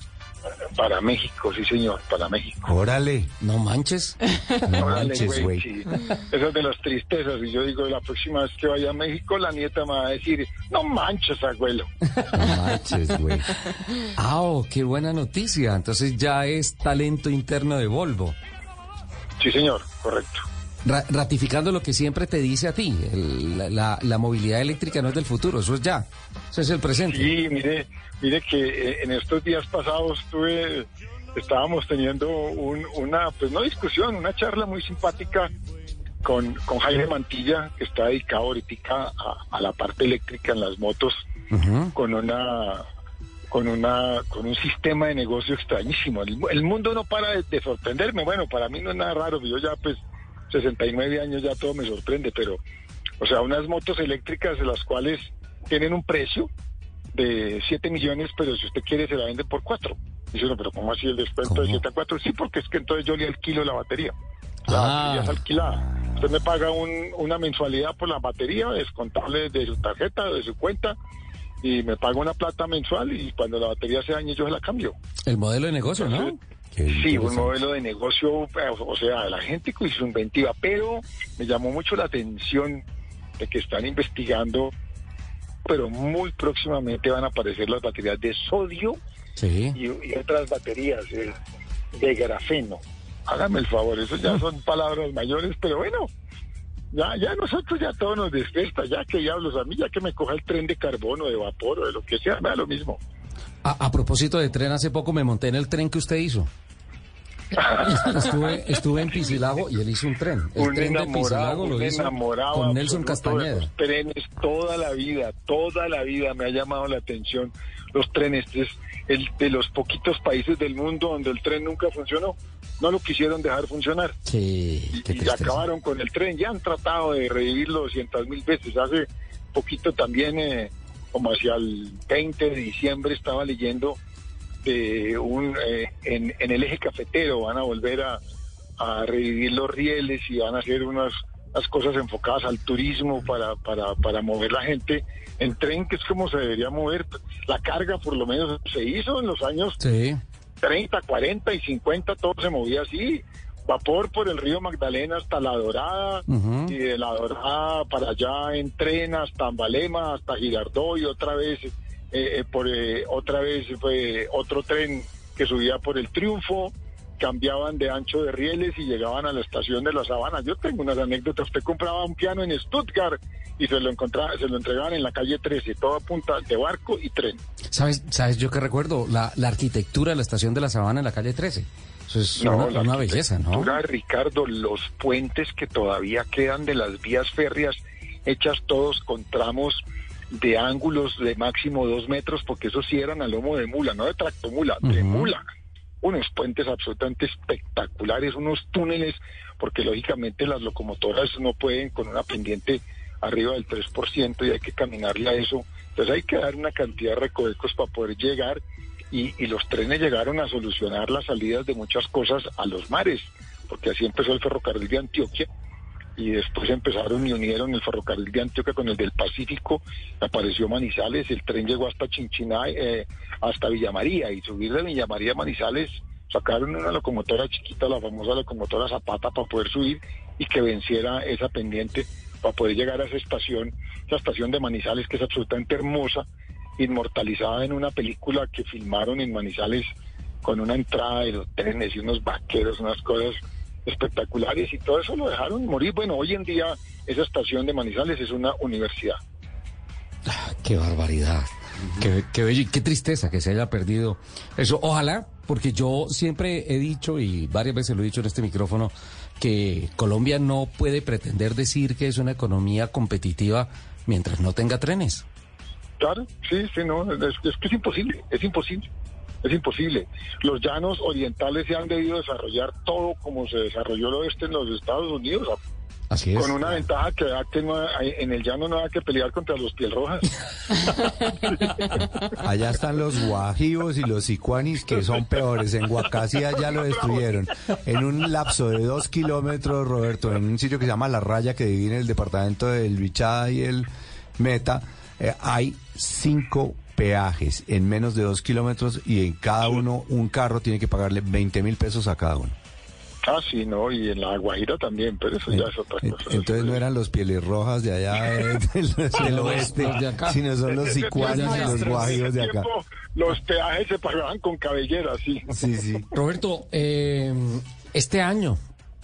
Para México, sí señor, para México. Órale. No manches. No manches, güey. Eso es de las tristezas. Y yo digo, la próxima vez que vaya a México, la nieta me va a decir, no manches, abuelo. No manches, güey. Ah, oh, qué buena noticia. Entonces ya es talento interno de Volvo. Sí, señor, correcto. Ra- ratificando lo que siempre te dice a ti, el- la, la- la movilidad eléctrica no es del futuro, eso es ya, eso es el presente. Sí, mire, mire que eh, en estos días pasados tuve, estábamos teniendo un- una, pues no discusión, una charla muy simpática con, con Jaime Mantilla, que está dedicado ahorita a, a la parte eléctrica en las motos, con una con una con un sistema de negocio extrañísimo. El, el mundo no para de, de sorprenderme. Bueno, para mí no es nada raro. Yo ya pues 69 años ya todo me sorprende, pero o sea, unas motos eléctricas de las cuales tienen un precio de 7 millones, pero si usted quiere se la vende por 4. Dice uno, pero ¿cómo así el descuento de 7 a 4? Sí, porque es que entonces yo le alquilo la batería. La batería es alquilada. Usted me paga un- una mensualidad por la batería, descontable de su tarjeta, de su cuenta, y me paga una plata mensual y cuando la batería se dañe yo se la cambio. El modelo de negocio, ¿no? Sí, un modelo de negocio, eh, o sea, la gente con su inventiva, pero me llamó mucho la atención de que están investigando, pero muy próximamente van a aparecer las baterías de sodio Sí. y, y otras baterías eh, de grafeno. Hágame el favor, eso ya son palabras mayores, pero bueno, ya, ya nosotros ya todo nos despesta, ya que diablos, a mí ya que me coja el tren de carbono, de vapor o de lo que sea, me da lo mismo. A, a propósito de tren, hace poco me monté en el tren que usted hizo. Estuve, estuve en Piscilago y él hizo un tren. El un tren de Piscilago lo hizo con Nelson Castañeda. los trenes toda la vida, toda la vida me ha llamado la atención los trenes. Es el de los poquitos países del mundo donde el tren nunca funcionó. No lo quisieron dejar funcionar. Sí, y tristeza. acabaron con el tren. Ya han tratado de revivirlo 200 mil veces. Hace poquito también, eh, como hacia el 20 de diciembre, estaba leyendo de un eh, en, en el eje cafetero van a volver a, a revivir los rieles y van a hacer unas, unas cosas enfocadas al turismo para, para, para mover la gente en tren, que es como se debería mover. La carga por lo menos se hizo en los años Sí. 30, 40 y 50, todo se movía así. Vapor por el río Magdalena hasta La Dorada, y de La Dorada para allá en tren hasta Ambalema, hasta Girardot y otra vez, eh, eh, por, eh, otra vez fue otro tren que subía por el Triunfo, cambiaban de ancho de rieles y llegaban a la estación de La Sabana. Yo tengo unas anécdotas, usted compraba un piano en Stuttgart y se lo encontraba, se lo entregaban en la calle 13, todo a punta de barco y tren. ¿Sabes, ¿Sabes yo que recuerdo? La, la arquitectura de la estación de la Sabana en la calle 13. Eso es No, una, una belleza, ¿no? Ricardo, los puentes que todavía quedan de las vías férreas hechas todos con tramos de ángulos de máximo dos metros, porque esos sí eran a lomo de mula, no de tractomula, de Ujú. mula. Unos puentes absolutamente espectaculares, unos túneles, porque lógicamente las locomotoras no pueden con una pendiente arriba del 3% y hay que caminarle a eso. Entonces hay que dar una cantidad de recovecos para poder llegar y, y los trenes llegaron a solucionar las salidas de muchas cosas a los mares, porque así empezó el ferrocarril de Antioquia y después empezaron y unieron el ferrocarril de Antioquia con el del Pacífico, apareció Manizales, el tren llegó hasta Chinchiná, eh, hasta Villa María, y subir de Villa María a Manizales, sacaron una locomotora chiquita, la famosa locomotora Zapata, para poder subir y que venciera esa pendiente, para poder llegar a esa estación, esa estación de Manizales que es absolutamente hermosa, inmortalizada en una película que filmaron en Manizales con una entrada de los trenes y unos vaqueros, unas cosas espectaculares y todo eso lo dejaron morir. Bueno, hoy en día esa estación de Manizales es una universidad. Qué barbaridad. Qué, qué bello y qué tristeza que se haya perdido eso. Ojalá, porque yo siempre he dicho y varias veces lo he dicho en este micrófono, que Colombia no puede pretender decir que es una economía competitiva mientras no tenga trenes. Claro, sí, sí, no, es, es que es imposible, es imposible, es imposible. Los llanos orientales se han debido desarrollar todo como se desarrolló el oeste en los Estados Unidos. Así es. Con una ventaja que, no hay- en el llano no hay que pelear contra los piel rojas. Allá están los guajivos y los sicuanis que son peores. En Guacasia ya lo destruyeron. En un lapso de dos kilómetros, Roberto, en un sitio que se llama La Raya, que divide el departamento del Bichada y el Meta, eh, hay cinco peajes en menos de dos kilómetros y en cada uno un carro tiene que pagarle 20 mil pesos a cada uno. Ah, sí, no, y en la Guajira también, pero eso ya es otra cosa. Entonces no eran los pieles rojas de allá eh, del, del oeste, los de acá. sino son los sicuanis y los guajivos de acá. tiempo, los peajes se pagaban con cabellera, sí. Sí, sí. Roberto, eh, este año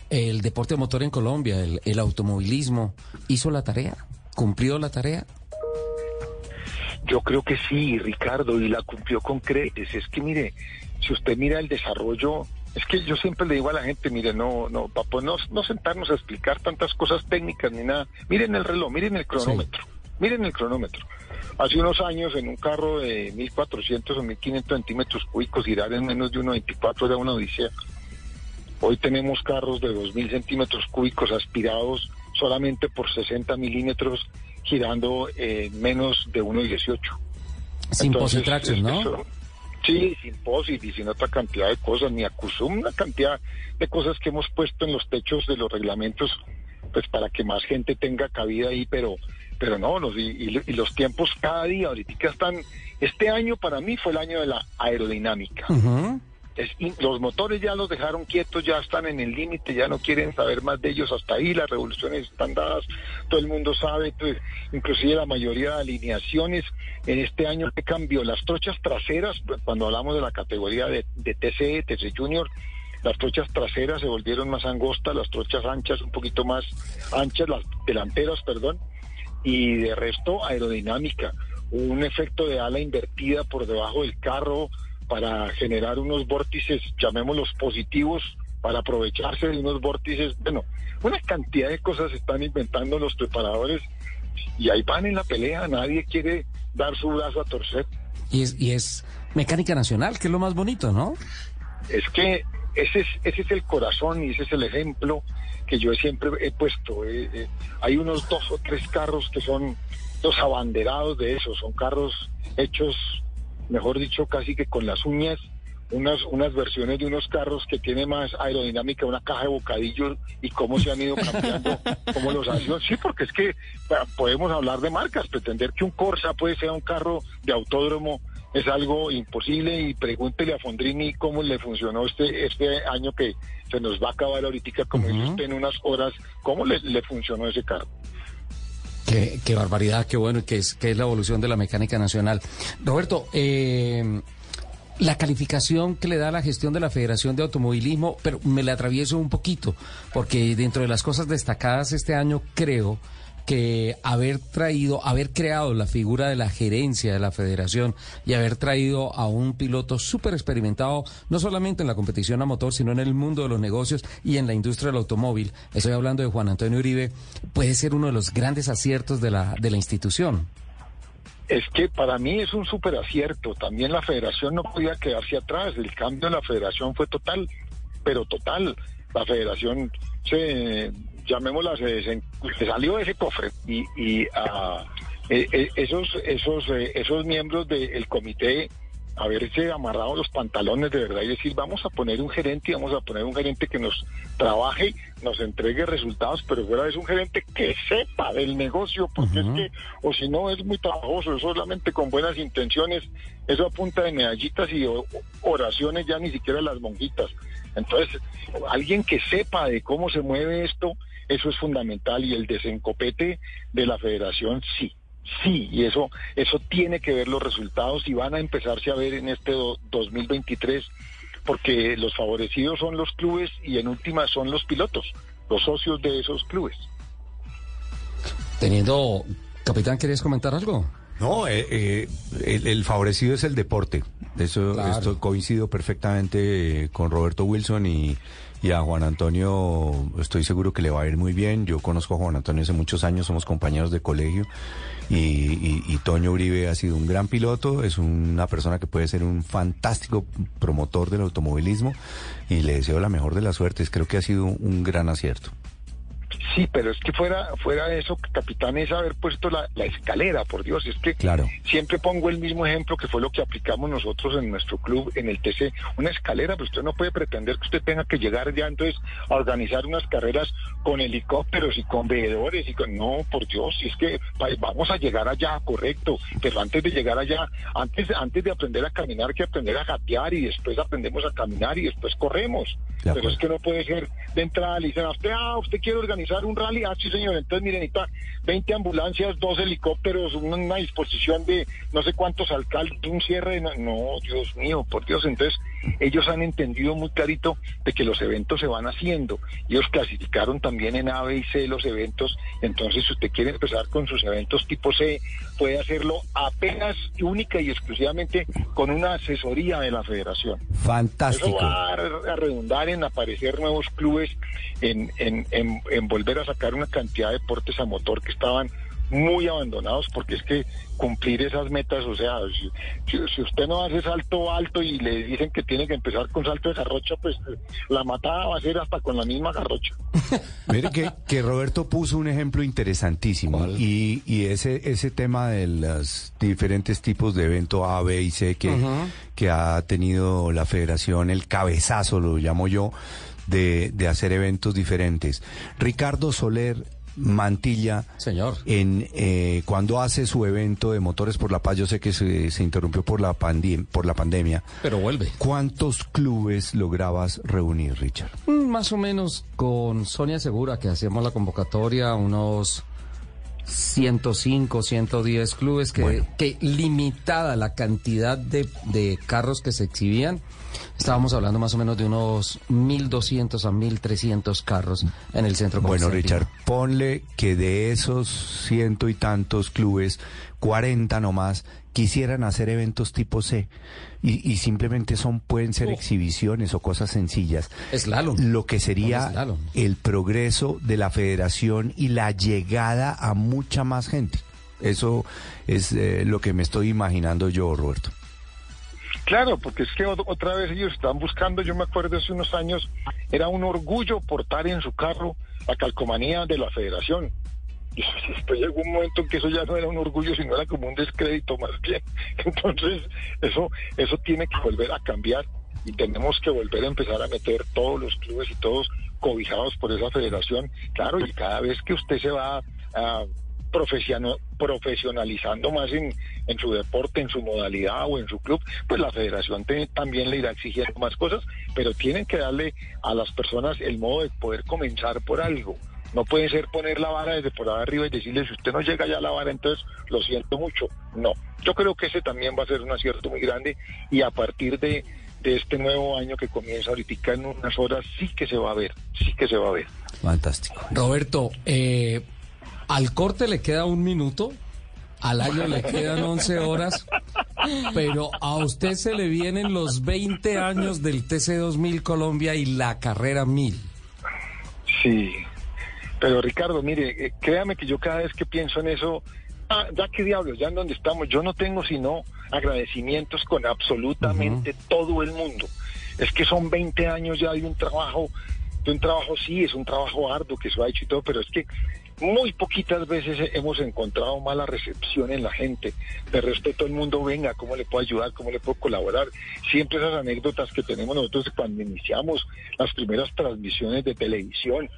el deporte motor en Colombia, el, el automovilismo, hizo la tarea, cumplió la tarea. Yo creo que sí, Ricardo, y la cumplió con creces. Es que mire, si usted mira el desarrollo, es que yo siempre le digo a la gente, mire, no, no, para no, no sentarnos a explicar tantas cosas técnicas ni nada. Miren el reloj, miren el cronómetro, miren el cronómetro. Hace unos años en un carro de 1400 o 1500 centímetros cúbicos girar en menos de 1.24 era una odisea. Hoy tenemos carros de 2000 centímetros cúbicos aspirados solamente por 60 milímetros girando en menos de 1.18. Sin positraction, ¿no? eso- Sí, sin POSIT y sin otra cantidad de cosas, ni acusum, una cantidad de cosas que hemos puesto en los techos de los reglamentos, pues para que más gente tenga cabida ahí, pero pero no, los, y, y- los tiempos cada día, ahorita están, este año para mí fue el año de la aerodinámica. Los motores ya los dejaron quietos, ya están en el límite, ya no quieren saber más de ellos. Hasta ahí, las revoluciones están dadas, todo el mundo sabe, pues, inclusive la mayoría de alineaciones. En este año que cambió, las trochas traseras, cuando hablamos de la categoría de, de TCE, TC Junior, las trochas traseras se volvieron más angostas, las trochas anchas un poquito más anchas, las delanteras, perdón, y de resto aerodinámica, un efecto de ala invertida por debajo del carro para generar unos vórtices, llamémoslos positivos, para aprovecharse de unos vórtices, bueno, una cantidad de cosas están inventando los preparadores y ahí van en la pelea, nadie quiere dar su brazo a torcer. Y es, y es mecánica nacional, que es lo más bonito, ¿no? Es que ese es, ese es el corazón y ese es el ejemplo que yo siempre he puesto. eh, eh, hay unos dos o tres carros que son los abanderados de eso, son carros hechos, mejor dicho, casi que con las uñas, unas, unas versiones de unos carros que tiene más aerodinámica, una caja de bocadillos y cómo se han ido cambiando, cómo los han sido. Sí, porque es que podemos hablar de marcas, pretender que un Corsa puede ser un carro de autódromo es algo imposible y pregúntele a Fondrini cómo le funcionó este este año que se nos va a acabar ahorita, como dice usted, en unas horas, cómo le, le funcionó ese carro. Qué, qué barbaridad, qué bueno, que es, que es la evolución de la mecánica nacional. Roberto, eh, la calificación que le da la gestión de la Federación de Automovilismo, pero me la atravieso un poquito, porque dentro de las cosas destacadas este año creo que haber traído, haber creado la figura de la gerencia de la federación y haber traído a un piloto súper experimentado, no solamente en la competición a motor, sino en el mundo de los negocios y en la industria del automóvil, estoy hablando de Juan Antonio Uribe, puede ser uno de los grandes aciertos de la, de la institución. Es que para mí es un súper acierto. También la federación no podía quedarse atrás. El cambio en la federación fue total, pero total. La federación se, llamémosla, se, desen- se salió de ese cofre y, y ah, eh, eh, esos, esos, eh, esos miembros del comité haberse amarrado los pantalones de verdad y decir, vamos a poner un gerente y vamos a poner un gerente que nos trabaje, nos entregue resultados, pero fuera es un gerente que sepa del negocio, porque es que, o si no, es muy trabajoso, solamente con buenas intenciones, eso a punta de medallitas y oraciones ya ni siquiera las monjitas. Entonces, alguien que sepa de cómo se mueve esto, eso es fundamental y el desencopete de la federación sí. Sí, y eso, eso tiene que ver los resultados y van a empezarse a ver en este do- 2023, porque los favorecidos son los clubes y en última son los pilotos, los socios de esos clubes. Teniendo, capitán, ¿querías comentar algo? No, eh, eh, el, el favorecido es el deporte. Eso Claro. esto coincido perfectamente eh, con Roberto Wilson y, y a Juan Antonio. Estoy seguro que le va a ir muy bien. Yo conozco a Juan Antonio hace muchos años, somos compañeros de colegio. Y, y- y Toño Uribe ha sido un gran piloto, es una persona que puede ser un fantástico promotor del automovilismo y le deseo la mejor de las suertes. Creo que ha sido un, un gran acierto. Sí, pero es que fuera, fuera eso, capitán, es haber puesto la, la escalera, por Dios. Es que Claro. siempre pongo el mismo ejemplo que fue lo que aplicamos nosotros en nuestro club, en el TC. Una escalera, pero usted no puede pretender que usted tenga que llegar ya entonces a organizar unas carreras con helicópteros y con veedores y con... No, por Dios, si es que va- vamos a llegar allá, correcto. Pero antes de llegar allá, antes, antes de aprender a caminar, hay que aprender a gatear y después aprendemos a caminar y después corremos. Pero es que no puede ser de entrada, le dicen a usted, ah, usted quiere organizar un rally, ah, sí señor, entonces miren, necesita 20 ambulancias, dos helicópteros, una, disposición de no sé cuántos alcaldes, un cierre, no, Dios mío, por Dios, entonces ellos han entendido muy clarito de que los eventos se van haciendo, ellos clasificaron también en A, B y C los eventos, entonces si usted quiere empezar con sus eventos tipo C, puede hacerlo apenas única y exclusivamente con una asesoría de la federación. Fantástico. Eso va a, a redundar en aparecer nuevos clubes, en, en, en, en volver a sacar una cantidad de deportes a motor que estaban muy abandonados, porque es que cumplir esas metas, o sea, si, si- si usted no hace salto alto y le dicen que tiene que empezar con salto de garrocha, pues la matada va a ser hasta con la misma garrocha. Mire que, que Roberto puso un ejemplo interesantísimo y, y ese, ese tema de los diferentes tipos de evento A, B y C que, que ha tenido la federación, el cabezazo lo llamo yo, de, de hacer eventos diferentes. Ricardo Soler Mantilla, señor, en eh, cuando hace su evento de motores por la paz, yo sé que se, se interrumpió por la por la pandemia. Pero vuelve. ¿Cuántos clubes lograbas reunir, Richard? Mm, Más o menos con Sonia Segura, que hacíamos la convocatoria, unos 105, 110 clubes, que, que limitada la cantidad de, de carros que se exhibían, estábamos hablando más o menos de unos 1.200 a 1.300 carros en el centro Bueno, comercial. Richard, ponle que de esos ciento y tantos clubes, 40 nomás, quisieran hacer eventos tipo C. Y, y simplemente son, pueden ser exhibiciones o cosas sencillas. Slalom. Lo que sería el progreso de la federación y la llegada a mucha más gente. Eso es eh, lo que me estoy imaginando yo, Roberto. Claro, porque es que ot- otra vez ellos están buscando, yo me acuerdo hace unos años, era un orgullo portar en su carro la calcomanía de la federación. Y después llegó un momento en que eso ya no era un orgullo, sino era como un descrédito más bien. Entonces, eso, eso tiene que volver a cambiar y tenemos que volver a empezar a meter todos los clubes y todos cobijados por esa federación. Claro, y cada vez que usted se va a profesionalizando más en, en su deporte, en su modalidad o en su club, pues la federación te- también le irá exigiendo más cosas, pero tienen que darle a las personas el modo de poder comenzar por algo. No puede ser poner la vara desde por arriba y decirle, si usted no llega ya a la vara, entonces lo siento mucho. No, yo creo que ese también va a ser un acierto muy grande y a partir de, de este nuevo año que comienza ahorita en unas horas, sí que se va a ver, sí que se va a ver. Fantástico. Roberto, eh, al corte le queda un minuto, al año le quedan 11 horas, pero a usted se le vienen los 20 años del TC2000 Colombia y la carrera 1000. Sí, pero Ricardo, mire, eh, créame que yo cada vez que pienso en eso, ah, ya que diablos, ya en donde estamos, yo no tengo sino agradecimientos con absolutamente todo el mundo. Es que son 20 años ya de un trabajo, de un trabajo sí, es un trabajo arduo que se ha hecho y todo, pero es que Muy poquitas veces hemos encontrado mala recepción en la gente. De respeto al mundo, venga, ¿cómo le puedo ayudar? ¿Cómo le puedo colaborar? Siempre esas anécdotas que tenemos nosotros cuando iniciamos las primeras transmisiones de televisión.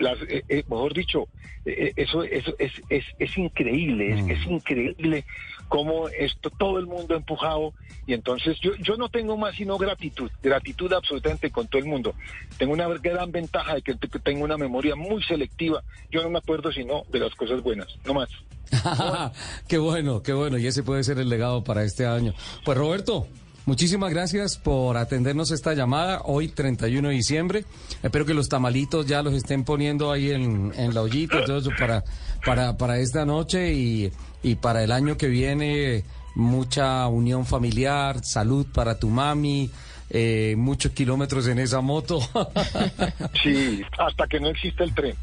Las, eh, eh, mejor dicho, eh, eso, eso es, es, es increíble, es, es increíble cómo esto todo el mundo ha empujado y entonces yo, yo no tengo más sino gratitud, gratitud absolutamente con todo el mundo. Tengo una gran ventaja de que, que tengo una memoria muy selectiva. Yo no me acuerdo sino de las cosas buenas, no más. qué bueno, qué bueno. Y ese puede ser el legado para este año. Pues Roberto, muchísimas gracias por atendernos esta llamada hoy 31 de diciembre. Espero que los tamalitos ya los estén poniendo ahí en, en la ollita todo eso para, para, para esta noche y, y para el año que viene mucha unión familiar, salud para tu mami. Eh, muchos kilómetros en esa moto. Sí, hasta que no existe el tren.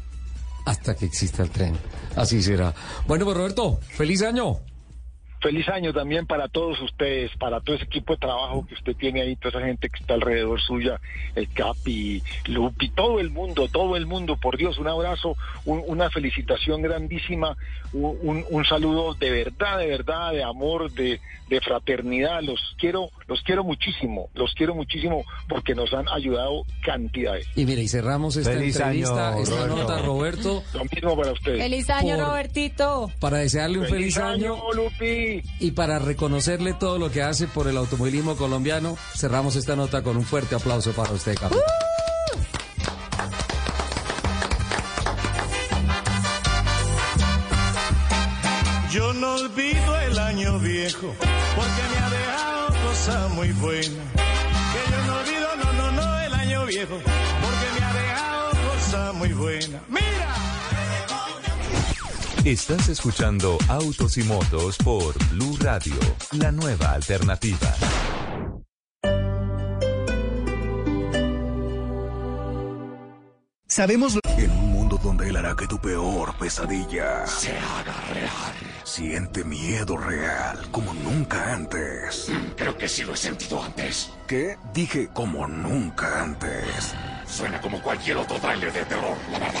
Hasta que exista el tren. Así será. Bueno, pues Roberto, feliz año. Feliz año también para todos ustedes, para todo ese equipo de trabajo que usted tiene ahí, toda esa gente que está alrededor suya, el Capi, Lupi, todo el mundo, todo el mundo, por Dios, un abrazo, un- una felicitación grandísima, un, un- un saludo de verdad, de verdad, de amor, de, de fraternidad, los quiero, los quiero muchísimo, los quiero muchísimo porque nos han ayudado cantidades. Y mira, y cerramos esta Feliz entrevista, año, esta Roberto. nota, Roberto, Lo mismo para ustedes. Feliz año, Por- Robertito. para desearle un feliz, año, Lupi. Y para reconocerle todo lo que hace por el automovilismo colombiano. Cerramos esta nota con un fuerte aplauso para usted, capitán. Yo no olvido el año viejo porque me ha dejado cosas muy buenas. Que yo no olvido, no, no, no, el año viejo porque me ha dejado cosas muy buenas. ¡Mira! Estás escuchando Autos y Motos por Blue Radio, la nueva alternativa. Sabemos En un mundo donde él hará que tu peor pesadilla se haga real. Siente miedo real como nunca antes. Creo que sí lo he sentido antes. ¿Qué? Dije como nunca antes. Suena como cualquier otro trailer de terror, la verdad.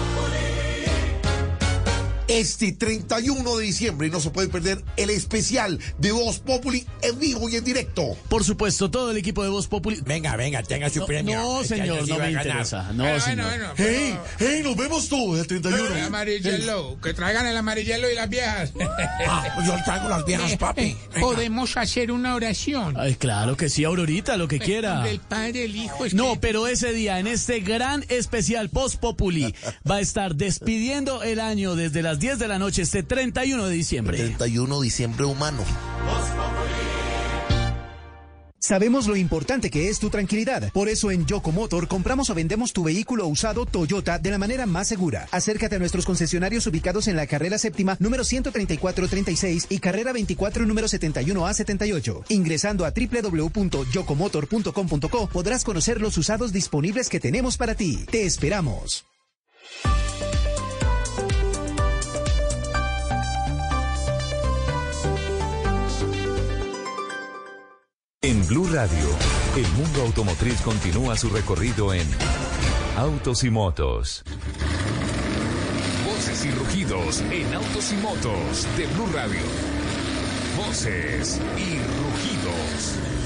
Este 31 de diciembre no se puede perder el especial de Voz Populi en vivo y en directo. Por supuesto, todo el equipo de Voz Populi. Venga, venga, tenga su No, premio. no, Este señor, no me interesa. No, señor. Hey, hey, nos vemos todos el 31. El amarillelo, que traigan el amarillelo y las viejas. Ah, yo traigo las viejas, papi. Podemos hacer una oración. Ay, claro que sí, Aurorita, lo que quiera. Del Padre, el Hijo, No, pero ese día, en este gran especial Post Populi, va a estar despidiendo el año desde las 10 de la noche, este 31 de diciembre. 31 de diciembre humano. Sabemos lo importante que es tu tranquilidad. Por eso en Yocomotor compramos o vendemos tu vehículo usado Toyota de la manera más segura. Acércate a nuestros concesionarios ubicados en la carrera séptima número 13436 y carrera 24 número 71A78. Ingresando a www.yocomotor.com.co podrás conocer los usados disponibles que tenemos para ti. Te esperamos. En Blue Radio, el mundo automotriz continúa su recorrido en Autos y Motos. Voces y rugidos en autos y motos de Blue Radio. Voces y rugidos.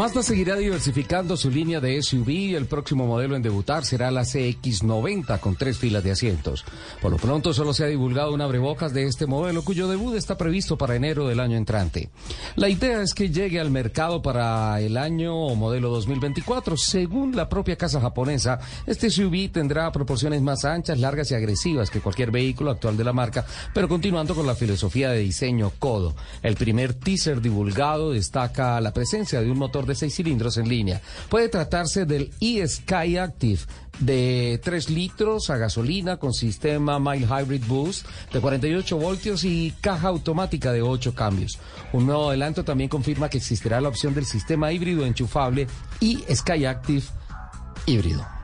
Mazda seguirá diversificando su línea de SUV. El próximo modelo en debutar será la CX90 con tres filas de asientos. Por lo pronto solo se ha divulgado un abrebocas de este modelo cuyo debut está previsto para enero del año entrante. La idea es que llegue al mercado para el año o modelo 2024. Según la propia casa japonesa, este SUV tendrá proporciones más anchas, largas y agresivas que cualquier vehículo actual de la marca, pero continuando con la filosofía de diseño Kodo. El primer teaser divulgado destaca la presencia de un motor de seis cilindros en línea. Puede tratarse del e-Sky Active de 3 litros a gasolina con sistema Mile Hybrid Boost de 48 voltios y caja automática de 8 cambios. Un nuevo adelanto también confirma que existirá la opción del sistema híbrido enchufable y Sky Active híbrido.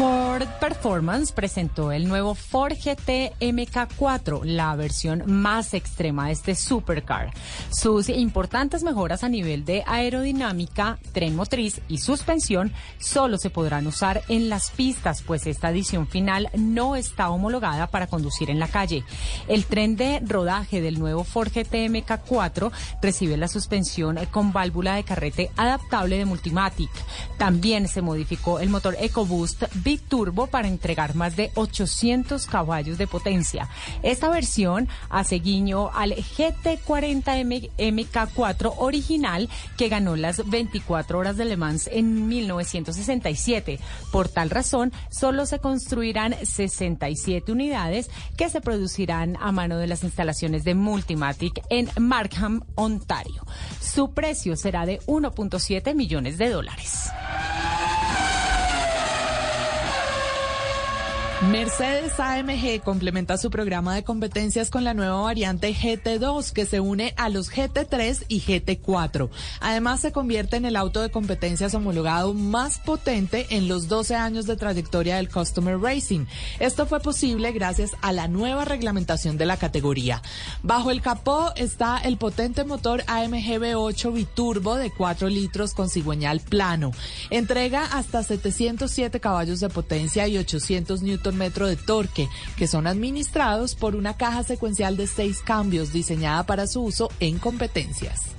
Ford Performance presentó el nuevo Ford GT MK4, la versión más extrema de este supercar. Sus importantes mejoras a nivel de aerodinámica, tren motriz y suspensión solo se podrán usar en las pistas, pues esta edición final no está homologada para conducir en la calle. El tren de rodaje del nuevo Ford GT MK4 recibe la suspensión con válvula de carrete adaptable de Multimatic. También se modificó el motor EcoBoost Turbo para entregar más de 800 caballos de potencia. Esta versión hace guiño al GT40 MK4 original que ganó las 24 horas de Le Mans en 1967. Por tal razón, solo se construirán 67 unidades que se producirán a mano de las instalaciones de Multimatic en Markham, Ontario. Su precio será de 1.7 millones de dólares. Mercedes AMG complementa su programa de competencias con la nueva variante GT2 que se une a los GT3 y GT4. Además se convierte en el auto de competencias homologado más potente en los 12 años de trayectoria del Customer Racing. Esto fue posible gracias a la nueva reglamentación de la categoría. Bajo el capó está el potente motor AMG V8 biturbo de 4 litros con cigüeñal plano. Entrega hasta 707 caballos de potencia y 800 newton metro de torque, que son administrados por una caja secuencial de seis cambios diseñada para su uso en competencias.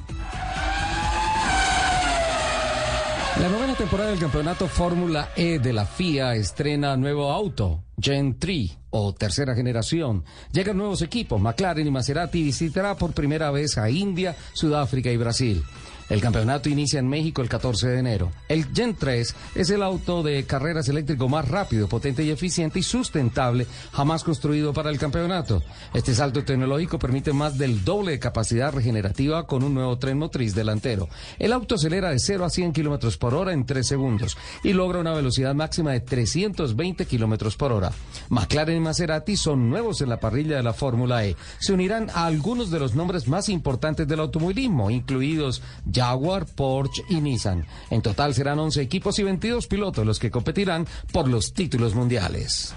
La novena temporada del campeonato Fórmula E de la FIA estrena nuevo auto, Gen 3 o tercera generación. Llegan nuevos equipos, McLaren y Maserati visitará por primera vez a India, Sudáfrica y Brasil. El campeonato inicia en México el 14 de enero. El Gen 3 es el auto de carreras eléctrico más rápido, potente y eficiente y sustentable jamás construido para el campeonato. Este salto tecnológico permite más del doble de capacidad regenerativa con un nuevo tren motriz delantero. El auto acelera de 0 a 100 kilómetros por hora en 3 segundos y logra una velocidad máxima de 320 kilómetros por hora. McLaren y Maserati son nuevos en la parrilla de la Fórmula E. Se unirán a algunos de los nombres más importantes del automovilismo, incluidos Jaguar, Porsche y Nissan. En total serán 11 equipos y 22 pilotos los que competirán por los títulos mundiales.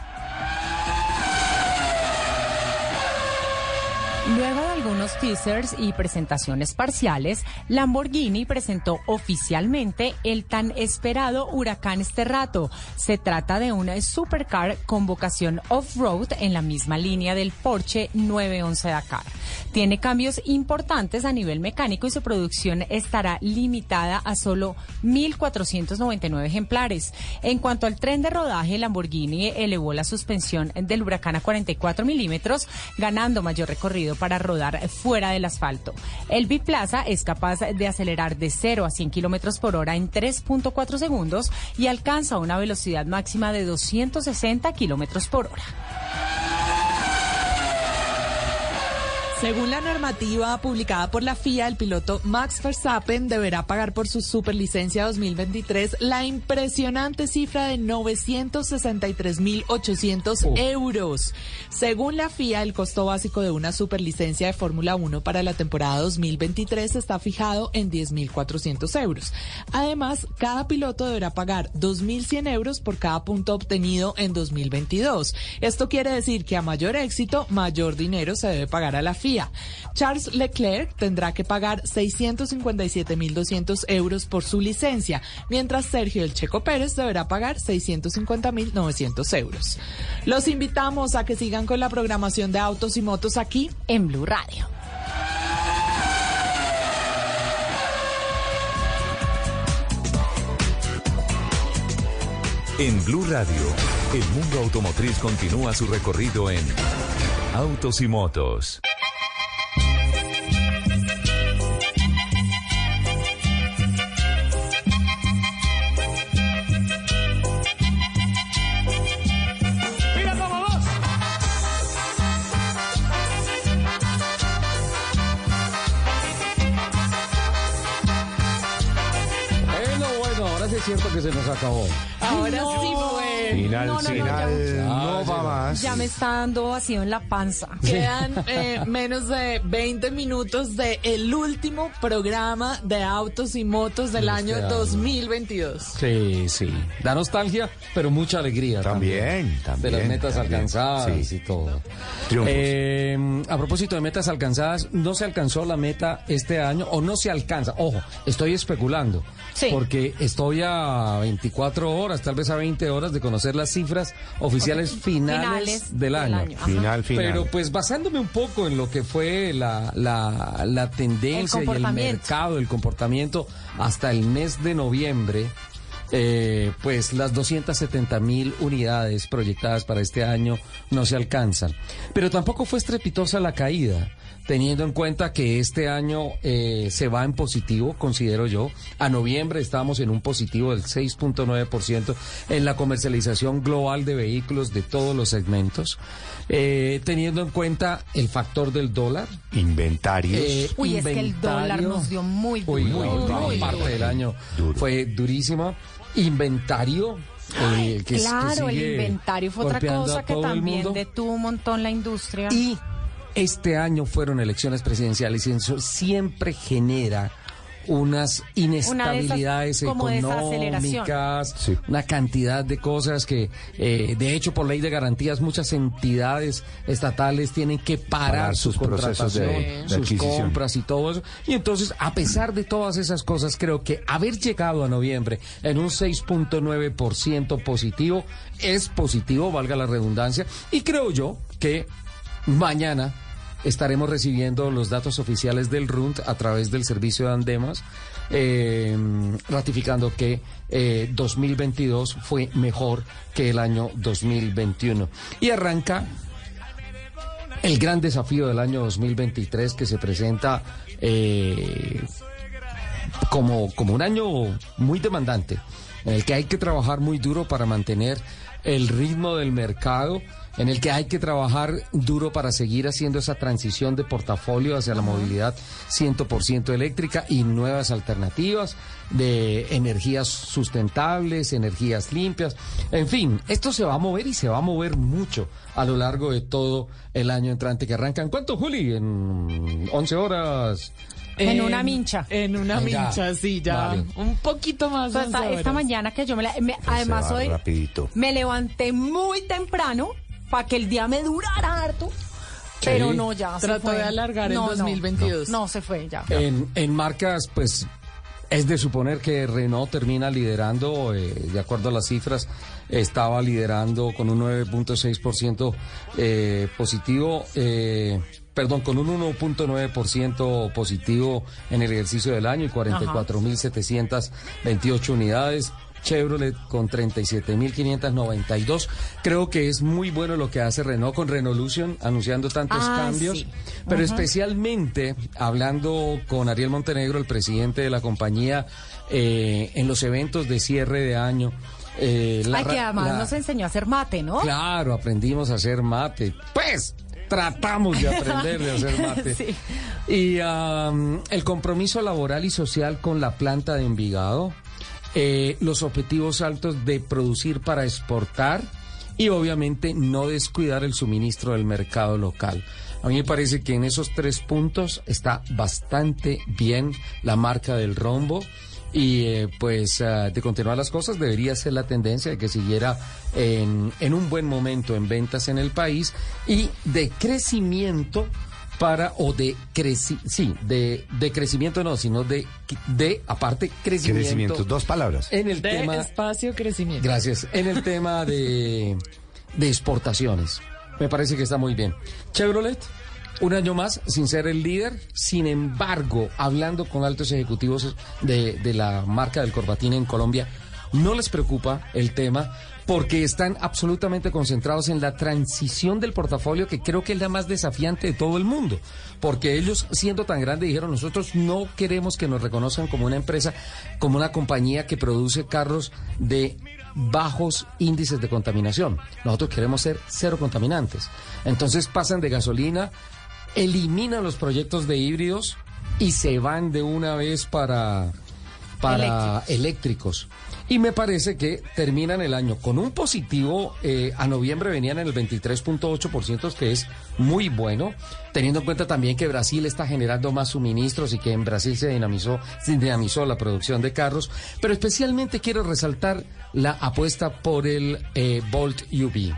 Luego algunos teasers y presentaciones parciales, Lamborghini presentó oficialmente el tan esperado Huracán Sterrato. Se trata de una supercar con vocación off-road en la misma línea del Porsche 911 Dakar. Tiene cambios importantes a nivel mecánico y su producción estará limitada a solo 1.499 ejemplares. En cuanto al tren de rodaje, Lamborghini elevó la suspensión del Huracán a 44 milímetros, ganando mayor recorrido para rodar fuera del asfalto. El biplaza es capaz de acelerar de 0 a 100 kilómetros por hora en 3.4 segundos y alcanza una velocidad máxima de 260 kilómetros por hora. Según la normativa publicada por la FIA, el piloto Max Verstappen deberá pagar por su superlicencia 2023 la impresionante cifra de 963.800 euros. Según la FIA, el costo básico de una superlicencia de Fórmula 1 para la temporada 2023 está fijado en 10.400 euros. Además, cada piloto deberá pagar 2.100 euros por cada punto obtenido en 2022. Esto quiere decir que a mayor éxito, mayor dinero se debe pagar a la FIA. Charles Leclerc tendrá que pagar 657.200 euros por su licencia, mientras Sergio El Checo Pérez deberá pagar 650.900 euros. Los invitamos a que sigan con la programación de autos y motos aquí en Blue Radio. En Blue Radio, el mundo automotriz continúa su recorrido en Autos y Motos. Es cierto que se nos acabó. Ahora No. sí fue. Final, No, no, no, final, ya- no va más. Ya me está dando vacío en la panza. Quedan eh, menos de 20 minutos de el último programa de autos y motos del este año. 2022. Sí, sí. Da nostalgia, pero mucha alegría también. También, también, De las metas también. alcanzadas Sí. y todo. Triunfos. Eh, a propósito de metas alcanzadas, no se alcanzó la meta este año o no se alcanza. Ojo, estoy especulando. Sí. Porque estoy a 24 horas, tal vez a 20 horas de conocer las cifras oficiales finales, Finales del del año. Final, final. Pero pues basándome un poco en lo que fue la, la, la tendencia El y el mercado, el comportamiento hasta el mes de noviembre, eh, pues las 270 mil unidades proyectadas para este año no se alcanzan. Pero tampoco fue estrepitosa la caída. Teniendo en cuenta que este año eh, se va en positivo, considero yo. A noviembre estábamos en un positivo del 6.9% en la comercialización global de vehículos de todos los segmentos. Eh, teniendo en cuenta el factor del dólar, Inventarios. eh, Uy, es que el dólar inventario. nos dio muy duro. Uy, última muy parte duro. del año fue durísima. Inventario. eh, que es- que Claro, el inventario fue otra cosa que también detuvo un montón la industria. Y este año fueron elecciones presidenciales y eso siempre genera unas inestabilidades Una económicas, una cantidad de cosas que, eh, de hecho, por ley de garantías, muchas entidades estatales tienen que parar, Parar su sus procesos de- de sus compras y todo eso. Y entonces, a pesar de todas esas cosas, creo que haber llegado a noviembre en un 6.9% positivo es positivo, valga la redundancia, y creo yo que mañana estaremos recibiendo los datos oficiales del RUNT a través del servicio de Andemas, eh, ratificando que eh, 2022 fue mejor que el año 2021. Y arranca el gran desafío del año 2023 que se presenta eh, como, como un año muy demandante, en el que hay que trabajar muy duro para mantener el ritmo del mercado, en el que hay que trabajar duro para seguir haciendo esa transición de portafolio hacia la movilidad 100% eléctrica y nuevas alternativas de energías sustentables, energías limpias. En fin, esto se va a mover y se va a mover mucho a lo largo de todo el año entrante que arranca. ¿En cuánto, Juli? ¿En 11 horas? En una mincha. En una Venga, mincha, sí, ya. vale. Un poquito más. Pues once esta, mañana que yo me, la- me- además hoy rapidito. me levanté muy temprano para que el día me durara harto. Pero no, ya se Trató fue. de alargar el No, no, 2022. No, se fue ya. En, en marcas, pues es de suponer que Renault termina liderando, eh, de acuerdo a las cifras, estaba liderando con un 9.6% eh, positivo, eh, perdón, con un 1.9% positivo en el ejercicio del año y 44.728 unidades. Chevrolet con 37.592. Creo que es muy bueno lo que hace Renault con Renolution, anunciando tantos Ah, cambios. sí. Pero especialmente hablando con Ariel Montenegro, el presidente de la compañía, eh, en los eventos de cierre de año. eh, la Ay, que además la- nos enseñó a hacer mate, ¿no? Claro, aprendimos a hacer mate. Pues tratamos de aprender de hacer mate. Sí. Y am, el compromiso laboral y social con la planta de Envigado, eh, los objetivos altos de producir para exportar y obviamente no descuidar el suministro del mercado local. A mí me parece que en esos tres puntos está bastante bien la marca del rombo. Y eh, pues ah, de continuar las cosas debería ser la tendencia de que siguiera en, en un buen momento en ventas en el país y de crecimiento para o de creci sí de, de crecimiento no sino de de aparte crecimiento Crecimiento, dos palabras. en el de tema espacio crecimiento. Gracias. En el tema de, de exportaciones, me parece que está muy bien. Chevrolet, un año más sin ser el líder, sin embargo, hablando con altos ejecutivos de, de la marca del Corbatín en Colombia, no les preocupa el tema porque están absolutamente concentrados en la transición del portafolio que creo que es la más desafiante de todo el mundo. Porque ellos, siendo tan grandes, dijeron, nosotros no queremos que nos reconozcan como una empresa, como una compañía que produce carros de bajos índices de contaminación. Nosotros queremos ser cero contaminantes. Entonces pasan de gasolina, eliminan los proyectos de híbridos y se van de una vez para para eléctricos. Y me parece que terminan el año con un positivo. eh, a noviembre venían en el 23.8%, que es muy bueno, teniendo en cuenta también que Brasil está generando más suministros y que en Brasil se dinamizó, se dinamizó la producción de carros. Pero especialmente quiero resaltar la apuesta por el eh, Volt UV.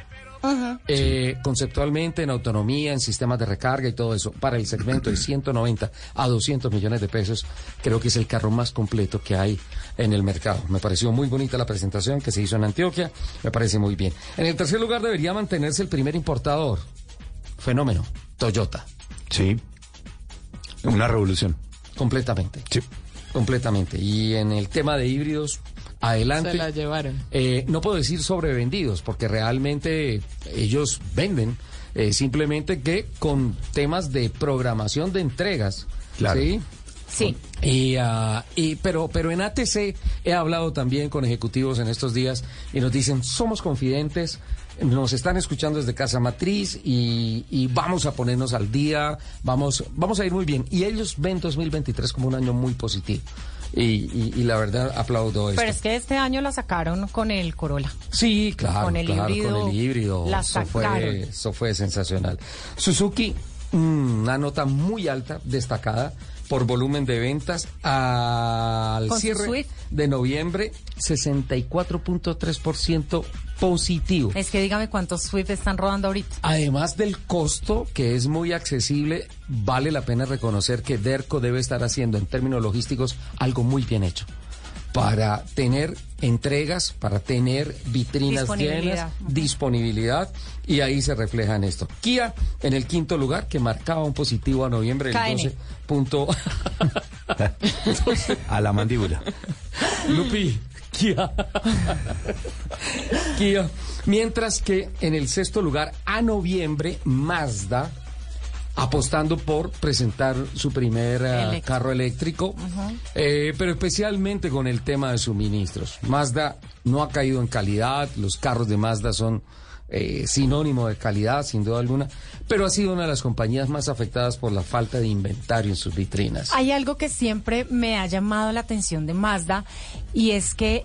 Eh, conceptualmente en autonomía, en sistemas de recarga y todo eso, para el segmento de 190 a 200 millones de pesos, creo que es el carro más completo que hay en el mercado. Me pareció muy bonita la presentación que se hizo en Antioquia, me parece muy bien. En el tercer lugar debería mantenerse el primer importador. Fenómeno, Toyota. Sí. Una revolución. Completamente. Sí. Completamente. Y en el tema de híbridos, adelante. Se la llevaron. Eh, no puedo decir sobrevendidos, porque realmente ellos venden, eh, simplemente que con temas de programación de entregas. Claro. ¿sí? Sí. Y, ah, y- pero, pero en ATC he hablado también con ejecutivos en estos días y nos dicen, somos confidentes, nos están escuchando desde Casa Matriz y, y vamos a ponernos al día, vamos, vamos a ir muy bien. Y ellos ven 2023 como un año muy positivo. Y, y- y la verdad aplaudo esto. Pero es que este año la sacaron con el Corolla. Sí, claro, Con el claro, híbrido, con el híbrido. la eso, fue, sacaron. eso fue sensacional. Suzuki, mm, una nota muy alta, destacada por volumen de ventas al cierre de noviembre, 64.3% positivo. Es que dígame cuántos Swift están rodando ahorita. Además del costo, que es muy accesible, vale la pena reconocer que Derco debe estar haciendo en términos logísticos algo muy bien hecho para tener entregas, para tener vitrinas Disponibilidad. llenas, disponibilidad, y ahí se refleja en esto. Kia en el quinto lugar, que marcaba un positivo a noviembre del KN. 12 punto... A la mandíbula. Lupi, Kia. Kia. Mientras que en el sexto lugar, a noviembre, Mazda, apostando por presentar su primer Eléctrico. carro eléctrico, eh, pero especialmente con el tema de suministros. Mazda no ha caído en calidad, los carros de Mazda son eh, sinónimo de calidad, sin duda alguna, pero ha sido una de las compañías más afectadas por la falta de inventario en sus vitrinas. Hay algo que siempre me ha llamado la atención de Mazda y es que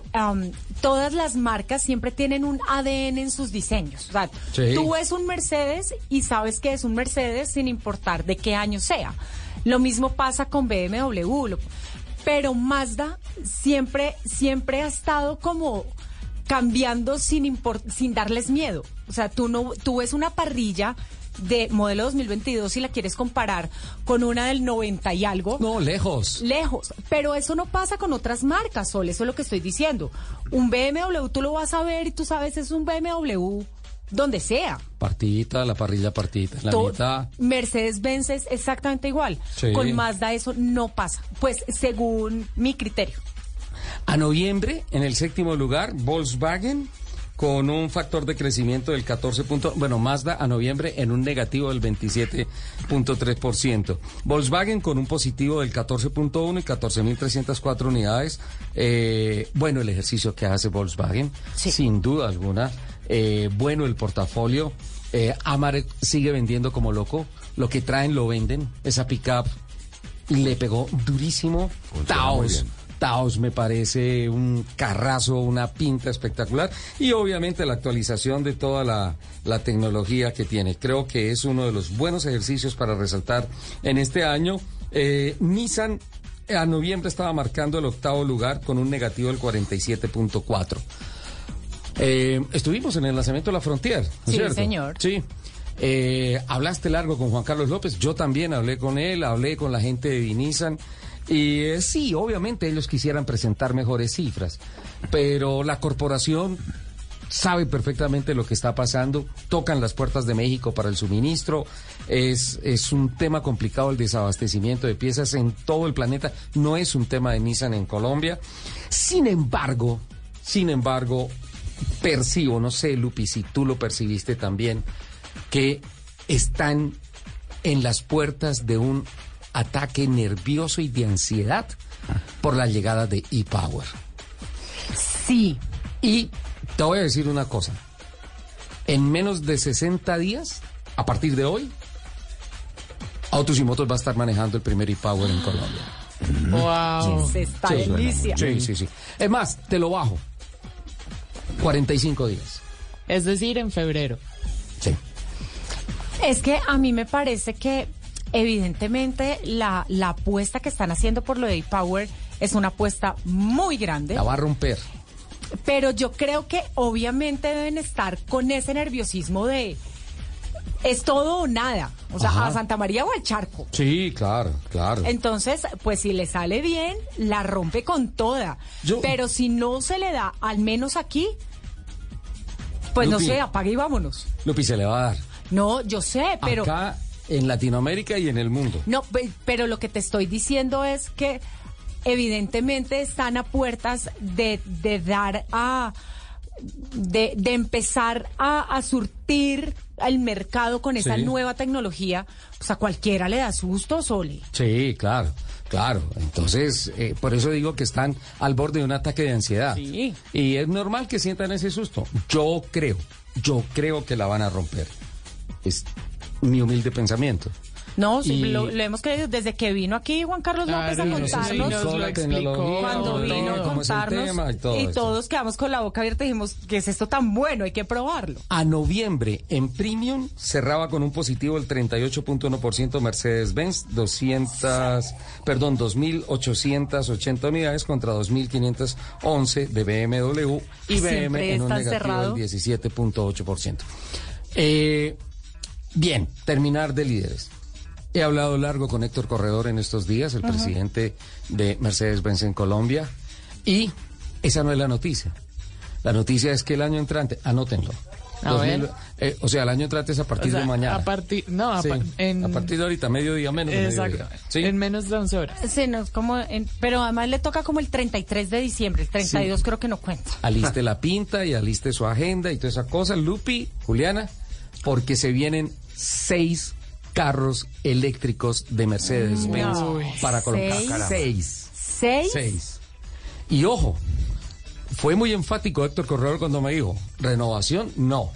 todas las marcas siempre tienen un ADN en sus diseños. O sea, Sí. tú ves un Mercedes y sabes que es un Mercedes sin importar de qué año sea. Lo mismo pasa con BMW. pero Mazda siempre, siempre ha estado como cambiando sin impor- sin darles miedo. O sea, tú no, tú ves una parrilla de modelo 2022 y la quieres comparar con una del 90 y algo. No, lejos. Lejos, pero eso no pasa con otras marcas, Sol, eso es lo que estoy diciendo. Un BMW tú lo vas a ver y tú sabes es un BMW donde sea. Partidita, la parrilla partidita, la mitad. Mercedes-Benz es exactamente igual. Sí. Con Mazda eso no pasa, pues según mi criterio. A noviembre, en el séptimo lugar, Volkswagen con un factor de crecimiento del 14. punto- bueno, Mazda a noviembre en un negativo del 27.3%. Volkswagen con un positivo del 14.1 y 14.304 unidades. Eh, bueno, el ejercicio que hace Volkswagen, sin duda alguna. Eh, bueno el portafolio. Eh, sigue vendiendo como loco. Lo que traen lo venden. Esa pickup le pegó durísimo. Funciona muy Taos. Taos me parece un carrazo, una pinta espectacular y obviamente la actualización de toda la, la tecnología que tiene. Creo que es uno de los buenos ejercicios para resaltar en este año. Eh, Nissan a noviembre estaba marcando el octavo lugar con un negativo del 47.4. Eh, estuvimos en el lanzamiento de la Frontier, ¿no es Sí, cierto? señor. Sí. Eh, hablaste largo con Juan Carlos López, yo también hablé con él, hablé con la gente de Nissan y eh, sí, obviamente ellos quisieran presentar mejores cifras, pero la corporación sabe perfectamente lo que está pasando, tocan las puertas de México para el suministro, es, es un tema complicado el desabastecimiento de piezas en todo el planeta, no es un tema de Nissan en Colombia. Sin embargo, sin embargo, percibo, no sé, Lupi, si tú lo percibiste también, que están en las puertas de un ataque nervioso y de ansiedad por la llegada de e-Power. Sí. Y te voy a decir una cosa. En menos de 60 días, a partir de hoy, Autos y Motos va a estar manejando el primer e-Power en Colombia. Wow. Esta Sí, delicia. Sí, sí, sí. Es más, te lo bajo. 45 días. Es decir, en febrero. Sí. Es que a mí me parece que evidentemente la, la apuesta que están haciendo por lo de Power es una apuesta muy grande. La va a romper. Pero yo creo que obviamente deben estar con ese nerviosismo de es todo o nada. O sea, Ajá. a Santa María o al charco. Sí, claro, claro. Entonces, pues si le sale bien, la rompe con toda. Yo- Pero si no se le da, al menos aquí, pues Lupi. no sé, apague y vámonos. Lupi se le va a dar. No, yo sé, pero... Acá, en Latinoamérica y en el mundo. No, pe- pero lo que te estoy diciendo es que evidentemente están a puertas de, de dar a... De, de empezar a, a surtir al mercado con esa Sí. nueva tecnología, pues a cualquiera le da susto, Soli. Sí, claro, claro. Entonces, eh, por eso digo que están al borde de un ataque de ansiedad. Sí. Y es normal que sientan ese susto. Yo creo, yo creo que la van a romper. Es mi humilde pensamiento. No, sí, Y- lo, lo hemos creído desde que vino aquí Juan Carlos López a contarnos. lo explicó. Cuando todo, vino a contarnos tema y todo y esto. todos quedamos con la boca abierta y dijimos, ¿qué es esto tan bueno? Hay que probarlo. A noviembre, en Premium, cerraba con un positivo el 38.1% Mercedes-Benz, 200, perdón, 2.880 unidades contra 2.511 de BMW y BM en un negativo cerrado. del 17.8%. Eh, bien, terminar de líderes. He hablado largo con Héctor Corredor en estos días, el presidente de Mercedes-Benz en Colombia, y esa no es la noticia. La noticia es que el año entrante, anótenlo. A ver. eh, o sea, el año entrante es a partir O sea, de mañana. A partir, no, a, Sí, pa- en, a partir de ahorita, mediodía menos. de Exacto. mediodía. ¿Sí? En menos de 11 horas. Sí, no, es como en- pero además le toca como el 33 de diciembre, el 32 creo que no cuenta. Aliste la pinta y aliste su agenda y toda esa cosa. Lupi, Juliana, porque se vienen seis carros eléctricos de Mercedes-Benz No. para colocar. ¿Seis? Seis. ¿Seis? Seis. Y ojo, fue muy enfático Héctor Corredor cuando me dijo, renovación, no.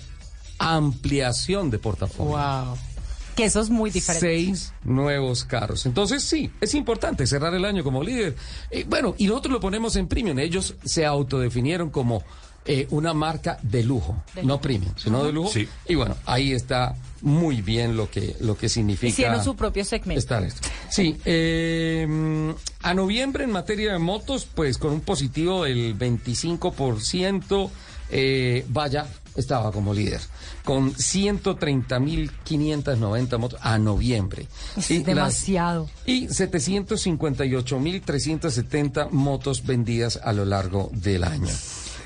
Ampliación de portafolio. Wow. Que eso es muy diferente. Seis nuevos carros. Entonces, sí, es importante cerrar el año como líder. Eh, bueno, y nosotros lo ponemos en premium. Ellos se autodefinieron como eh, una marca de lujo, De no lujo. premium, sino de lujo. Sí. Y bueno, ahí está muy bien lo que, lo que significa. Hicieron su propio segmento. estar esto. Sí, eh, a noviembre en materia de motos, pues con un positivo del 25%, eh, vaya, estaba como líder, con 130.590 motos a noviembre. Es Y las- demasiado. y 758.370 motos vendidas a lo largo del año.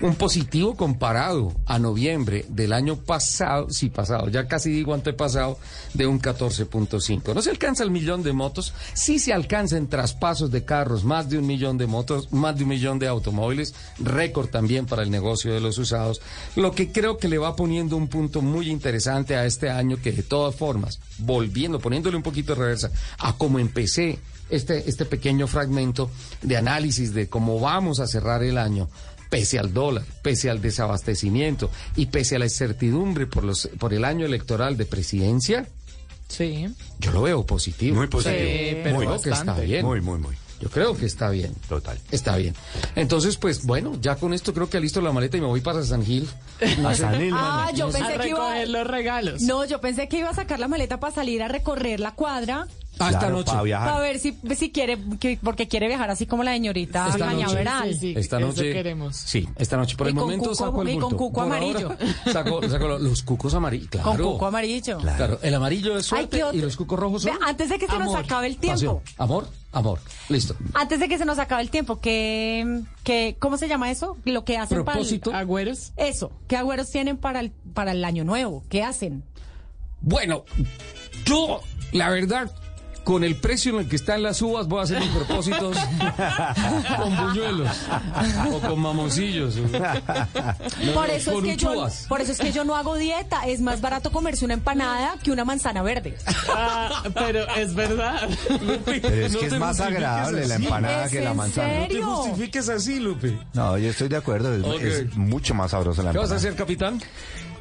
Un positivo comparado a noviembre del año pasado, sí pasado, ya casi digo antepasado, de un 14.5. No se alcanza el millón de motos, sí se alcanza en traspasos de carros, más de un millón de motos, más de un millón de automóviles, récord también para el negocio de los usados, lo que creo que le va poniendo un punto muy interesante a este año que de todas formas, volviendo, poniéndole un poquito de reversa a cómo empecé este, este pequeño fragmento de análisis de cómo vamos a cerrar el año, pese al dólar, pese al desabastecimiento y pese a la incertidumbre por, los, por el año electoral de presidencia, Sí. yo lo veo positivo. Muy positivo. Sí, pero Muy, que está bien. Muy, muy, muy. Yo creo que está bien. Total. Está bien. Entonces, pues bueno, ya con esto creo que listo la maleta y me voy para San Gil. A San Gil, Ah, yo A pensé que iba recoger los regalos. No, yo pensé que iba a sacar la maleta para salir a recorrer la cuadra. Hasta Claro, noche. para viajar. Para ver si, si quiere, que- porque quiere viajar así como la señorita Esta noche. Cañaveral. Sí, sí. Esta noche. queremos. Sí, esta noche. Por Y el momento cuco- saco el y con bulto. cuco Por amarillo. saco, saco lo- los cucos amarillos. Claro. Con cuco amarillo. Claro, el amarillo es suerte y los cucos rojos son antes de que se nos acabe el tiempo. pasión. Amor, amor. Listo. Antes de que se nos acabe el tiempo, que, que ¿cómo se llama eso? Lo que hacen Propósito. para Agüeros. eso. ¿Qué agüeros tienen para el para el año nuevo? ¿Qué hacen? Bueno, yo, la verdad, con el precio en el que están las uvas, voy a hacer mis propósitos con buñuelos o con mamoncillos. Por eso, es que yo, uchuvas. por eso es que yo no hago dieta. Es más barato comerse una empanada que una manzana verde. Ah, pero es verdad. Pero es No que es más agradable la empanada ¿Es que la manzana. serio? No te justifiques así, Lupe. No, yo estoy de acuerdo. Es, mucho más sabrosa la ¿Qué vas a empanada. hacer, capitán?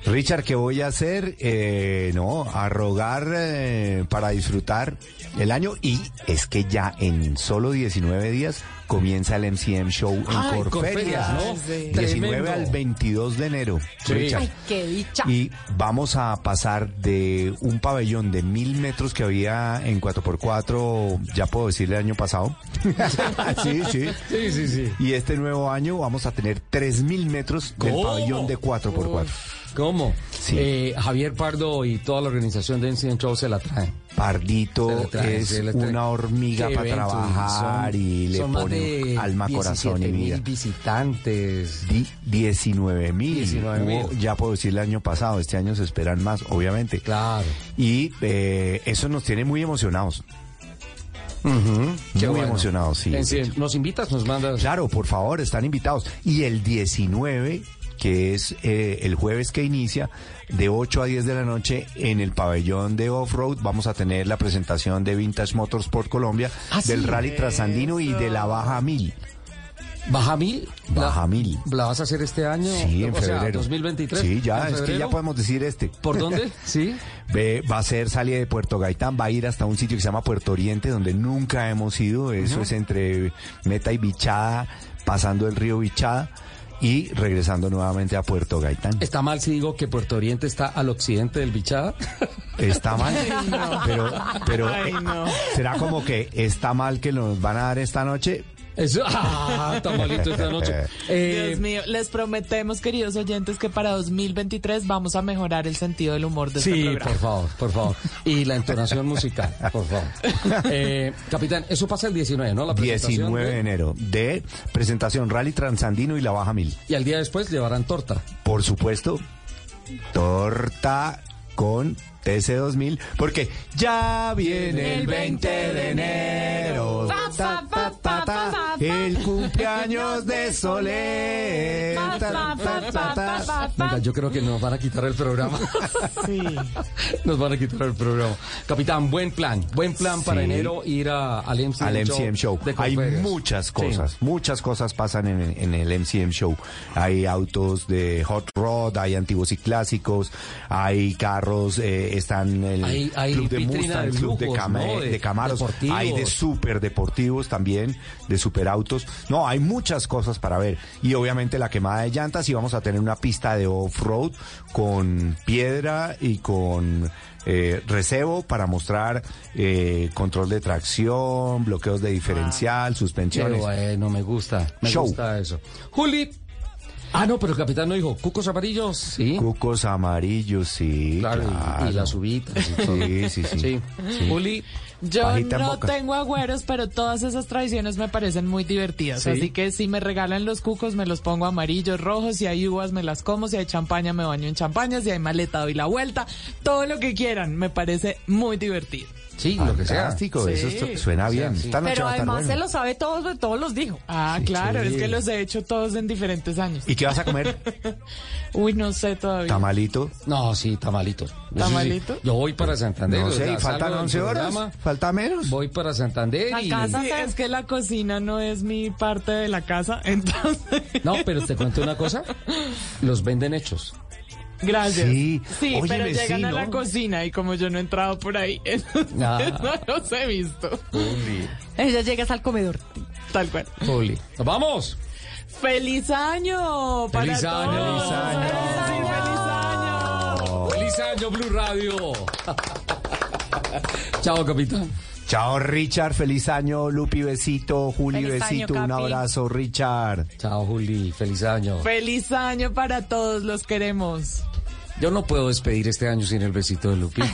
Richard, ¿qué voy a hacer? Eh, no, a rogar eh, para disfrutar el año y es que ya en solo 19 días comienza el MCM Show en Ay, Corferias, Corferias, ¿no? sí. 19 Tremendo. al 22 de enero. Sí. Richard. Ay, qué dicha. Y vamos a pasar de un pabellón de mil metros que había en 4x4, ya puedo decirle el año pasado. sí, sí. Sí, sí, sí. Y este nuevo año vamos a tener 3000 metros del ¿Cómo? pabellón de 4x4. ¿Cómo? Sí. Eh, Javier Pardo y toda la organización de Incident Show se la traen. Pardito es una hormiga para trabajar son- y le pone alma, corazón y 17.000 vida. visitantes. Di- 19 mil. 19,000. Ya puedo decir el año pasado, este año se esperan más, obviamente. Claro. Y eh, eso nos tiene muy emocionados. Qué muy bueno. emocionados, sí. En sí, ¿Nos invitas? ¿Nos mandas? Claro, por favor, están invitados. Y el 19, que es eh, el jueves que inicia, de 8 a 10 de la noche, en el pabellón de Off-Road, vamos a tener la presentación de Vintage Motorsport Colombia, Ah, del. Rally Trasandino y de la Baja Mil. ¿Baja mil? Baja ¿La- Mil. ¿La vas a hacer este año? Sí, en O sea, febrero. 2023. Sí, ya, ¿En es que ya podemos decir este. ¿Por dónde? Sí. Ve, va a ser salida de Puerto Gaitán, va a ir hasta un sitio que se llama Puerto Oriente, donde nunca hemos ido. Eso Ujú. es entre Meta y Bichada, pasando el río Bichada y regresando nuevamente a Puerto Gaitán. ¿Está mal si digo que Puerto Oriente está al occidente del Bichada? Está mal, pero, pero Ay, no. será como que está mal que nos van a dar esta noche. Eso, ah, está malito esta noche. Eh, Dios mío, les prometemos, queridos oyentes, que para 2023 vamos a mejorar el sentido del humor de este Sí, programa. por favor, por favor. Y la entonación musical, por favor. Eh, capitán, eso pasa el 19, ¿no? La presentación 19 de de- enero de presentación Rally Transandino y la Baja Mil. Y al día después llevarán torta. Por supuesto, torta con TC2000, porque ya viene el 20 de enero. Ta, ta, ta, ta, el cumpleaños de. Venga, yo creo que nos van a quitar el programa. Sí. Nos van a quitar el programa. Capitán, buen plan. Buen plan para Sí. enero ir a- al MCM, al MCM Show. Hay muchas Sí. cosas, muchas cosas pasan en, en el MCM Show. Hay autos de hot rod, hay antiguos y clásicos, hay carros, eh, están el Hay- hay club de Mustang, de club de, ¿no? Camaros, deportivos. hay de super deportivos también, de superautos. No, hay muchas cosas para ver. Y obviamente la quemada de llantas y vamos a tener una pista de off-road con piedra y con eh, recebo para mostrar eh, control de tracción, bloqueos de diferencial, Qué suspensiones. bueno, me gusta. Me Show. gusta eso. Juli. Ah, no, pero el capitán no dijo. ¿Cucos amarillos? Sí. Cucos amarillos, sí. Claro, y- claro. y las uvitas. Sí, sí, sí. Sí. Sí. Juli. Yo Pajita no tengo agüeros, pero todas esas tradiciones me parecen muy divertidas. Sí. Así que si me regalan los cucos, me los pongo amarillos, rojos. Si hay uvas, me las como. Si hay champaña, me baño en champaña. Si hay maleta, doy la vuelta. Todo lo que quieran. Me parece muy divertido. Sí, lo que sea. Fantástico, Sí. eso su- suena bien. sí. Esta noche Pero va a estar además bueno. se lo sabe todos, todos los dijo. Ah, claro, sí. es que los he hecho todos en diferentes años. ¿Y qué vas a comer? Uy, no sé todavía. Tamalito. No, sí, tamalito. ¿Tamalito? Yo voy para Santander. No sé, faltan salgo del 11 horas. programa, Falta menos. Voy para Santander y... Alcanza. Sí, es que la cocina no es mi parte de la casa, entonces... No, pero te cuento una cosa. Los venden hechos. Gracias. Sí. Pero llegan sí, a ¿no? la cocina y como yo no he entrado por ahí, entonces Ah. no los he visto. Ella llegas al comedor. Tal cual. Juli. ¡Nos vamos! ¡Feliz año! para ¡Feliz año! todos! ¡Feliz año! Sí, ¡Feliz año! ¡Feliz año, Blue Radio! Chao, capitán. Chao, Richard. Feliz año, Lupi. Besito. Juli, Feliz año, besito. Un abrazo, Richard. Chao, Juli. Feliz año. ¡Feliz año para todos! Los queremos. Yo no puedo despedir este año sin el besito de Lupi.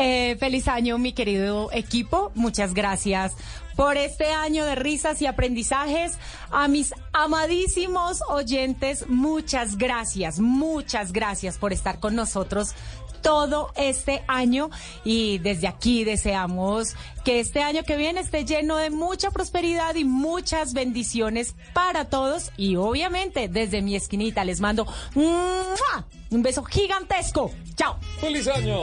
Eh, feliz año, mi querido equipo. Muchas gracias por este año de risas y aprendizajes. A mis amadísimos oyentes, muchas gracias, muchas gracias por estar con nosotros todo este año y desde aquí deseamos que este año que viene esté lleno de mucha prosperidad y muchas bendiciones para todos y obviamente desde mi esquinita les mando un beso gigantesco. Chao. ¡Feliz año!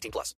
18 plus.